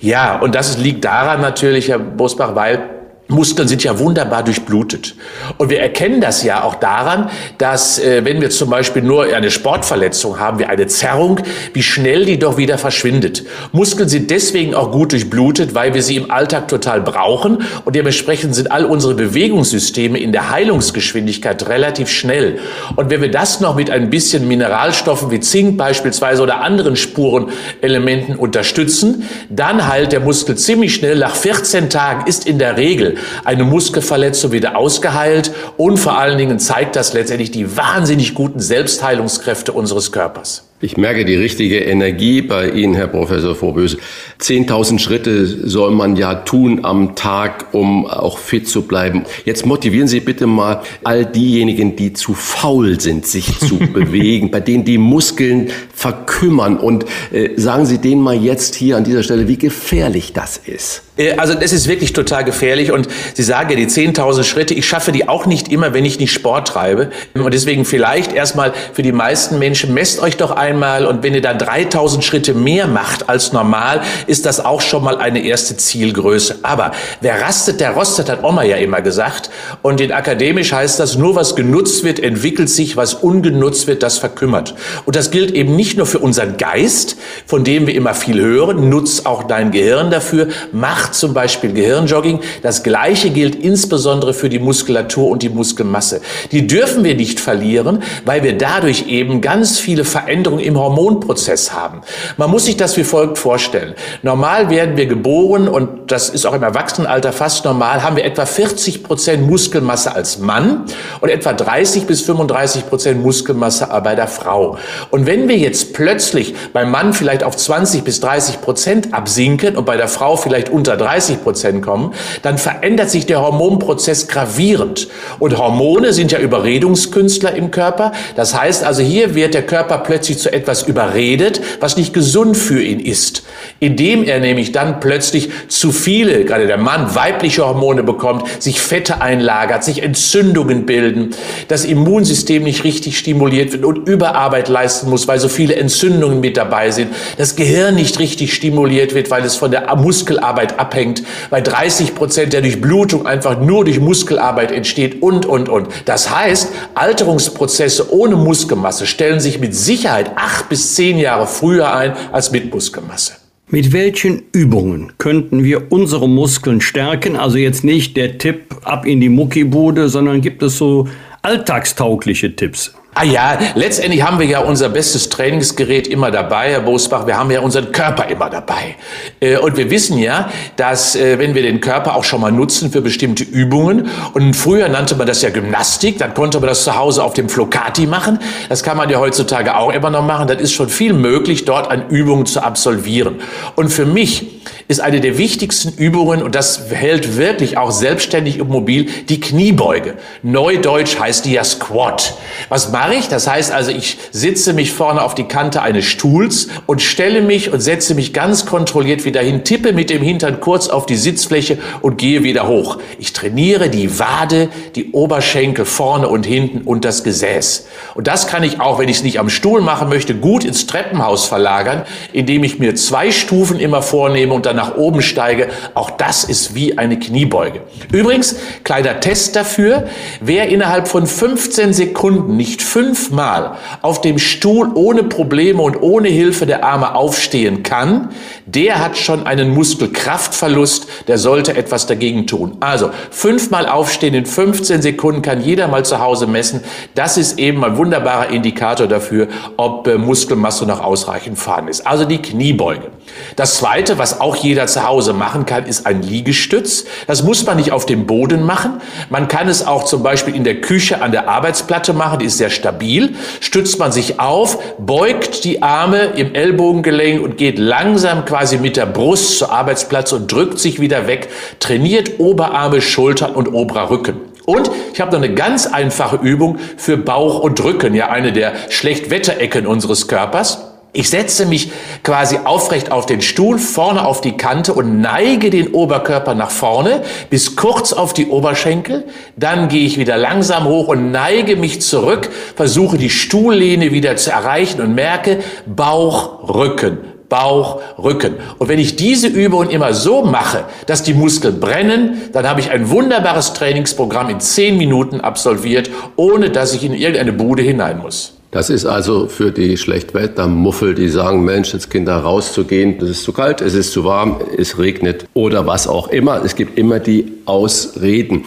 Ja, und das liegt daran natürlich, Herr Bosbach, weil Muskeln sind ja wunderbar durchblutet. Und wir erkennen das ja auch daran, dass äh, wenn wir zum Beispiel nur eine Sportverletzung haben, wie eine Zerrung, wie schnell die doch wieder verschwindet. Muskeln sind deswegen auch gut durchblutet, weil wir sie im Alltag total brauchen und dementsprechend sind all unsere Bewegungssysteme in der Heilungsgeschwindigkeit relativ schnell. Und wenn wir das noch mit ein bisschen Mineralstoffen wie Zink beispielsweise oder anderen Spurenelementen unterstützen, dann heilt der Muskel ziemlich schnell. Nach 14 Tagen ist in der Regel eine Muskelverletzung wieder ausgeheilt und vor allen Dingen zeigt das letztendlich die wahnsinnig guten Selbstheilungskräfte unseres Körpers. Ich merke die richtige Energie bei Ihnen, Herr Professor Vorböse. 10.000 Schritte soll man ja tun am Tag, um auch fit zu bleiben. Jetzt motivieren Sie bitte mal all diejenigen, die zu faul sind, sich zu bewegen, bei denen die Muskeln verkümmern. Und äh, sagen Sie denen mal jetzt hier an dieser Stelle, wie gefährlich das ist. Äh, also das ist wirklich total gefährlich und Sie sagen ja die 10.000 Schritte, ich schaffe die auch nicht immer, wenn ich nicht Sport treibe. Und deswegen vielleicht erstmal für die meisten Menschen, messt euch doch einmal und wenn ihr dann 3.000 Schritte mehr macht als normal, ist das auch schon mal eine erste Zielgröße. Aber wer rastet, der rostet, hat Oma ja immer gesagt. Und in akademisch heißt das, nur was genutzt wird, entwickelt sich, was ungenutzt wird, das verkümmert. Und das gilt eben nicht nur für unseren Geist, von dem wir immer viel hören, nutz auch dein Gehirn dafür, mach macht zum Beispiel Gehirnjogging. Das Gleiche gilt insbesondere für die Muskulatur und die Muskelmasse. Die dürfen wir nicht verlieren, weil wir dadurch eben ganz viele Veränderungen im Hormonprozess haben. Man muss sich das wie folgt vorstellen. Normal werden wir geboren und das ist auch im Erwachsenenalter fast normal, haben wir etwa 40 Prozent Muskelmasse als Mann und etwa 30 bis 35 Prozent Muskelmasse bei der Frau. Und wenn wir jetzt plötzlich beim Mann vielleicht auf 20 bis 30 Prozent absinken und bei der Frau vielleicht unter 30 Prozent kommen, dann verändert sich der Hormonprozess gravierend. Und Hormone sind ja Überredungskünstler im Körper. Das heißt also, hier wird der Körper plötzlich zu etwas überredet, was nicht gesund für ihn ist. Indem er nämlich dann plötzlich zu viele, gerade der Mann, weibliche Hormone bekommt, sich Fette einlagert, sich Entzündungen bilden, das Immunsystem nicht richtig stimuliert wird und Überarbeit leisten muss, weil so viele Entzündungen mit dabei sind, das Gehirn nicht richtig stimuliert wird, weil es von der Muskelarbeit ab abhängt, weil 30 Prozent der Durchblutung einfach nur durch Muskelarbeit entsteht und, und, und. Das heißt, Alterungsprozesse ohne Muskelmasse stellen sich mit Sicherheit acht bis zehn Jahre früher ein als mit Muskelmasse. Mit welchen Übungen könnten wir unsere Muskeln stärken? Also jetzt nicht der Tipp ab in die Muckibude, sondern gibt es so alltagstaugliche Tipps? Ah ja, letztendlich haben wir ja unser bestes Trainingsgerät immer dabei, Herr Bosbach. Wir haben ja unseren Körper immer dabei. Äh, und wir wissen ja, dass äh, wenn wir den Körper auch schon mal nutzen für bestimmte Übungen, und früher nannte man das ja Gymnastik, dann konnte man das zu Hause auf dem Flocati machen. Das kann man ja heutzutage auch immer noch machen. Das ist schon viel möglich, dort an Übungen zu absolvieren. Und für mich ist eine der wichtigsten Übungen, und das hält wirklich auch selbstständig und mobil, die Kniebeuge. Neudeutsch heißt die ja Squat. Was mache ich? Das heißt also, ich sitze mich vorne auf die Kante eines Stuhls und stelle mich und setze mich ganz kontrolliert wieder hin, tippe mit dem Hintern kurz auf die Sitzfläche und gehe wieder hoch. Ich trainiere die Wade, die Oberschenkel vorne und hinten und das Gesäß. Und das kann ich auch, wenn ich es nicht am Stuhl machen möchte, gut ins Treppenhaus verlagern, indem ich mir zwei Stufen immer vornehme und dann nach oben steige, auch das ist wie eine Kniebeuge. Übrigens, kleiner Test dafür, wer innerhalb von 15 Sekunden nicht fünfmal auf dem Stuhl ohne Probleme und ohne Hilfe der Arme aufstehen kann, der hat schon einen Muskelkraftverlust, der sollte etwas dagegen tun. Also fünfmal aufstehen in 15 Sekunden kann jeder mal zu Hause messen. Das ist eben ein wunderbarer Indikator dafür, ob äh, Muskelmasse noch ausreichend vorhanden ist. Also die Kniebeuge. Das zweite, was auch jeder zu Hause machen kann, ist ein Liegestütz. Das muss man nicht auf dem Boden machen. Man kann es auch zum Beispiel in der Küche an der Arbeitsplatte machen. Die ist sehr stabil. Stützt man sich auf, beugt die Arme im Ellbogengelenk und geht langsam quasi mit der Brust zur Arbeitsplatz und drückt sich wieder weg. Trainiert Oberarme, Schultern und oberer Rücken. Und ich habe noch eine ganz einfache Übung für Bauch und Rücken, ja eine der Schlechtwetterecken unseres Körpers. Ich setze mich quasi aufrecht auf den Stuhl, vorne auf die Kante und neige den Oberkörper nach vorne bis kurz auf die Oberschenkel. Dann gehe ich wieder langsam hoch und neige mich zurück, versuche die Stuhllehne wieder zu erreichen und merke Bauch, Rücken, Bauch, Rücken. Und wenn ich diese Übungen immer so mache, dass die Muskeln brennen, dann habe ich ein wunderbares Trainingsprogramm in zehn Minuten absolviert, ohne dass ich in irgendeine Bude hinein muss. Das ist also für die Schlechtwettermuffel, die sagen, Mensch, jetzt Kinder rauszugehen, das ist zu kalt, es ist zu warm, es regnet oder was auch immer. Es gibt immer die Ausreden.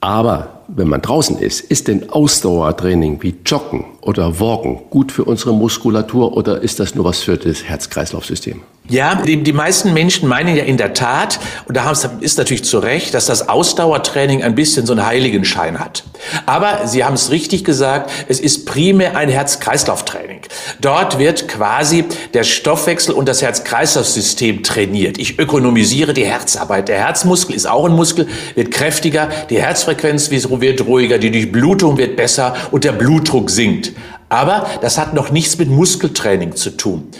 Aber wenn man draußen ist, ist denn Ausdauertraining wie Joggen oder Walken gut für unsere Muskulatur oder ist das nur was für das Herz-Kreislauf-System? Ja, die, die meisten Menschen meinen ja in der Tat, und da ist natürlich zu Recht, dass das Ausdauertraining ein bisschen so einen Heiligenschein hat. Aber Sie haben es richtig gesagt, es ist primär ein Herz-Kreislauf-Training. Dort wird quasi der Stoffwechsel und das Herz-Kreislauf-System trainiert. Ich ökonomisiere die Herzarbeit. Der Herzmuskel ist auch ein Muskel, wird kräftiger, die Herzfrequenz wird ruhiger, die Durchblutung wird besser und der Blutdruck sinkt. Aber das hat noch nichts mit Muskeltraining zu tun.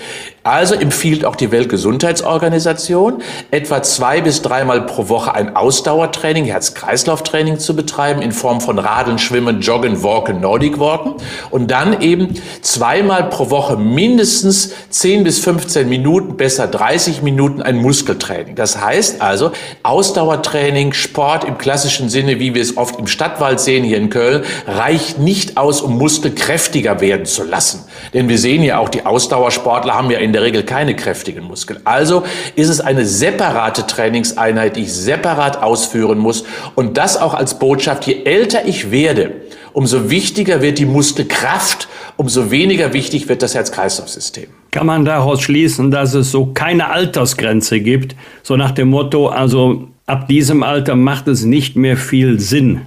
Also empfiehlt auch die Weltgesundheitsorganisation, etwa zwei bis dreimal pro Woche ein Ausdauertraining, Herz-Kreislauf-Training zu betreiben in Form von Radeln, Schwimmen, Joggen, Walken, Nordic Walken und dann eben zweimal pro Woche mindestens 10 bis 15 Minuten, besser 30 Minuten ein Muskeltraining. Das heißt also Ausdauertraining, Sport im klassischen Sinne, wie wir es oft im Stadtwald sehen hier in Köln, reicht nicht aus, um muskelkräftiger werden zu lassen. Denn wir sehen ja auch, die Ausdauersportler haben ja in der der Regel keine kräftigen Muskeln. Also ist es eine separate Trainingseinheit, die ich separat ausführen muss. Und das auch als Botschaft, je älter ich werde, umso wichtiger wird die Muskelkraft, umso weniger wichtig wird das Herz-Kreislauf-System. Kann man daraus schließen, dass es so keine Altersgrenze gibt, so nach dem Motto, also ab diesem Alter macht es nicht mehr viel Sinn,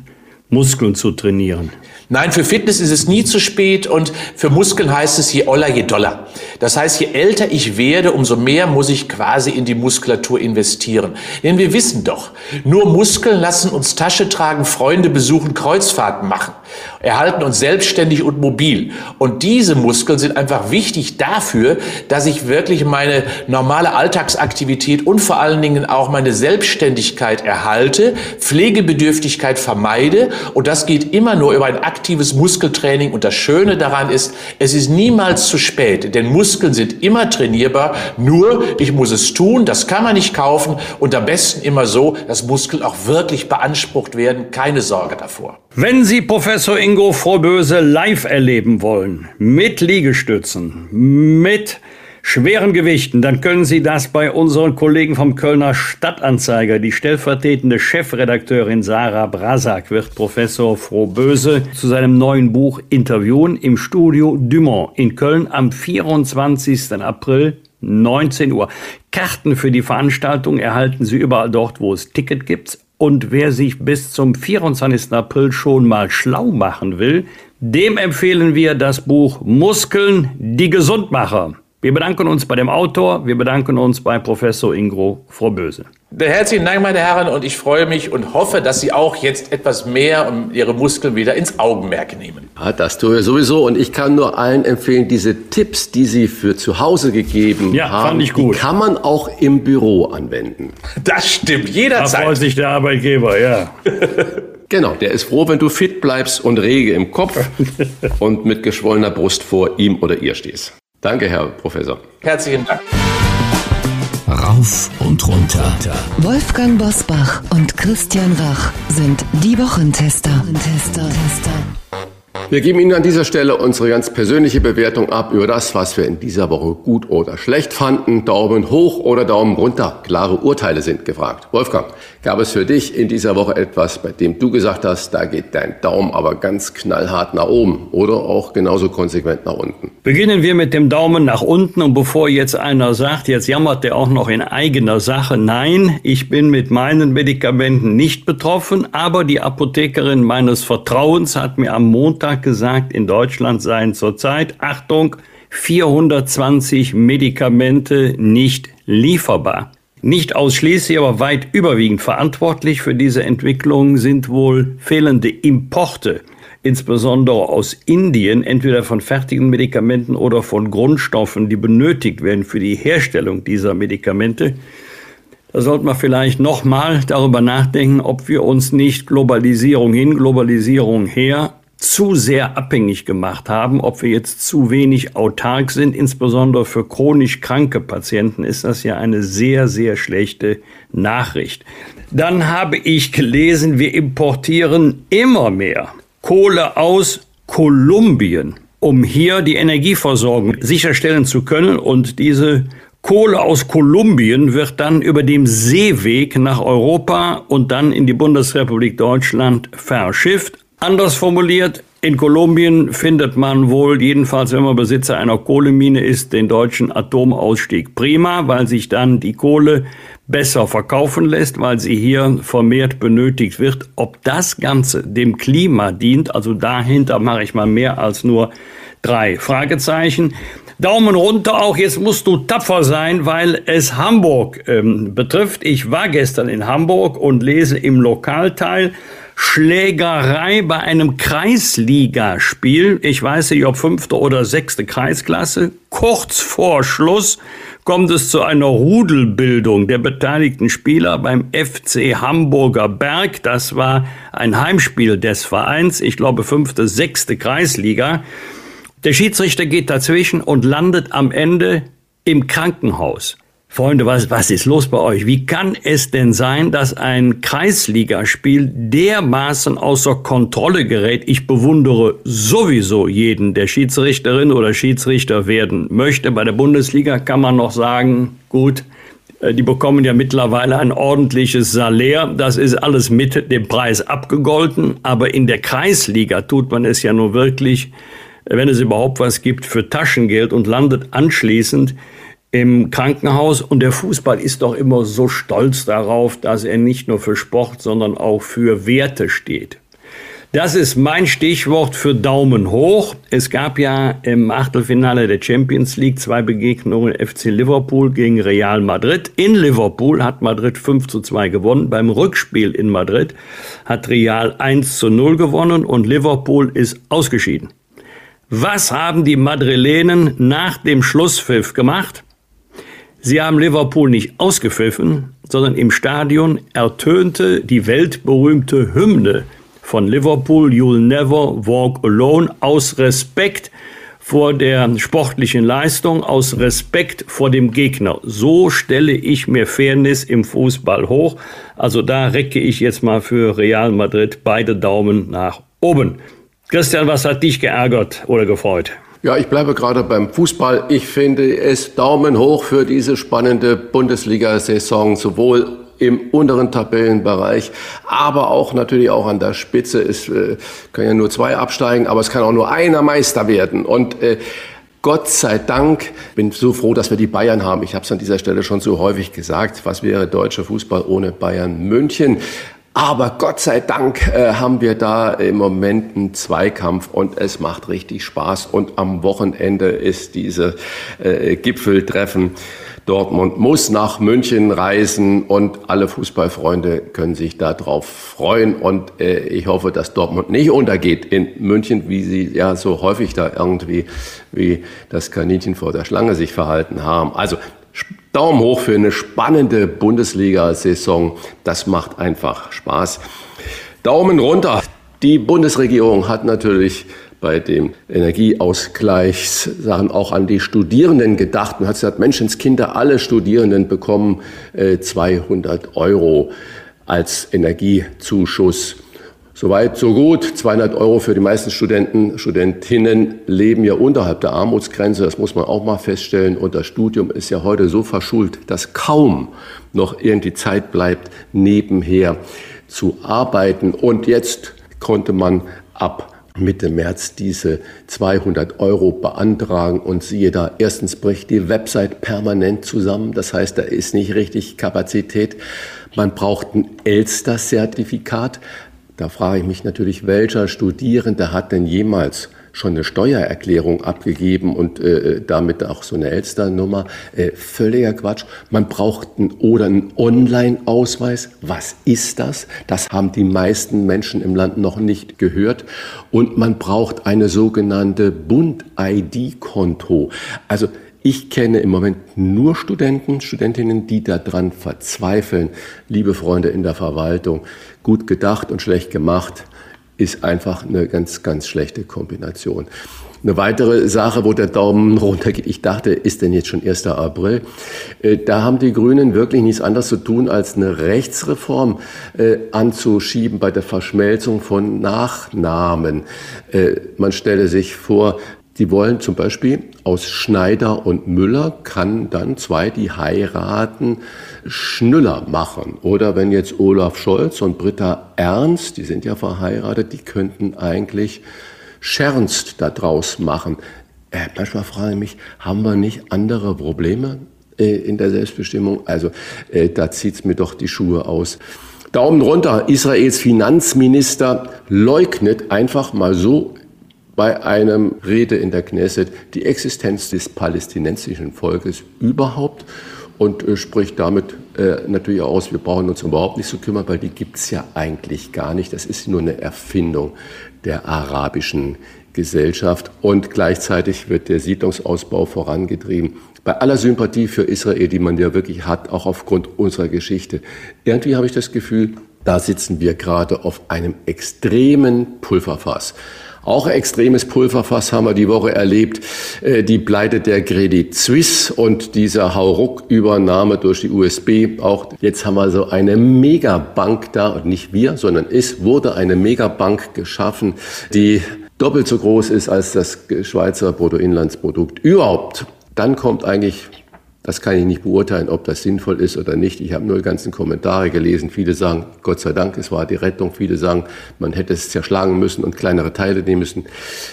Muskeln zu trainieren? Nein, für Fitness ist es nie zu spät und für Muskeln heißt es je oller, je doller. Das heißt, je älter ich werde, umso mehr muss ich quasi in die Muskulatur investieren. Denn wir wissen doch, nur Muskeln lassen uns Tasche tragen, Freunde besuchen, Kreuzfahrten machen, erhalten uns selbstständig und mobil. Und diese Muskeln sind einfach wichtig dafür, dass ich wirklich meine normale Alltagsaktivität und vor allen Dingen auch meine Selbstständigkeit erhalte, Pflegebedürftigkeit vermeide und das geht immer nur über ein aktives Muskeltraining. Und das Schöne daran ist, es ist niemals zu spät, denn Muskeln sind immer trainierbar. Nur, ich muss es tun. Das kann man nicht kaufen. Und am besten immer so, dass Muskeln auch wirklich beansprucht werden. Keine Sorge davor. Wenn Sie Professor Ingo Vorböse live erleben wollen, mit Liegestützen, mit schweren Gewichten, dann können Sie das bei unseren Kollegen vom Kölner Stadtanzeiger. Die stellvertretende Chefredakteurin Sarah Brasak wird Professor Frohböse zu seinem neuen Buch interviewen im Studio Dumont in Köln am 24. April 19 Uhr. Karten für die Veranstaltung erhalten Sie überall dort, wo es Ticket gibt. Und wer sich bis zum 24. April schon mal schlau machen will, dem empfehlen wir das Buch Muskeln, die Gesundmacher. Wir bedanken uns bei dem Autor, wir bedanken uns bei Professor Ingro Frohböse. Herzlichen Dank, meine Herren, und ich freue mich und hoffe, dass Sie auch jetzt etwas mehr um Ihre Muskeln wieder ins Augenmerk nehmen. Ja, das tue ich sowieso und ich kann nur allen empfehlen, diese Tipps, die Sie für zu Hause gegeben ja, haben, fand ich gut. die kann man auch im Büro anwenden. Das stimmt, jederzeit. Da freut sich der Arbeitgeber, ja. Genau, der ist froh, wenn du fit bleibst und rege im Kopf und mit geschwollener Brust vor ihm oder ihr stehst. Danke, Herr Professor. Herzlichen Dank. Rauf und runter. Wolfgang Bosbach und Christian Rach sind die Wochentester. Tester. Wir geben Ihnen an dieser Stelle unsere ganz persönliche Bewertung ab über das, was wir in dieser Woche gut oder schlecht fanden. Daumen hoch oder Daumen runter. Klare Urteile sind gefragt. Wolfgang, gab es für dich in dieser Woche etwas, bei dem du gesagt hast, da geht dein Daumen aber ganz knallhart nach oben oder auch genauso konsequent nach unten? Beginnen wir mit dem Daumen nach unten und bevor jetzt einer sagt, jetzt jammert der auch noch in eigener Sache. Nein, ich bin mit meinen Medikamenten nicht betroffen, aber die Apothekerin meines Vertrauens hat mir am Montag gesagt, in Deutschland seien zurzeit, Achtung, 420 Medikamente nicht lieferbar. Nicht ausschließlich, aber weit überwiegend verantwortlich für diese Entwicklung sind wohl fehlende Importe, insbesondere aus Indien, entweder von fertigen Medikamenten oder von Grundstoffen, die benötigt werden für die Herstellung dieser Medikamente. Da sollten wir vielleicht nochmal darüber nachdenken, ob wir uns nicht Globalisierung hin, Globalisierung her zu sehr abhängig gemacht haben, ob wir jetzt zu wenig autark sind, insbesondere für chronisch kranke Patienten ist das ja eine sehr, sehr schlechte Nachricht. Dann habe ich gelesen, wir importieren immer mehr Kohle aus Kolumbien, um hier die Energieversorgung sicherstellen zu können und diese Kohle aus Kolumbien wird dann über dem Seeweg nach Europa und dann in die Bundesrepublik Deutschland verschifft. Anders formuliert, in Kolumbien findet man wohl, jedenfalls wenn man Besitzer einer Kohlemine ist, den deutschen Atomausstieg prima, weil sich dann die Kohle besser verkaufen lässt, weil sie hier vermehrt benötigt wird. Ob das Ganze dem Klima dient, also dahinter mache ich mal mehr als nur drei Fragezeichen. Daumen runter auch, jetzt musst du tapfer sein, weil es Hamburg ähm, betrifft. Ich war gestern in Hamburg und lese im Lokalteil, Schlägerei bei einem Kreisligaspiel. Ich weiß nicht, ob fünfte oder sechste Kreisklasse. Kurz vor Schluss kommt es zu einer Rudelbildung der beteiligten Spieler beim FC Hamburger Berg. Das war ein Heimspiel des Vereins. Ich glaube, fünfte, sechste Kreisliga. Der Schiedsrichter geht dazwischen und landet am Ende im Krankenhaus. Freunde, was, was ist los bei euch? Wie kann es denn sein, dass ein Kreisligaspiel dermaßen außer Kontrolle gerät? Ich bewundere sowieso jeden, der Schiedsrichterin oder Schiedsrichter werden möchte. Bei der Bundesliga kann man noch sagen, gut, äh, die bekommen ja mittlerweile ein ordentliches Salär. Das ist alles mit dem Preis abgegolten. Aber in der Kreisliga tut man es ja nur wirklich, wenn es überhaupt was gibt, für Taschengeld und landet anschließend im Krankenhaus und der Fußball ist doch immer so stolz darauf, dass er nicht nur für Sport, sondern auch für Werte steht. Das ist mein Stichwort für Daumen hoch. Es gab ja im Achtelfinale der Champions League zwei Begegnungen FC Liverpool gegen Real Madrid. In Liverpool hat Madrid 5 zu 2 gewonnen. Beim Rückspiel in Madrid hat Real 1 zu 0 gewonnen und Liverpool ist ausgeschieden. Was haben die Madrilenen nach dem Schlusspfiff gemacht? Sie haben Liverpool nicht ausgepfiffen, sondern im Stadion ertönte die weltberühmte Hymne von Liverpool, You'll Never Walk Alone, aus Respekt vor der sportlichen Leistung, aus Respekt vor dem Gegner. So stelle ich mir Fairness im Fußball hoch. Also da recke ich jetzt mal für Real Madrid beide Daumen nach oben. Christian, was hat dich geärgert oder gefreut? Ja, ich bleibe gerade beim Fußball. Ich finde es Daumen hoch für diese spannende Bundesliga-Saison, sowohl im unteren Tabellenbereich, aber auch natürlich auch an der Spitze. Es äh, können ja nur zwei absteigen, aber es kann auch nur einer Meister werden. Und äh, Gott sei Dank bin so froh, dass wir die Bayern haben. Ich habe es an dieser Stelle schon so häufig gesagt. Was wäre deutscher Fußball ohne Bayern München? Aber Gott sei Dank äh, haben wir da im Moment einen Zweikampf und es macht richtig Spaß. Und am Wochenende ist diese äh, Gipfeltreffen. Dortmund muss nach München reisen und alle Fußballfreunde können sich darauf freuen. Und äh, ich hoffe, dass Dortmund nicht untergeht in München, wie sie ja so häufig da irgendwie wie das Kaninchen vor der Schlange sich verhalten haben. Also Daumen hoch für eine spannende Bundesliga-Saison. Das macht einfach Spaß. Daumen runter. Die Bundesregierung hat natürlich bei dem Energieausgleichssachen auch an die Studierenden gedacht und hat gesagt, Menschenskinder, alle Studierenden bekommen äh, 200 Euro als Energiezuschuss. Soweit, so gut. 200 Euro für die meisten Studenten, Studentinnen leben ja unterhalb der Armutsgrenze. Das muss man auch mal feststellen. Und das Studium ist ja heute so verschult, dass kaum noch irgendwie Zeit bleibt, nebenher zu arbeiten. Und jetzt konnte man ab Mitte März diese 200 Euro beantragen und siehe da, erstens bricht die Website permanent zusammen, das heißt, da ist nicht richtig Kapazität. Man braucht ein Elster-Zertifikat, da frage ich mich natürlich, welcher Studierende hat denn jemals schon eine Steuererklärung abgegeben und äh, damit auch so eine Elster-Nummer. Äh, völliger Quatsch. Man braucht einen oder einen Online-Ausweis. Was ist das? Das haben die meisten Menschen im Land noch nicht gehört. Und man braucht eine sogenannte Bund-ID-Konto. Also ich kenne im Moment nur Studenten, Studentinnen, die daran verzweifeln. Liebe Freunde in der Verwaltung, gut gedacht und schlecht gemacht ist einfach eine ganz, ganz schlechte Kombination. Eine weitere Sache, wo der Daumen runtergeht, ich dachte, ist denn jetzt schon 1. April? Äh, da haben die Grünen wirklich nichts anderes zu tun, als eine Rechtsreform äh, anzuschieben bei der Verschmelzung von Nachnamen. Äh, man stelle sich vor, die wollen zum Beispiel aus Schneider und Müller kann dann zwei, die heiraten, Schnüller machen. Oder wenn jetzt Olaf Scholz und Britta Ernst, die sind ja verheiratet, die könnten eigentlich Schernst daraus machen. Äh, manchmal frage ich mich, haben wir nicht andere Probleme äh, in der Selbstbestimmung? Also äh, da zieht's mir doch die Schuhe aus. Daumen runter, Israels Finanzminister leugnet einfach mal so bei einem Rede in der Knesset die Existenz des palästinensischen Volkes überhaupt und äh, spricht damit äh, natürlich aus, wir brauchen uns überhaupt nicht zu kümmern, weil die gibt es ja eigentlich gar nicht. Das ist nur eine Erfindung der arabischen Gesellschaft und gleichzeitig wird der Siedlungsausbau vorangetrieben. Bei aller Sympathie für Israel, die man ja wirklich hat, auch aufgrund unserer Geschichte. Irgendwie habe ich das Gefühl, da sitzen wir gerade auf einem extremen Pulverfass. Auch extremes Pulverfass haben wir die Woche erlebt. Äh, die Pleite der Credit Suisse und dieser Hauruck-Übernahme durch die USB. Auch jetzt haben wir so eine Megabank da und nicht wir, sondern es wurde eine Megabank geschaffen, die doppelt so groß ist als das Schweizer Bruttoinlandsprodukt überhaupt. Dann kommt eigentlich das kann ich nicht beurteilen, ob das sinnvoll ist oder nicht. Ich habe nur die ganzen Kommentare gelesen. Viele sagen, Gott sei Dank, es war die Rettung. Viele sagen, man hätte es zerschlagen müssen und kleinere Teile nehmen müssen.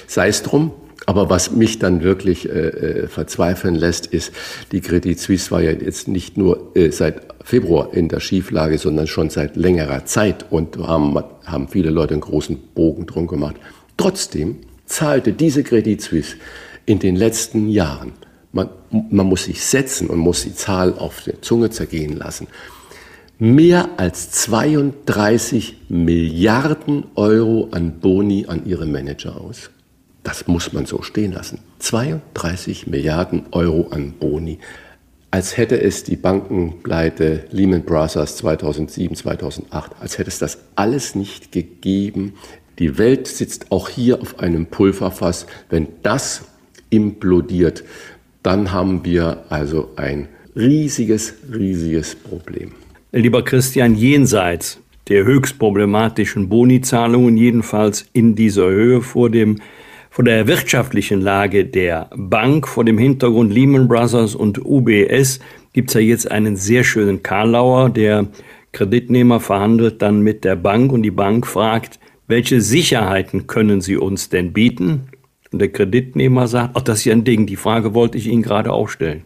Sei es drum. Aber was mich dann wirklich äh, äh, verzweifeln lässt, ist, die Credit Suisse war ja jetzt nicht nur äh, seit Februar in der Schieflage, sondern schon seit längerer Zeit und haben, haben viele Leute einen großen Bogen drum gemacht. Trotzdem zahlte diese Credit Suisse in den letzten Jahren man, man muss sich setzen und muss die Zahl auf der Zunge zergehen lassen. Mehr als 32 Milliarden Euro an Boni an ihre Manager aus. Das muss man so stehen lassen. 32 Milliarden Euro an Boni. Als hätte es die Bankenpleite Lehman Brothers 2007, 2008, als hätte es das alles nicht gegeben. Die Welt sitzt auch hier auf einem Pulverfass. Wenn das implodiert, dann haben wir also ein riesiges, riesiges Problem. Lieber Christian, jenseits der höchst problematischen Bonizahlungen, jedenfalls in dieser Höhe vor dem Von der wirtschaftlichen Lage der Bank vor dem Hintergrund Lehman Brothers und UBS gibt es ja jetzt einen sehr schönen Karlauer. Der Kreditnehmer verhandelt dann mit der Bank und die Bank fragt, welche Sicherheiten können Sie uns denn bieten? Und der Kreditnehmer sagt, ach, das ist ja ein Ding, die Frage wollte ich Ihnen gerade auch stellen.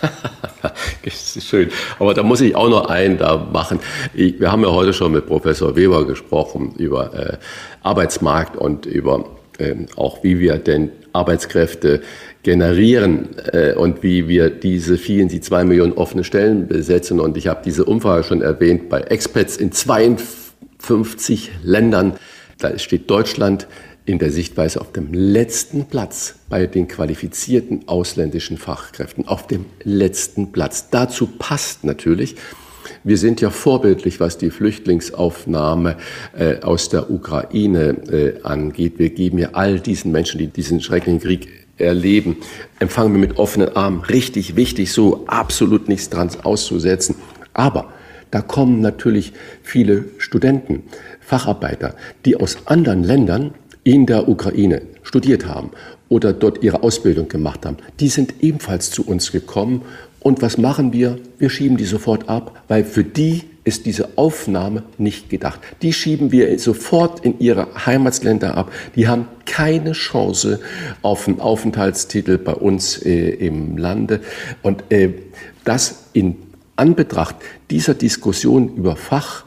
das ist schön. Aber da muss ich auch noch einen da machen. Ich, wir haben ja heute schon mit Professor Weber gesprochen über äh, Arbeitsmarkt und über äh, auch, wie wir denn Arbeitskräfte generieren äh, und wie wir diese vielen, die zwei Millionen offene Stellen besetzen. Und ich habe diese Umfrage schon erwähnt bei Expats in 52 Ländern. Da steht Deutschland in der Sichtweise auf dem letzten Platz bei den qualifizierten ausländischen Fachkräften. Auf dem letzten Platz. Dazu passt natürlich, wir sind ja vorbildlich, was die Flüchtlingsaufnahme äh, aus der Ukraine äh, angeht. Wir geben ja all diesen Menschen, die diesen schrecklichen Krieg erleben, empfangen wir mit offenen Armen. Richtig wichtig, so absolut nichts dran auszusetzen. Aber da kommen natürlich viele Studenten, Facharbeiter, die aus anderen Ländern in der Ukraine studiert haben oder dort ihre Ausbildung gemacht haben, die sind ebenfalls zu uns gekommen. Und was machen wir? Wir schieben die sofort ab, weil für die ist diese Aufnahme nicht gedacht. Die schieben wir sofort in ihre Heimatsländer ab. Die haben keine Chance auf einen Aufenthaltstitel bei uns äh, im Lande. Und äh, das in Anbetracht dieser Diskussion über Fach,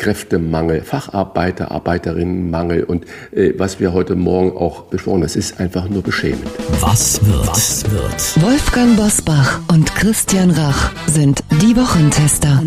Kräftemangel, Facharbeiter, Arbeiterinnenmangel und äh, was wir heute Morgen auch besprochen haben, das ist einfach nur beschämend. Was wird? Was wird? Wolfgang Bosbach und Christian Rach sind die Wochentester.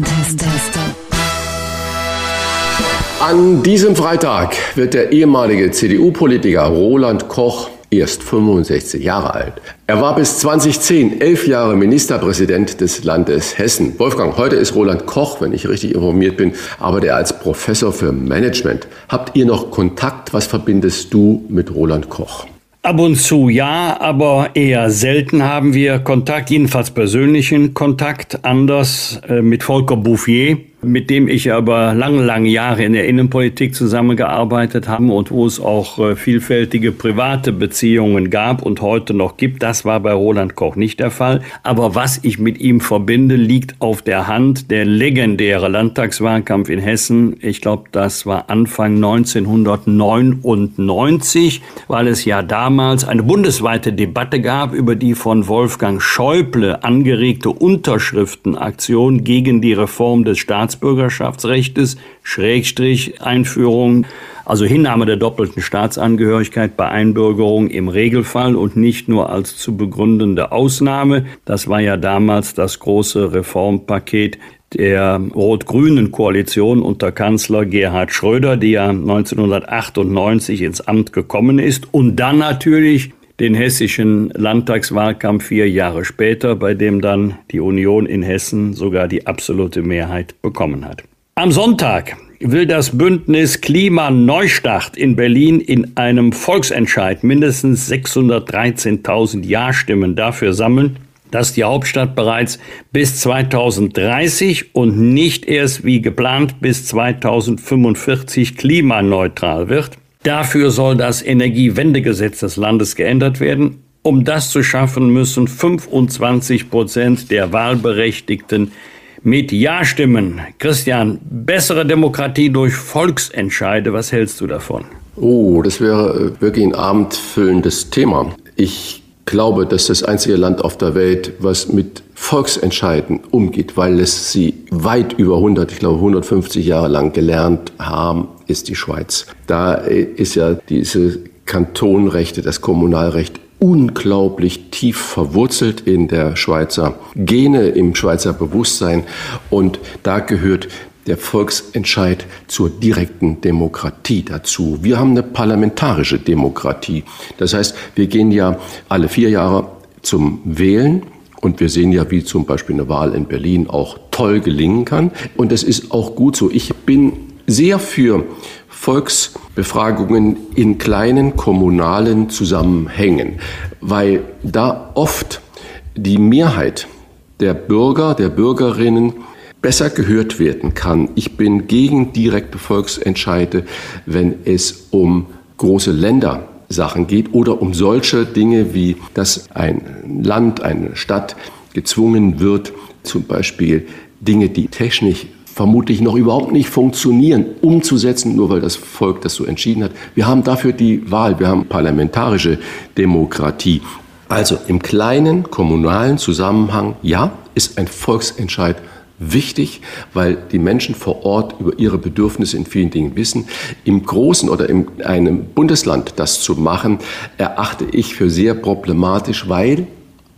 An diesem Freitag wird der ehemalige CDU-Politiker Roland Koch erst 65 Jahre alt. Er war bis 2010 elf Jahre Ministerpräsident des Landes Hessen. Wolfgang, heute ist Roland Koch, wenn ich richtig informiert bin, arbeitet er als Professor für Management. Habt ihr noch Kontakt? Was verbindest du mit Roland Koch? Ab und zu ja, aber eher selten haben wir Kontakt, jedenfalls persönlichen Kontakt, anders äh, mit Volker Bouffier mit dem ich aber lange, lange Jahre in der Innenpolitik zusammengearbeitet habe und wo es auch äh, vielfältige private Beziehungen gab und heute noch gibt. Das war bei Roland Koch nicht der Fall. Aber was ich mit ihm verbinde, liegt auf der Hand. Der legendäre Landtagswahlkampf in Hessen, ich glaube, das war Anfang 1999, weil es ja damals eine bundesweite Debatte gab über die von Wolfgang Schäuble angeregte Unterschriftenaktion gegen die Reform des Staats Staatsbürgerschaftsrechtes, Schrägstrich Einführung, also Hinnahme der doppelten Staatsangehörigkeit bei Einbürgerung im Regelfall und nicht nur als zu begründende Ausnahme. Das war ja damals das große Reformpaket der rot-grünen Koalition unter Kanzler Gerhard Schröder, die ja 1998 ins Amt gekommen ist und dann natürlich den hessischen Landtagswahlkampf vier Jahre später, bei dem dann die Union in Hessen sogar die absolute Mehrheit bekommen hat. Am Sonntag will das Bündnis Klimaneustart in Berlin in einem Volksentscheid mindestens 613.000 Ja-Stimmen dafür sammeln, dass die Hauptstadt bereits bis 2030 und nicht erst wie geplant bis 2045 klimaneutral wird. Dafür soll das Energiewendegesetz des Landes geändert werden. Um das zu schaffen, müssen 25 Prozent der Wahlberechtigten mit Ja stimmen. Christian, bessere Demokratie durch Volksentscheide, was hältst du davon? Oh, das wäre äh, wirklich ein abendfüllendes Thema. Ich glaube, dass das einzige Land auf der Welt, was mit Volksentscheiden umgeht, weil es sie weit über 100, ich glaube 150 Jahre lang gelernt haben, ist die Schweiz. Da ist ja diese Kantonrechte, das Kommunalrecht unglaublich tief verwurzelt in der Schweizer Gene, im Schweizer Bewusstsein. Und da gehört der Volksentscheid zur direkten Demokratie dazu. Wir haben eine parlamentarische Demokratie. Das heißt, wir gehen ja alle vier Jahre zum Wählen und wir sehen ja, wie zum Beispiel eine Wahl in Berlin auch toll gelingen kann. Und das ist auch gut so. Ich bin sehr für Volksbefragungen in kleinen kommunalen Zusammenhängen, weil da oft die Mehrheit der Bürger, der Bürgerinnen besser gehört werden kann. Ich bin gegen direkte Volksentscheide, wenn es um große Länder Sachen geht oder um solche Dinge wie, dass ein Land, eine Stadt gezwungen wird, zum Beispiel Dinge, die technisch vermutlich noch überhaupt nicht funktionieren, umzusetzen, nur weil das Volk das so entschieden hat. Wir haben dafür die Wahl, wir haben parlamentarische Demokratie. Also im kleinen kommunalen Zusammenhang, ja, ist ein Volksentscheid wichtig, weil die Menschen vor Ort über ihre Bedürfnisse in vielen Dingen wissen. Im großen oder in einem Bundesland das zu machen, erachte ich für sehr problematisch, weil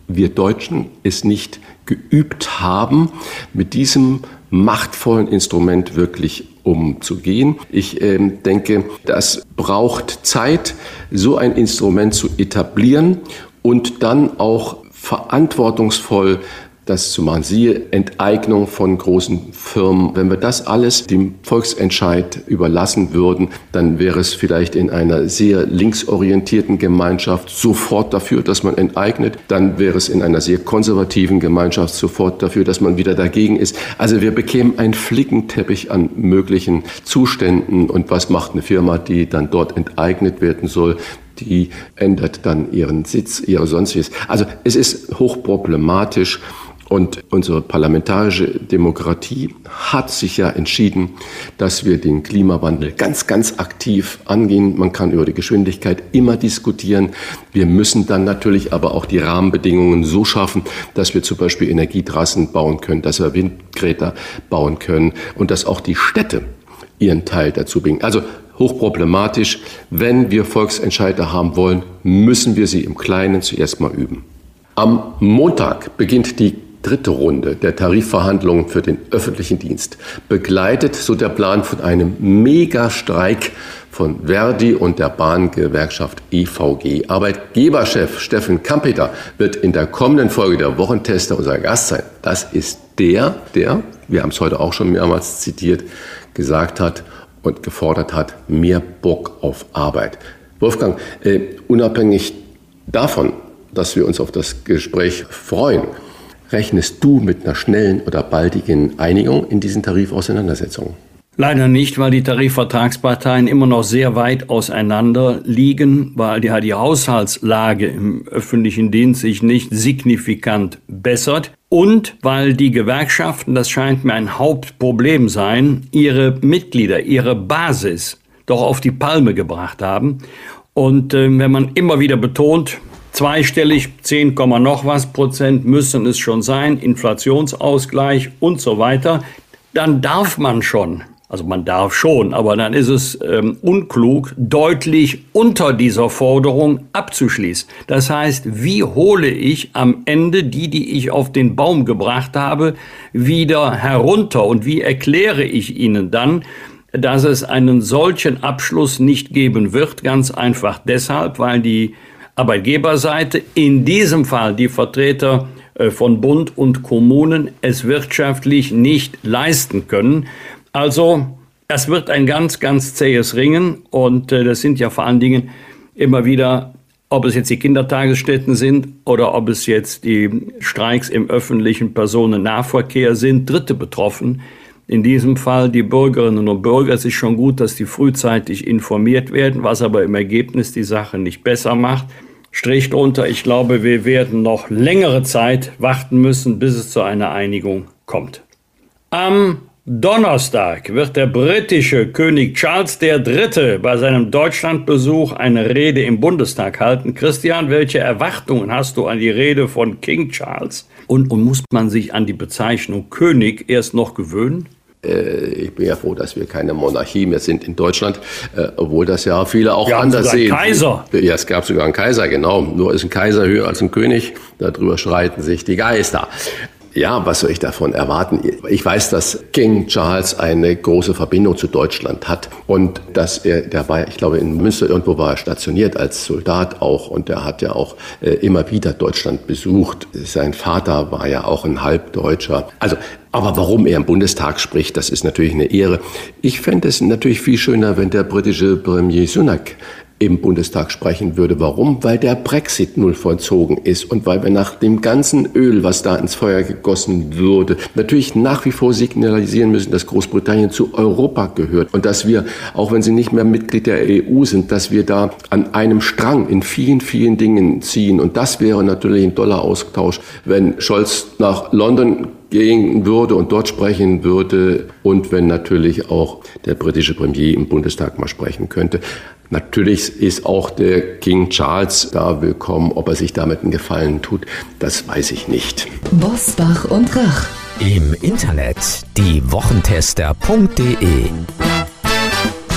wir Deutschen es nicht geübt haben, mit diesem machtvollen Instrument wirklich umzugehen. Ich äh, denke, das braucht Zeit, so ein Instrument zu etablieren und dann auch verantwortungsvoll das zu machen. Siehe Enteignung von großen Firmen. Wenn wir das alles dem Volksentscheid überlassen würden, dann wäre es vielleicht in einer sehr linksorientierten Gemeinschaft sofort dafür, dass man enteignet. Dann wäre es in einer sehr konservativen Gemeinschaft sofort dafür, dass man wieder dagegen ist. Also wir bekämen einen Flickenteppich an möglichen Zuständen. Und was macht eine Firma, die dann dort enteignet werden soll? die ändert dann ihren Sitz, ihre sonstiges. Also es ist hochproblematisch. Und unsere parlamentarische Demokratie hat sich ja entschieden, dass wir den Klimawandel ganz, ganz aktiv angehen. Man kann über die Geschwindigkeit immer diskutieren. Wir müssen dann natürlich aber auch die Rahmenbedingungen so schaffen, dass wir zum Beispiel Energietrassen bauen können, dass wir Windgräter bauen können und dass auch die Städte ihren Teil dazu bringen. Also hochproblematisch. Wenn wir Volksentscheide haben wollen, müssen wir sie im Kleinen zuerst mal üben. Am Montag beginnt die dritte Runde der Tarifverhandlungen für den öffentlichen Dienst, begleitet so der Plan von einem Megastreik von Verdi und der Bahngewerkschaft EVG. Arbeitgeberchef Steffen Kampeter wird in der kommenden Folge der Wochentester unser Gast sein. Das ist der, der, wir haben es heute auch schon mehrmals zitiert, gesagt hat und gefordert hat, mehr Bock auf Arbeit. Wolfgang, äh, unabhängig davon, dass wir uns auf das Gespräch freuen, Rechnest du mit einer schnellen oder baldigen Einigung in diesen Tarifauseinandersetzungen? Leider nicht, weil die Tarifvertragsparteien immer noch sehr weit auseinander liegen, weil die, die Haushaltslage im öffentlichen Dienst sich nicht signifikant bessert und weil die Gewerkschaften, das scheint mir ein Hauptproblem sein, ihre Mitglieder, ihre Basis doch auf die Palme gebracht haben. Und äh, wenn man immer wieder betont, zweistellig, 10, noch was Prozent müssen es schon sein, Inflationsausgleich und so weiter, dann darf man schon, also man darf schon, aber dann ist es ähm, unklug, deutlich unter dieser Forderung abzuschließen. Das heißt, wie hole ich am Ende die, die ich auf den Baum gebracht habe, wieder herunter? Und wie erkläre ich ihnen dann, dass es einen solchen Abschluss nicht geben wird, ganz einfach deshalb, weil die Arbeitgeberseite, in diesem Fall die Vertreter äh, von Bund und Kommunen, es wirtschaftlich nicht leisten können. Also es wird ein ganz, ganz zähes Ringen und äh, das sind ja vor allen Dingen immer wieder, ob es jetzt die Kindertagesstätten sind oder ob es jetzt die Streiks im öffentlichen Personennahverkehr sind, Dritte betroffen. In diesem Fall die Bürgerinnen und Bürger. Es ist schon gut, dass die frühzeitig informiert werden, was aber im Ergebnis die Sache nicht besser macht. Strich drunter, ich glaube, wir werden noch längere Zeit warten müssen, bis es zu einer Einigung kommt. Am Donnerstag wird der britische König Charles III. bei seinem Deutschlandbesuch eine Rede im Bundestag halten. Christian, welche Erwartungen hast du an die Rede von King Charles? Und, und muss man sich an die Bezeichnung König erst noch gewöhnen? Äh, ich bin ja froh, dass wir keine Monarchie mehr sind in Deutschland, äh, obwohl das ja viele auch wir anders sehen. Kaiser. Ja, es gab sogar einen Kaiser, genau. Nur ist ein Kaiser höher als ein König. Darüber schreiten sich die Geister. Ja, was soll ich davon erwarten? Ich weiß, dass King Charles eine große Verbindung zu Deutschland hat und dass er, der war, ich glaube, in Münster irgendwo war er stationiert als Soldat auch und er hat ja auch äh, immer wieder Deutschland besucht. Sein Vater war ja auch ein Halbdeutscher. Also aber warum er im Bundestag spricht, das ist natürlich eine Ehre. Ich fände es natürlich viel schöner, wenn der britische Premier Sunak im Bundestag sprechen würde. Warum? Weil der Brexit null vollzogen ist und weil wir nach dem ganzen Öl, was da ins Feuer gegossen würde, natürlich nach wie vor signalisieren müssen, dass Großbritannien zu Europa gehört und dass wir, auch wenn sie nicht mehr Mitglied der EU sind, dass wir da an einem Strang in vielen, vielen Dingen ziehen. Und das wäre natürlich ein toller Austausch, wenn Scholz nach London gehen würde und dort sprechen würde und wenn natürlich auch der britische Premier im Bundestag mal sprechen könnte. Natürlich ist auch der King Charles da willkommen. Ob er sich damit einen Gefallen tut, das weiß ich nicht. Bosbach und Rach. Im Internet diewochentester.de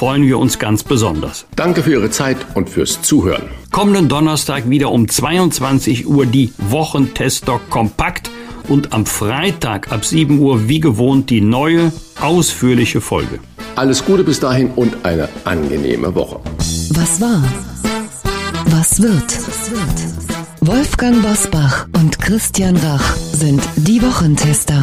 freuen wir uns ganz besonders. Danke für Ihre Zeit und fürs Zuhören. Kommenden Donnerstag wieder um 22 Uhr die Wochentester kompakt und am Freitag ab 7 Uhr wie gewohnt die neue, ausführliche Folge. Alles Gute bis dahin und eine angenehme Woche. Was war? Was wird? Wolfgang Bosbach und Christian Rach sind die Wochentester.